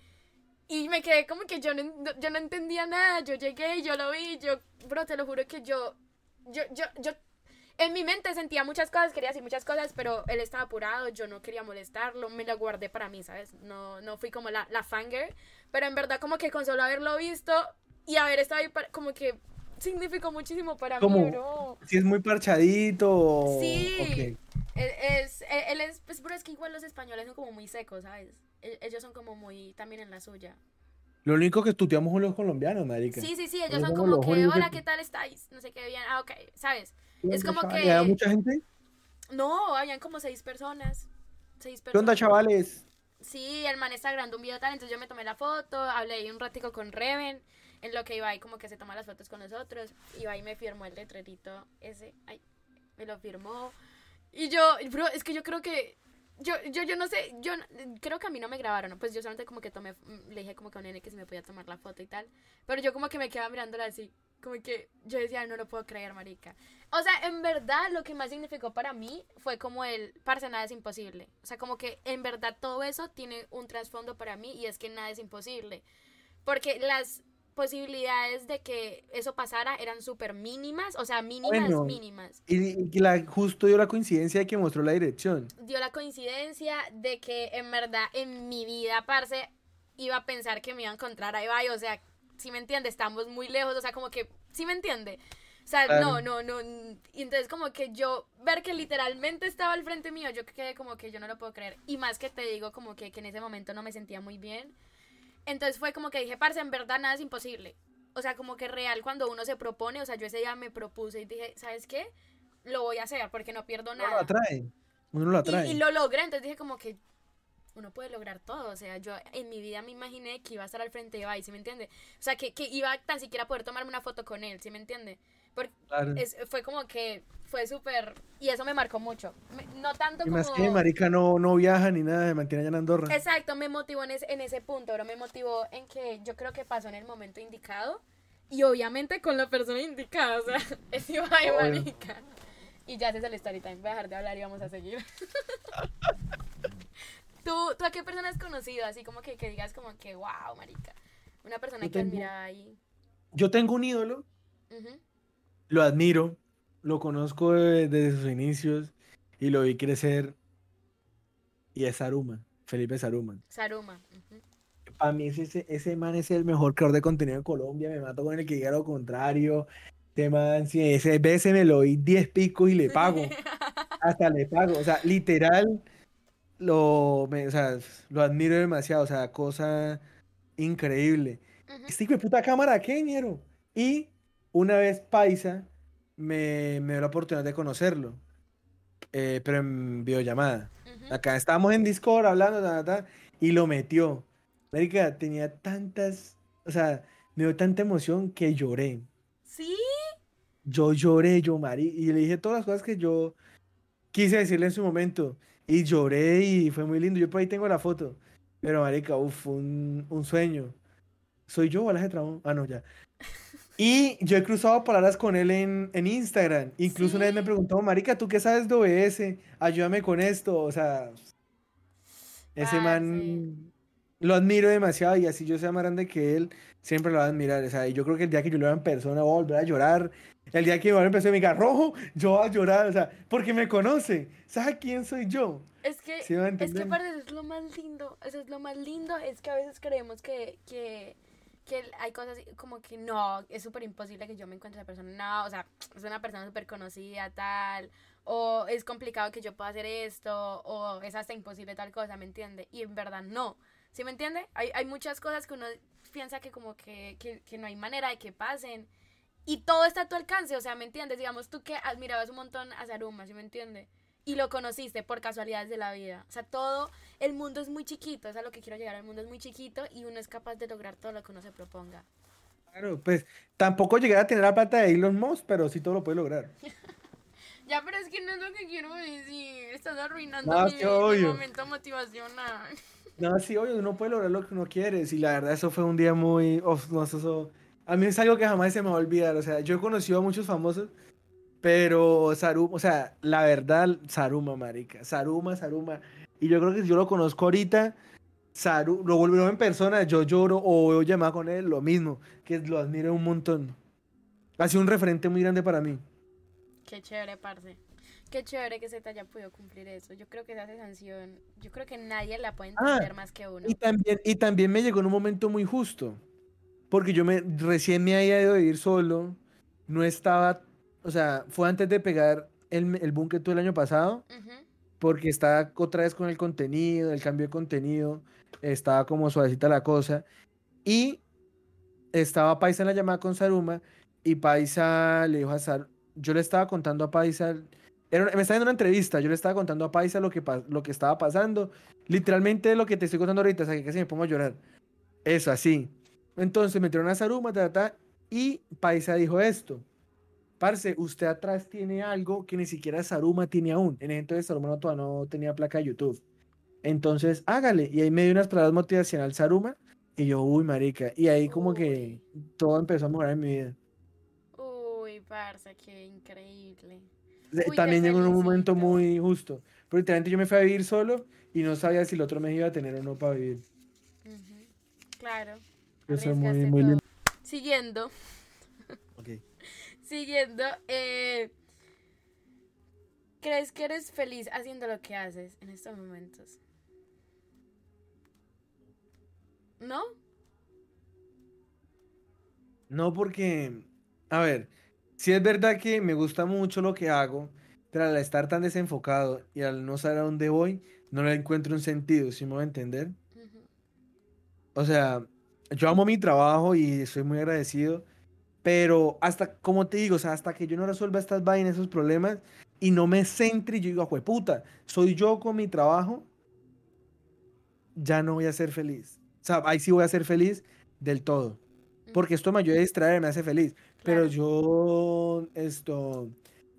[SPEAKER 1] Y me quedé como que yo no, yo no entendía nada, yo llegué, yo lo vi, yo, bro, te lo juro que yo, yo, yo en mi mente sentía muchas cosas, quería decir muchas cosas, pero él estaba apurado, yo no quería molestarlo, me lo guardé para mí, ¿sabes? No, no fui como la, la fangirl, pero en verdad como que con solo haberlo visto y haber estado ahí, para- como que significó muchísimo para
[SPEAKER 2] Como-
[SPEAKER 1] mí, bro.
[SPEAKER 2] Si es muy parchadito.
[SPEAKER 1] Sí.
[SPEAKER 2] ok.
[SPEAKER 1] Él es, él, él es, pues, bro, es que igual los españoles son como muy secos, ¿sabes? E- Ellos son como muy, también en la suya.
[SPEAKER 2] Lo único que estudiamos son los colombianos, marica.
[SPEAKER 1] Sí, sí, sí, ellos
[SPEAKER 2] Ellos
[SPEAKER 1] son como
[SPEAKER 2] los
[SPEAKER 1] que, hola, ¿qué tal estáis? No sé qué bien, ah, ok, ¿sabes?
[SPEAKER 2] ¿Qué
[SPEAKER 1] es como que-
[SPEAKER 2] ¿Hay mucha gente?
[SPEAKER 1] No, habían como seis personas. Seis personas.
[SPEAKER 2] ¿Qué onda, chavales?
[SPEAKER 1] Sí, el man está grabando un video tal, entonces yo me tomé la foto, hablé ahí un ratico con Reven, en lo que iba ahí como que se toma las fotos con nosotros, iba ahí me firmó el letrerito ese, ay, me lo firmó. Y yo, bro, es que yo creo que, yo, yo, yo no sé, yo creo que a mí no me grabaron, pues yo solamente como que tomé, mm, le dije como que a un nene que se me podía tomar la foto y tal, pero yo como que me quedaba mirándola así, como que yo decía, no lo puedo creer, marica. O sea, en verdad lo que más significó para mí fue como el, parce, nada es imposible. O sea, como que en verdad todo eso tiene un trasfondo para mí y es que nada es imposible. Porque las posibilidades de que eso pasara eran súper mínimas, o sea, mínimas,
[SPEAKER 2] Bueno,
[SPEAKER 1] mínimas.
[SPEAKER 2] Y, y la, justo dio la coincidencia de que mostró la dirección.
[SPEAKER 1] Dio la coincidencia de que en verdad en mi vida, parce, iba a pensar que me iba a encontrar a Ibai, o sea, si me entiende, estamos muy lejos, o sea, como que, si me entiende? O sea,
[SPEAKER 2] Claro.
[SPEAKER 1] no, no, no. Y entonces como que yo, ver que literalmente estaba al frente mío, yo quedé como que yo no lo puedo creer. Y más que te digo como que, que en ese momento no me sentía muy bien. Entonces fue como que dije, parce, en verdad nada es imposible. O sea, como que real cuando uno se propone, o sea, yo ese día me propuse y dije, ¿sabes qué? Lo voy a hacer porque no pierdo
[SPEAKER 2] Uno lo
[SPEAKER 1] nada.
[SPEAKER 2] atrae. Uno lo
[SPEAKER 1] Y,
[SPEAKER 2] atrae.
[SPEAKER 1] y lo logré, entonces dije como que uno puede lograr todo, o sea, yo en mi vida me imaginé que iba a estar al frente de Ibai, ¿sí me entiende? O sea, que, que iba a tan siquiera poder tomarme una foto con él, ¿sí me entiende? Porque
[SPEAKER 2] Claro.
[SPEAKER 1] es- fue como que fue súper, y eso me marcó mucho, Me- no tanto
[SPEAKER 2] Y más
[SPEAKER 1] como...
[SPEAKER 2] que marica no, no viaja ni nada, se mantiene allá en Andorra.
[SPEAKER 1] Exacto, me motivó en ese, en ese punto, pero me motivó en que yo creo que pasó en el momento indicado y obviamente con la persona indicada, o sea, es Ibai,
[SPEAKER 2] Obvio.
[SPEAKER 1] marica. Y ya es el story time, voy a dejar de hablar y vamos a seguir. ¿Tú, ¿Tú a qué persona has conocido? Así como que, que digas como que, wow, marica. Una persona
[SPEAKER 2] Yo
[SPEAKER 1] que
[SPEAKER 2] tengo-
[SPEAKER 1] admiraba ahí.
[SPEAKER 2] Yo tengo un ídolo,
[SPEAKER 1] Ujú.
[SPEAKER 2] Lo admiro, lo conozco de- desde sus inicios y lo vi crecer. Y es Saruma, Felipe Saruma.
[SPEAKER 1] Saruma. ujú.
[SPEAKER 2] Para mí ese, ese, man es el mejor creador de contenido en Colombia. Me mato con el que diga lo contrario. Ese man, si ese veces me lo doy 10 picos y le pago. Hasta le pago. O sea, literal, lo, me- o sea, lo admiro demasiado. O sea, cosa increíble.
[SPEAKER 1] Ujú.
[SPEAKER 2] Este hijo de puta cámara, ¿qué, ñero? Y una vez Paisa me, me dio la oportunidad de conocerlo, eh, pero en videollamada.
[SPEAKER 1] Ujú.
[SPEAKER 2] Acá estábamos en Discord hablando, ta, ta, ta, y lo metió. Marica, tenía tantas, o sea, me dio tanta emoción que lloré.
[SPEAKER 1] Sí.
[SPEAKER 2] Yo lloré, yo, Mari, y le dije todas las cosas que yo quise decirle en su momento. Y lloré y fue muy lindo. Yo por ahí tengo la foto. Pero, marica, uf, un, un sueño. ¿Soy yo o la trabó? Ah, no, ya. Y yo he cruzado palabras con él en, en Instagram. Incluso una vez me
[SPEAKER 1] Sí.
[SPEAKER 2] preguntó, marica, ¿tú qué sabes de OBS? Ayúdame con esto. O sea, ese
[SPEAKER 1] Parce.
[SPEAKER 2] man lo admiro demasiado y así yo sea más grande que él, siempre lo voy a admirar. O sea, y yo creo que el día que yo lo vea en persona voy a volver a llorar. El día que me vea en persona y me diga, rojo, yo voy a llorar. O sea, porque me conoce. ¿Sabe quién soy yo?
[SPEAKER 1] Es que,
[SPEAKER 2] ¿Sí va a
[SPEAKER 1] es que aparte eso es lo más lindo, eso es lo más lindo, es que a veces creemos que, que, que hay cosas como que no, es súper imposible que yo me encuentre a esa persona, no, o sea, es una persona súper conocida, tal, o es complicado que yo pueda hacer esto, o es hasta imposible tal cosa, ¿me entiende? Y en verdad no, ¿sí me entiende? Hay, hay muchas cosas que uno piensa que como que, que, que no hay manera de que pasen, y todo está a tu alcance, o sea, ¿me entiendes? Digamos, tú que admirabas un montón a Saruma, ¿sí me entiende? Y lo conociste por casualidades de la vida. O sea, todo, el mundo es muy chiquito, es a lo que quiero llegar, el mundo es muy chiquito y uno es capaz de lograr todo lo que uno se proponga.
[SPEAKER 2] Claro, pues tampoco llegar a tener la plata de Elon Musk, pero sí todo lo puede lograr.
[SPEAKER 1] Ya, pero es que no es lo que quiero decir, estás arruinando
[SPEAKER 2] No,
[SPEAKER 1] mi, mi momento motivacional.
[SPEAKER 2] No, sí, obvio, uno puede lograr lo que uno quiere. Y la verdad, eso fue un día muy. uf, no, eso- eso- A mí es algo que jamás se me va a olvidar. O sea, yo he conocido a muchos famosos, pero Saruma, o sea, la verdad, Saruma, marica. Saruma, Saruma. Y yo creo que si yo lo conozco ahorita, Saru, lo ver en persona, yo lloro o veo llamada con él, lo mismo, que lo admiro un montón. Ha sido un referente muy grande para mí.
[SPEAKER 1] Qué chévere, parce. Qué chévere que se te haya podido cumplir eso. Yo creo que esa sanción, yo creo que nadie la puede
[SPEAKER 2] Ah,
[SPEAKER 1] entender más que uno.
[SPEAKER 2] Y también, y también me llegó en un momento muy justo, porque yo me, recién me había ido a vivir solo, no estaba, o sea, fue antes de pegar el, el boom que tuve el año pasado, porque estaba otra vez con el contenido, el cambio de contenido, estaba como suavecita la cosa, y estaba Paisa en la llamada con Saruma, y Paisa le dijo a Sar, yo le estaba contando a Paisa, era me estaba dando una entrevista, yo le estaba contando a Paisa lo que, lo que estaba pasando, literalmente lo que te estoy contando ahorita, o sea, que casi me pongo a llorar. Eso, así. Entonces metieron a Saruma, ta, ta, y Paisa dijo esto. Parce, usted atrás tiene algo que ni siquiera Saruma tiene aún. En ese entonces Saruma no, todavía no tenía placa de YouTube. Entonces, hágale. Y ahí me dio unas palabras motivacionales Saruma. Y yo, uy, marica. Y ahí como que todo empezó a mejorar en mi vida.
[SPEAKER 1] parce, qué increíble. Uy,
[SPEAKER 2] También llegó un momento muy justo. Pero literalmente yo me fui a vivir solo y no sabía si el otro mes iba a tener o no para vivir.
[SPEAKER 1] Claro.
[SPEAKER 2] Yo soy muy, lindo.
[SPEAKER 1] Siguiendo. Siguiendo, eh, ¿crees que eres feliz haciendo lo que haces en estos momentos? ¿No?
[SPEAKER 2] No, porque, a ver, sí es verdad que me gusta mucho lo que hago, pero al estar tan desenfocado y al no saber a dónde voy, no le encuentro un sentido, ¿sí me voy a entender? O sea, yo amo mi trabajo y estoy muy agradecido, pero hasta, como te digo, o sea, hasta que yo no resuelva estas vainas, esos problemas, y no me centre y yo digo, puta, soy yo con mi trabajo, ya no voy a ser feliz. O sea, ahí sí voy a ser feliz del todo. Porque esto me ayuda a distraer, me hace feliz. Pero
[SPEAKER 1] Claro.
[SPEAKER 2] yo, esto,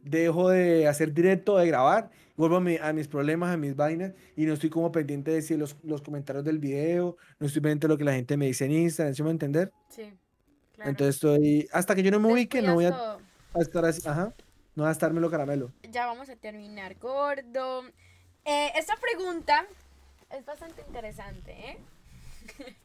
[SPEAKER 2] dejo de hacer directo, de grabar, vuelvo a, mi- a mis problemas, a mis vainas, y no estoy como pendiente de si los, los comentarios del video, no estoy pendiente de lo que la gente me dice en Instagram, ¿sí me entender?
[SPEAKER 1] Sí, claro.
[SPEAKER 2] Entonces estoy, hasta que yo no me ubique, no voy a, a estar así, ajá, no voy a estármelo caramelo.
[SPEAKER 1] Ya vamos a terminar, gordo. Eh, esta pregunta es bastante interesante, ¿eh?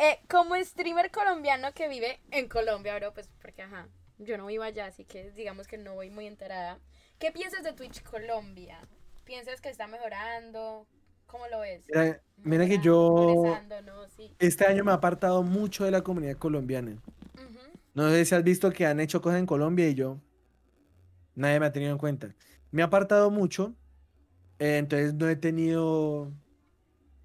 [SPEAKER 1] Eh, Como streamer colombiano que vive en Colombia, bro, pues porque, ajá, yo no vivo allá, así que digamos que no voy muy enterada. ¿Qué piensas de Twitch Colombia? ¿Piensas que está mejorando? ¿Cómo lo ves?
[SPEAKER 2] Mira, mira que yo
[SPEAKER 1] progresando, ¿no? Sí.
[SPEAKER 2] este año me he apartado mucho de la comunidad colombiana. No sé si has visto que han hecho cosas en Colombia y yo, nadie me ha tenido en cuenta. Me he apartado mucho, eh, entonces no he tenido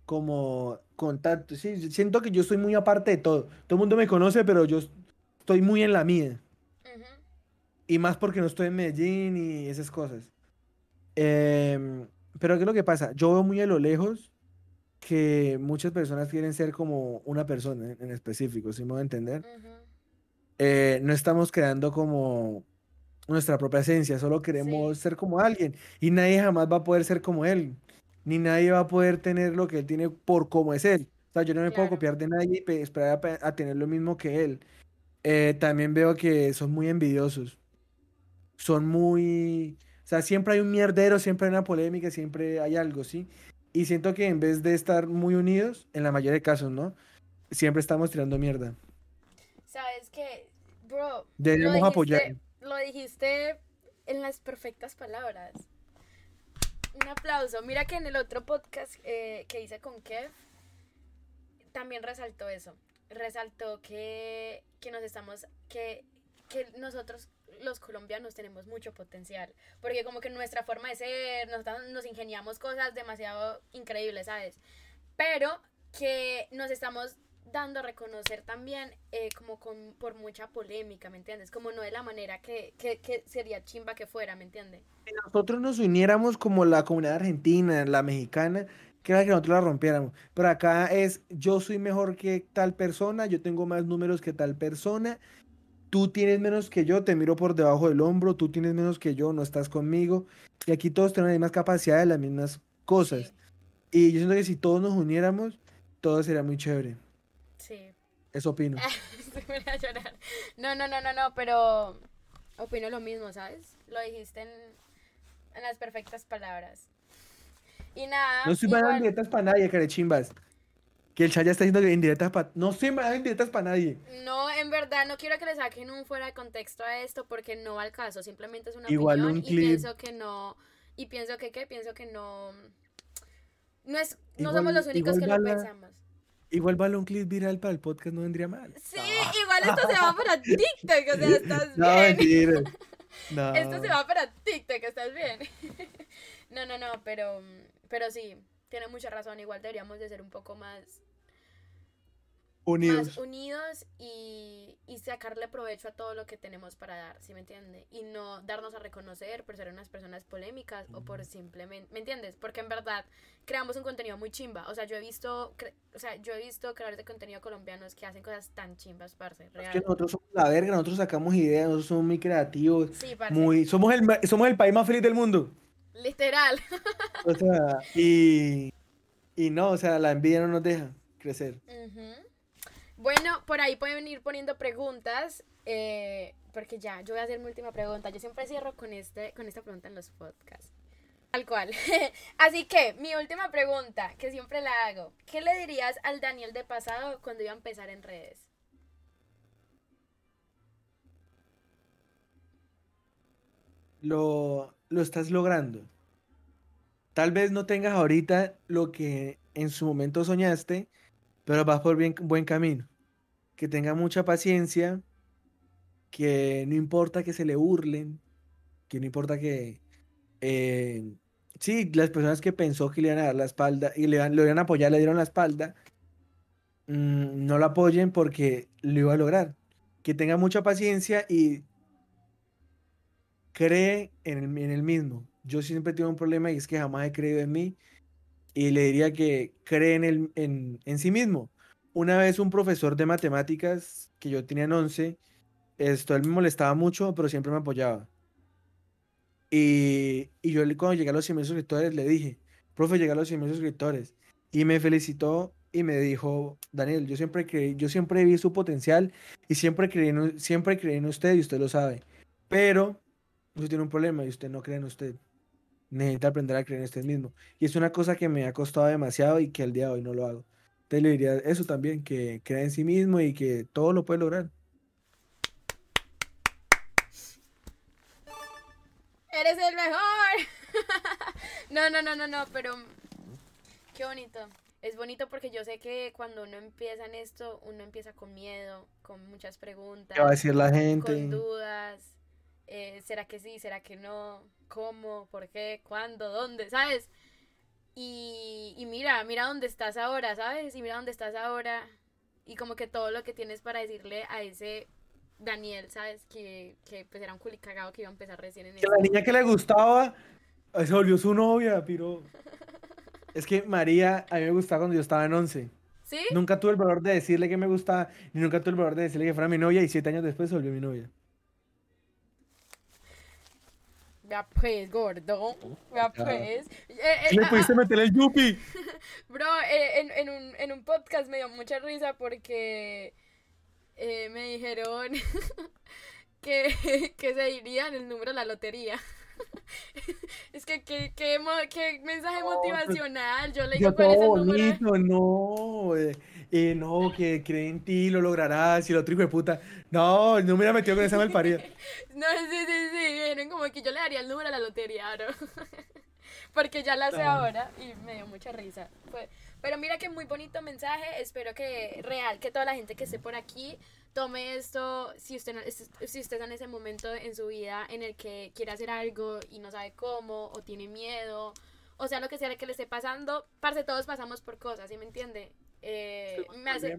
[SPEAKER 2] como contacto. Sí, siento que yo estoy muy aparte de todo. Todo el mundo me conoce, pero yo estoy muy en la mía. Y más porque no estoy en Medellín y esas cosas. Em, pero ¿qué es lo que pasa? Yo veo muy a lo lejos que muchas personas quieren ser como una persona en específico, ¿sí me voy a entender? Eh, no estamos creando como nuestra propia esencia, solo queremos
[SPEAKER 1] Sí.
[SPEAKER 2] ser como alguien y nadie jamás va a poder ser como él, ni nadie va a poder tener lo que él tiene por como es él. O sea, yo no me puedo copiar de nadie y pe- esperar a, pe- a tener lo mismo que él. Eh, también veo que son muy envidiosos, son muy... O sea, siempre hay un mierdero, siempre hay una polémica, siempre hay algo, ¿sí? Y siento que en vez de estar muy unidos, en la mayoría de casos, ¿no? Siempre estamos tirando mierda.
[SPEAKER 1] Sabes que, bro, lo
[SPEAKER 2] apoyar.
[SPEAKER 1] dijiste en las perfectas palabras. Un aplauso. Mira que en el otro podcast eh, que hice con Kev, también resaltó eso. Resaltó que, que nos estamos, que, que nosotros los colombianos tenemos mucho potencial. Porque como que nuestra forma de ser, nos, nos ingeniamos cosas demasiado increíbles, ¿sabes? Pero que nos estamos dando a reconocer también eh, como con, por mucha polémica, ¿me entiendes? Como no de la manera que, que, que sería chimba que fuera, ¿me entiendes?
[SPEAKER 2] si nosotros nos uniéramos como la comunidad argentina, la mexicana, que era que nosotros la rompiéramos. Pero acá es, yo soy mejor que tal persona, yo tengo más números que tal persona, tú tienes menos que yo, te miro por debajo del hombro, tú tienes menos que yo, no estás conmigo. Y aquí todos tenemos las mismas capacidades, las mismas cosas. Y yo siento que si todos nos uniéramos, todo sería muy chévere.
[SPEAKER 1] sí.
[SPEAKER 2] Eso opino.
[SPEAKER 1] Me va a llorar. No, no, no, no, no, pero opino lo mismo, ¿sabes? Lo dijiste en, en las perfectas palabras. Y nada.
[SPEAKER 2] No estoy
[SPEAKER 1] igual-
[SPEAKER 2] indirectas para nadie, carechimbas. Que el chat ya está diciendo que indirectas para... No estoy mandando indirectas para nadie.
[SPEAKER 1] No, en verdad, no quiero que le saquen un fuera de contexto a esto porque no va al caso. Simplemente es una
[SPEAKER 2] Igual
[SPEAKER 1] opinión
[SPEAKER 2] un
[SPEAKER 1] y
[SPEAKER 2] clip.
[SPEAKER 1] pienso que no. Y pienso que, ¿qué? Pienso que no. No, es, no
[SPEAKER 2] Igual-
[SPEAKER 1] somos los únicos que lo pensamos.
[SPEAKER 2] Igual vale un clip viral para el podcast, no vendría mal.
[SPEAKER 1] Sí, igual esto se va para TikTok, o sea, estás
[SPEAKER 2] No,
[SPEAKER 1] bien.
[SPEAKER 2] mentira. No.
[SPEAKER 1] Esto se va para TikTok, ¿estás bien? No, no, no, pero, pero sí, tiene mucha razón. Igual deberíamos de ser un poco más,
[SPEAKER 2] Unidos.
[SPEAKER 1] más unidos y, y sacarle provecho a todo lo que tenemos para dar, ¿sí me entiende? Y no darnos a reconocer por ser unas personas polémicas o por simplemente, ¿me entiendes? Porque en verdad creamos un contenido muy chimba. O sea, yo he visto, o sea, yo he visto creadores de contenido colombianos que hacen cosas tan chimbas, parce,
[SPEAKER 2] Es
[SPEAKER 1] real.
[SPEAKER 2] que nosotros somos la verga, nosotros sacamos ideas, nosotros somos muy creativos,
[SPEAKER 1] Sí, parce,
[SPEAKER 2] muy, somos el, somos el país más feliz del mundo.
[SPEAKER 1] literal.
[SPEAKER 2] O sea, y, y no, o sea, la envidia no nos deja crecer.
[SPEAKER 1] Ujú. Bueno, por ahí pueden ir poniendo preguntas, eh, porque ya, yo voy a hacer mi última pregunta. Yo siempre cierro con, este, con esta pregunta en los podcasts. Tal cual. Así que, mi última pregunta, que siempre la hago. ¿Qué le dirías al Daniel de pasado cuando iba a empezar en redes?
[SPEAKER 2] Lo, lo estás logrando. Tal vez no tengas ahorita lo que en su momento soñaste, pero vas por bien, buen camino. Que tenga mucha paciencia, que no importa que se le burlen, que no importa que... Eh, sí, las personas que pensó que le iban a dar la espalda y le, lo iban a apoyar, le dieron la espalda, mm, no lo apoyen porque lo iba a lograr. Que tenga mucha paciencia y cree en el, en el mismo. Yo siempre tengo un problema y es que jamás he creído en mí y le diría que cree en, el, en, en sí mismo. Una vez un profesor de matemáticas que yo tenía en 11, esto él me molestaba mucho, pero siempre me apoyaba. Y, y yo cuando llegué a los 100.000 suscriptores le dije, profe, llegué a los 100.000 suscriptores. Y me felicitó y me dijo, Daniel, yo siempre creí, yo siempre vi su potencial y siempre creí en, siempre creí en usted y usted lo sabe. Pero usted tiene un problema y usted no cree en usted. Necesita aprender a creer en usted mismo. Y es una cosa que me ha costado demasiado y que al día de hoy no lo hago. Te le diría eso también, que crea en sí mismo y que todo lo puede lograr.
[SPEAKER 1] ¡Eres el mejor! no, no, no, no, no, pero qué bonito. Es bonito porque yo sé que cuando uno empieza en esto, uno empieza con miedo, con muchas preguntas,
[SPEAKER 2] ¿Qué va a decir la gente?
[SPEAKER 1] con dudas. eh, ¿Será que sí? ¿Será que no? ¿Cómo? ¿Por qué? ¿Cuándo? ¿Dónde? ¿Sabes? Y, y mira, mira dónde estás ahora, ¿sabes? Y mira dónde estás ahora. Y como que todo lo que tienes para decirle a ese Daniel, ¿sabes? Que, que pues era un culicagado que iba a empezar recién en esto.
[SPEAKER 2] la niña que le gustaba se volvió su novia, pero... Es que María, a mí me gustaba cuando yo estaba en 11.
[SPEAKER 1] ¿Sí?
[SPEAKER 2] Nunca tuve el valor de decirle que me gustaba, ni nunca tuve el valor de decirle que fuera mi novia, y siete años después se volvió mi novia.
[SPEAKER 1] Vea pues, gordo. Vea pues. Eh, eh,
[SPEAKER 2] ¿Qué le
[SPEAKER 1] ah,
[SPEAKER 2] pudiste meter el yupi?
[SPEAKER 1] Bro, eh, en, en, un, en un podcast me dio mucha risa porque eh, me dijeron que, que se dirían el número de la lotería. es que qué, qué, mo- qué mensaje
[SPEAKER 2] No, pues,
[SPEAKER 1] motivacional. Yo leí
[SPEAKER 2] Ya
[SPEAKER 1] cuál es el número.
[SPEAKER 2] bonito, no, eh, no, que cree en ti, lo lograrás, y el otro hijo de puta, no, no me hubiera metido con esa malparida.
[SPEAKER 1] No, sí, sí, sí. Dijeron como que yo le daría el número a la lotería. Porque ya la sé
[SPEAKER 2] Ah.
[SPEAKER 1] ahora y me dio mucha risa. Fue- Pero mira que muy bonito mensaje. Espero que real, que toda la gente que esté por aquí tome esto. Si usted, no- si usted está en ese momento en su vida en el que quiere hacer algo y no sabe cómo, o tiene miedo, o sea, lo que sea que le esté pasando, parce, todos pasamos por cosas, ¿sí me entiende? Eh, me hace,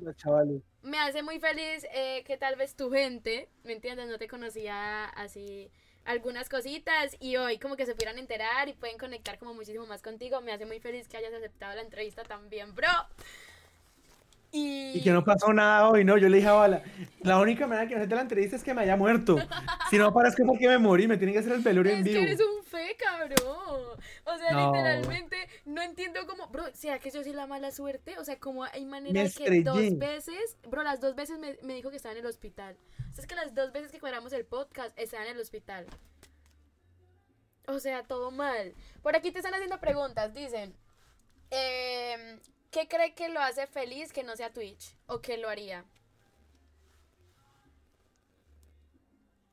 [SPEAKER 1] me hace muy feliz eh, que tal vez tu gente, ¿me entiendes? No te conocía así algunas cositas y hoy como que se pudieran enterar y pueden conectar como muchísimo más contigo. Me hace muy feliz que hayas aceptado la entrevista también, bro. Y,
[SPEAKER 2] Y que no pasó nada hoy, ¿no? Yo le dije a Bala, la única manera que no acepte la entrevista es que me haya muerto. Si no parezco porque me morí, me tienen que hacer el velorio en
[SPEAKER 1] que
[SPEAKER 2] vivo.
[SPEAKER 1] eres un feca, bro. O sea,
[SPEAKER 2] No.
[SPEAKER 1] literalmente no entiendo cómo, bro, ¿será que yo soy la mala suerte? O sea, como hay manera de que dos veces, bro, las dos veces me, me dijo que estaba en el hospital. O sea, es que las dos veces que cuadramos el podcast estaba en el hospital. O sea, todo mal. Por aquí te están haciendo preguntas, dicen. em, ¿Qué cree que lo hace feliz que no sea Twitch? ¿O qué lo haría?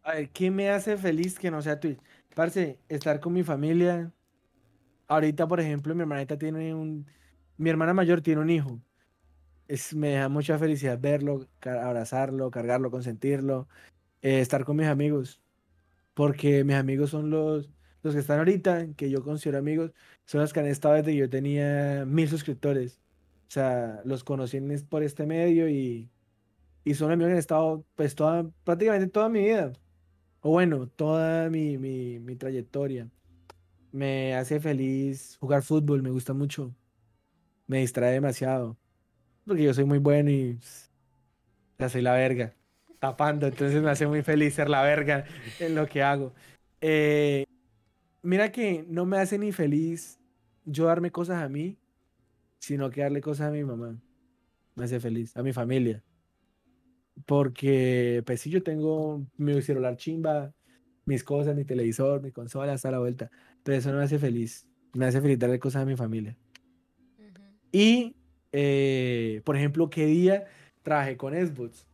[SPEAKER 2] A ver, ¿qué me hace feliz que no sea Twitch? Parce, estar con mi familia. Ahorita, por ejemplo, mi hermanita tiene un... Mi hermana mayor tiene un hijo. Es, me da mucha felicidad verlo, abrazarlo, cargarlo, consentirlo, eh, estar con mis amigos. Porque mis amigos son los, los que están ahorita, que yo considero amigos, son los que han estado desde que yo tenía mil suscriptores. O sea, los conocí por este medio y, y son amigos que han estado pues toda, prácticamente toda mi vida. O bueno, toda mi, mi, mi trayectoria. Me hace feliz jugar fútbol, me gusta mucho. Me distrae demasiado. Porque yo soy muy bueno y pues, ya soy la verga. Tapando, entonces me hace muy feliz ser la verga en lo que hago. Eh, mira que no me hace ni feliz yo darme cosas a mí, sino que darle cosas a mi mamá. Me hace feliz, a mi familia. Porque, pues sí, yo tengo mi celular chimba, mis cosas, mi televisor, mi consola, hasta la vuelta. Pero eso no me hace feliz. Me hace feliz darle cosas a mi familia.
[SPEAKER 1] Ujú.
[SPEAKER 2] Y, eh, por ejemplo, qué día trabajé con Xbox.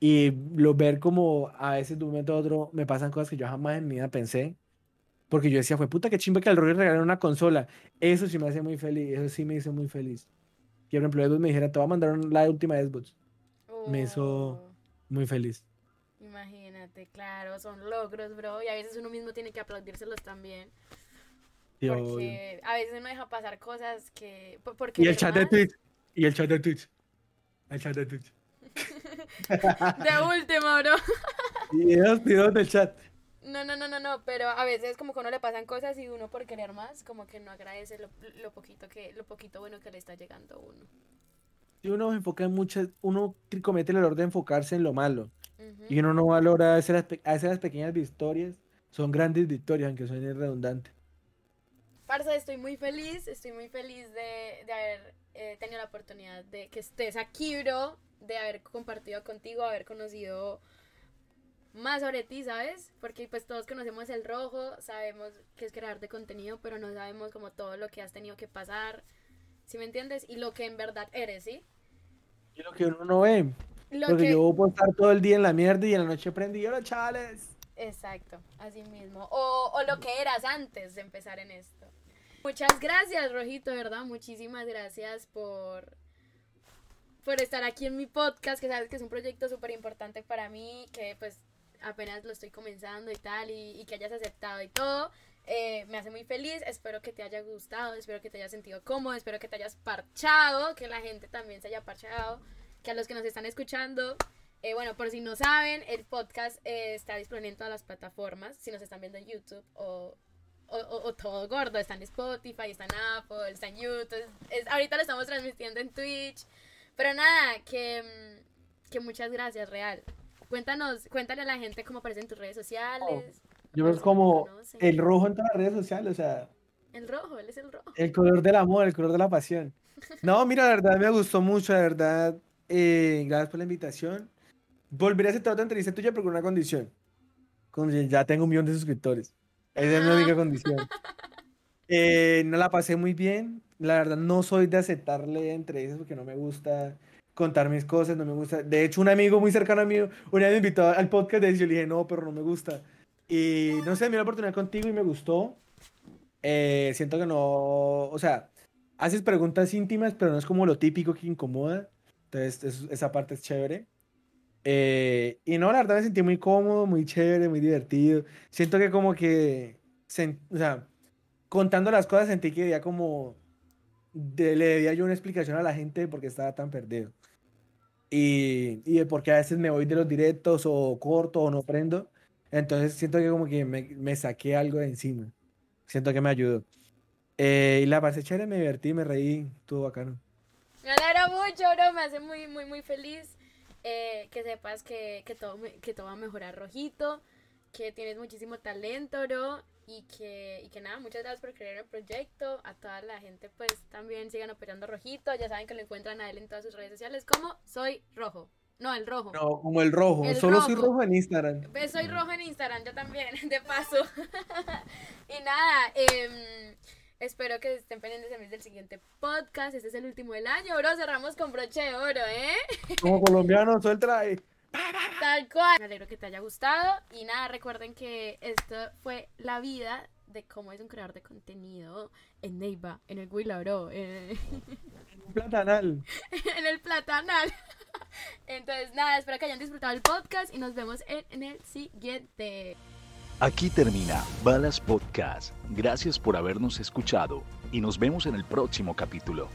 [SPEAKER 2] Y lo ver como a veces de un momento a otro me pasan cosas que yo jamás en mi vida pensé. Porque yo decía, fue puta que chimba que al Rory regalaron una consola. Eso sí me hace muy feliz. Eso sí me hizo muy feliz. Que por ejemplo, Xbox me dijera, te voy a mandar la última Xbox. Me hizo-
[SPEAKER 1] Oh,
[SPEAKER 2] Muy feliz.
[SPEAKER 1] Imagínate, claro, son logros, bro. Y a veces uno mismo tiene que aplaudírselos también. Porque a veces uno deja pasar cosas que. por- por
[SPEAKER 2] Y el chat de. Twitch. Y el chat de Twitch. El chat de Twitch.
[SPEAKER 1] De último, bro.
[SPEAKER 2] Y esos tiros del chat.
[SPEAKER 1] No, no, no, no, no, pero a veces como que a uno le pasan cosas y uno por querer más, como que no agradece lo, lo poquito que, lo poquito bueno que le está llegando a uno.
[SPEAKER 2] Si uno enfoca en muchas, uno comete el error de enfocarse en lo malo.
[SPEAKER 1] Ujú.
[SPEAKER 2] Y uno no valora a veces las pequeñas victorias. Son grandes victorias, aunque suene redundante.
[SPEAKER 1] Parce, estoy muy feliz, estoy muy feliz de, de haber eh, tenido la oportunidad de que estés aquí, bro, de haber compartido contigo, haber conocido más sobre ti, ¿sabes? Porque pues todos conocemos el rojo, sabemos que es crear de contenido, pero no sabemos como todo lo que has tenido que pasar, ¿sí me entiendes? Y lo que en verdad eres, ¿sí?
[SPEAKER 2] Y lo que uno no ve.
[SPEAKER 1] Lo
[SPEAKER 2] Porque
[SPEAKER 1] que...
[SPEAKER 2] yo puedo estar todo el día en la mierda y en la noche prendí, hola chavales.
[SPEAKER 1] Exacto, así mismo. O, o lo que eras antes de empezar en esto. Muchas gracias, Rojito, ¿verdad? Muchísimas gracias por, por estar aquí en mi podcast, que sabes que es un proyecto súper importante para mí, que pues apenas lo estoy comenzando y tal, y, y que hayas aceptado y todo. Eh, me hace muy feliz, espero que te haya gustado, espero que te hayas sentido cómodo, espero que te hayas parchado, que la gente también se haya parchado, que a los que nos están escuchando eh, bueno, por si no saben, el podcast eh, está disponible en todas las plataformas. Si nos están viendo en YouTube o, o, todo gordo, está en Spotify, está en Apple, está en YouTube. es- ahorita lo estamos transmitiendo en Twitch. Pero nada, que, que muchas gracias, Real. Cuéntanos, cuéntale a la gente cómo aparece en tus redes sociales.
[SPEAKER 2] Yo veo como el rojo en todas las redes sociales, o sea,
[SPEAKER 1] El rojo, él es el rojo.
[SPEAKER 2] el color del amor, el color de la pasión. No, mira, la verdad me gustó mucho, la verdad. eh, gracias por la invitación. Volveré a aceptar otra entrevista tuya, pero con una condición. Con ya tengo un millón de suscriptores. Esa es mi única condición. Eh, no la pasé muy bien. La verdad, no soy de aceptarle entrevistas porque no me gusta contar mis cosas, no me gusta. De hecho, un amigo muy cercano a mí una vez me invitó al podcast de eso y yo le dije, no, pero no me gusta. Y no sé, me dio la oportunidad contigo y me gustó. Eh, siento que no, o sea, haces preguntas íntimas, pero no es como lo típico que incomoda. Entonces, es- esa parte es chévere. Eh, y no, la verdad me sentí muy cómodo, muy chévere, muy divertido. Siento que como que, o sea, contando las cosas sentí que debía como, de- le debía yo una explicación a la gente de por qué estaba tan perdido. Y, y de por qué a veces me voy de los directos o corto o no prendo. Entonces siento que como que me, me saqué algo de encima. Siento que me ayudó. Eh, y la pasé chévere, me divertí, me reí, estuvo bacano.
[SPEAKER 1] Me alegra mucho, bro. Me hace muy, muy, muy feliz eh, que sepas que, que, todo, que todo va a mejorar rojito, que tienes muchísimo talento, bro. Y que, y que nada, muchas gracias por creer el proyecto. A toda la gente, pues también sigan apoyando a Rojito. Ya saben que lo encuentran a él en todas sus redes sociales como Soy Rojo. No, el rojo.
[SPEAKER 2] No, como el rojo,
[SPEAKER 1] El
[SPEAKER 2] solo soy
[SPEAKER 1] rojo.
[SPEAKER 2] en Instagram.
[SPEAKER 1] Pues soy rojo en Instagram, yo también, de paso. y nada, em, espero que estén pendientes también del siguiente podcast. Este es el último del año, bro. Cerramos con broche de oro, ¿eh?
[SPEAKER 2] Como colombiano, suelta ahí.
[SPEAKER 1] Tal cual. Me alegro que te haya gustado. Y nada, recuerden que esto fue la vida de cómo es un creador de contenido en Neiva, en el Huila, bro, en,
[SPEAKER 2] Un platanal.
[SPEAKER 1] en el Platanal. Entonces, nada, espero que hayan disfrutado el podcast y nos vemos en, el siguiente.
[SPEAKER 3] Aquí termina Balas Podcast. Gracias por habernos escuchado y nos vemos en el próximo capítulo.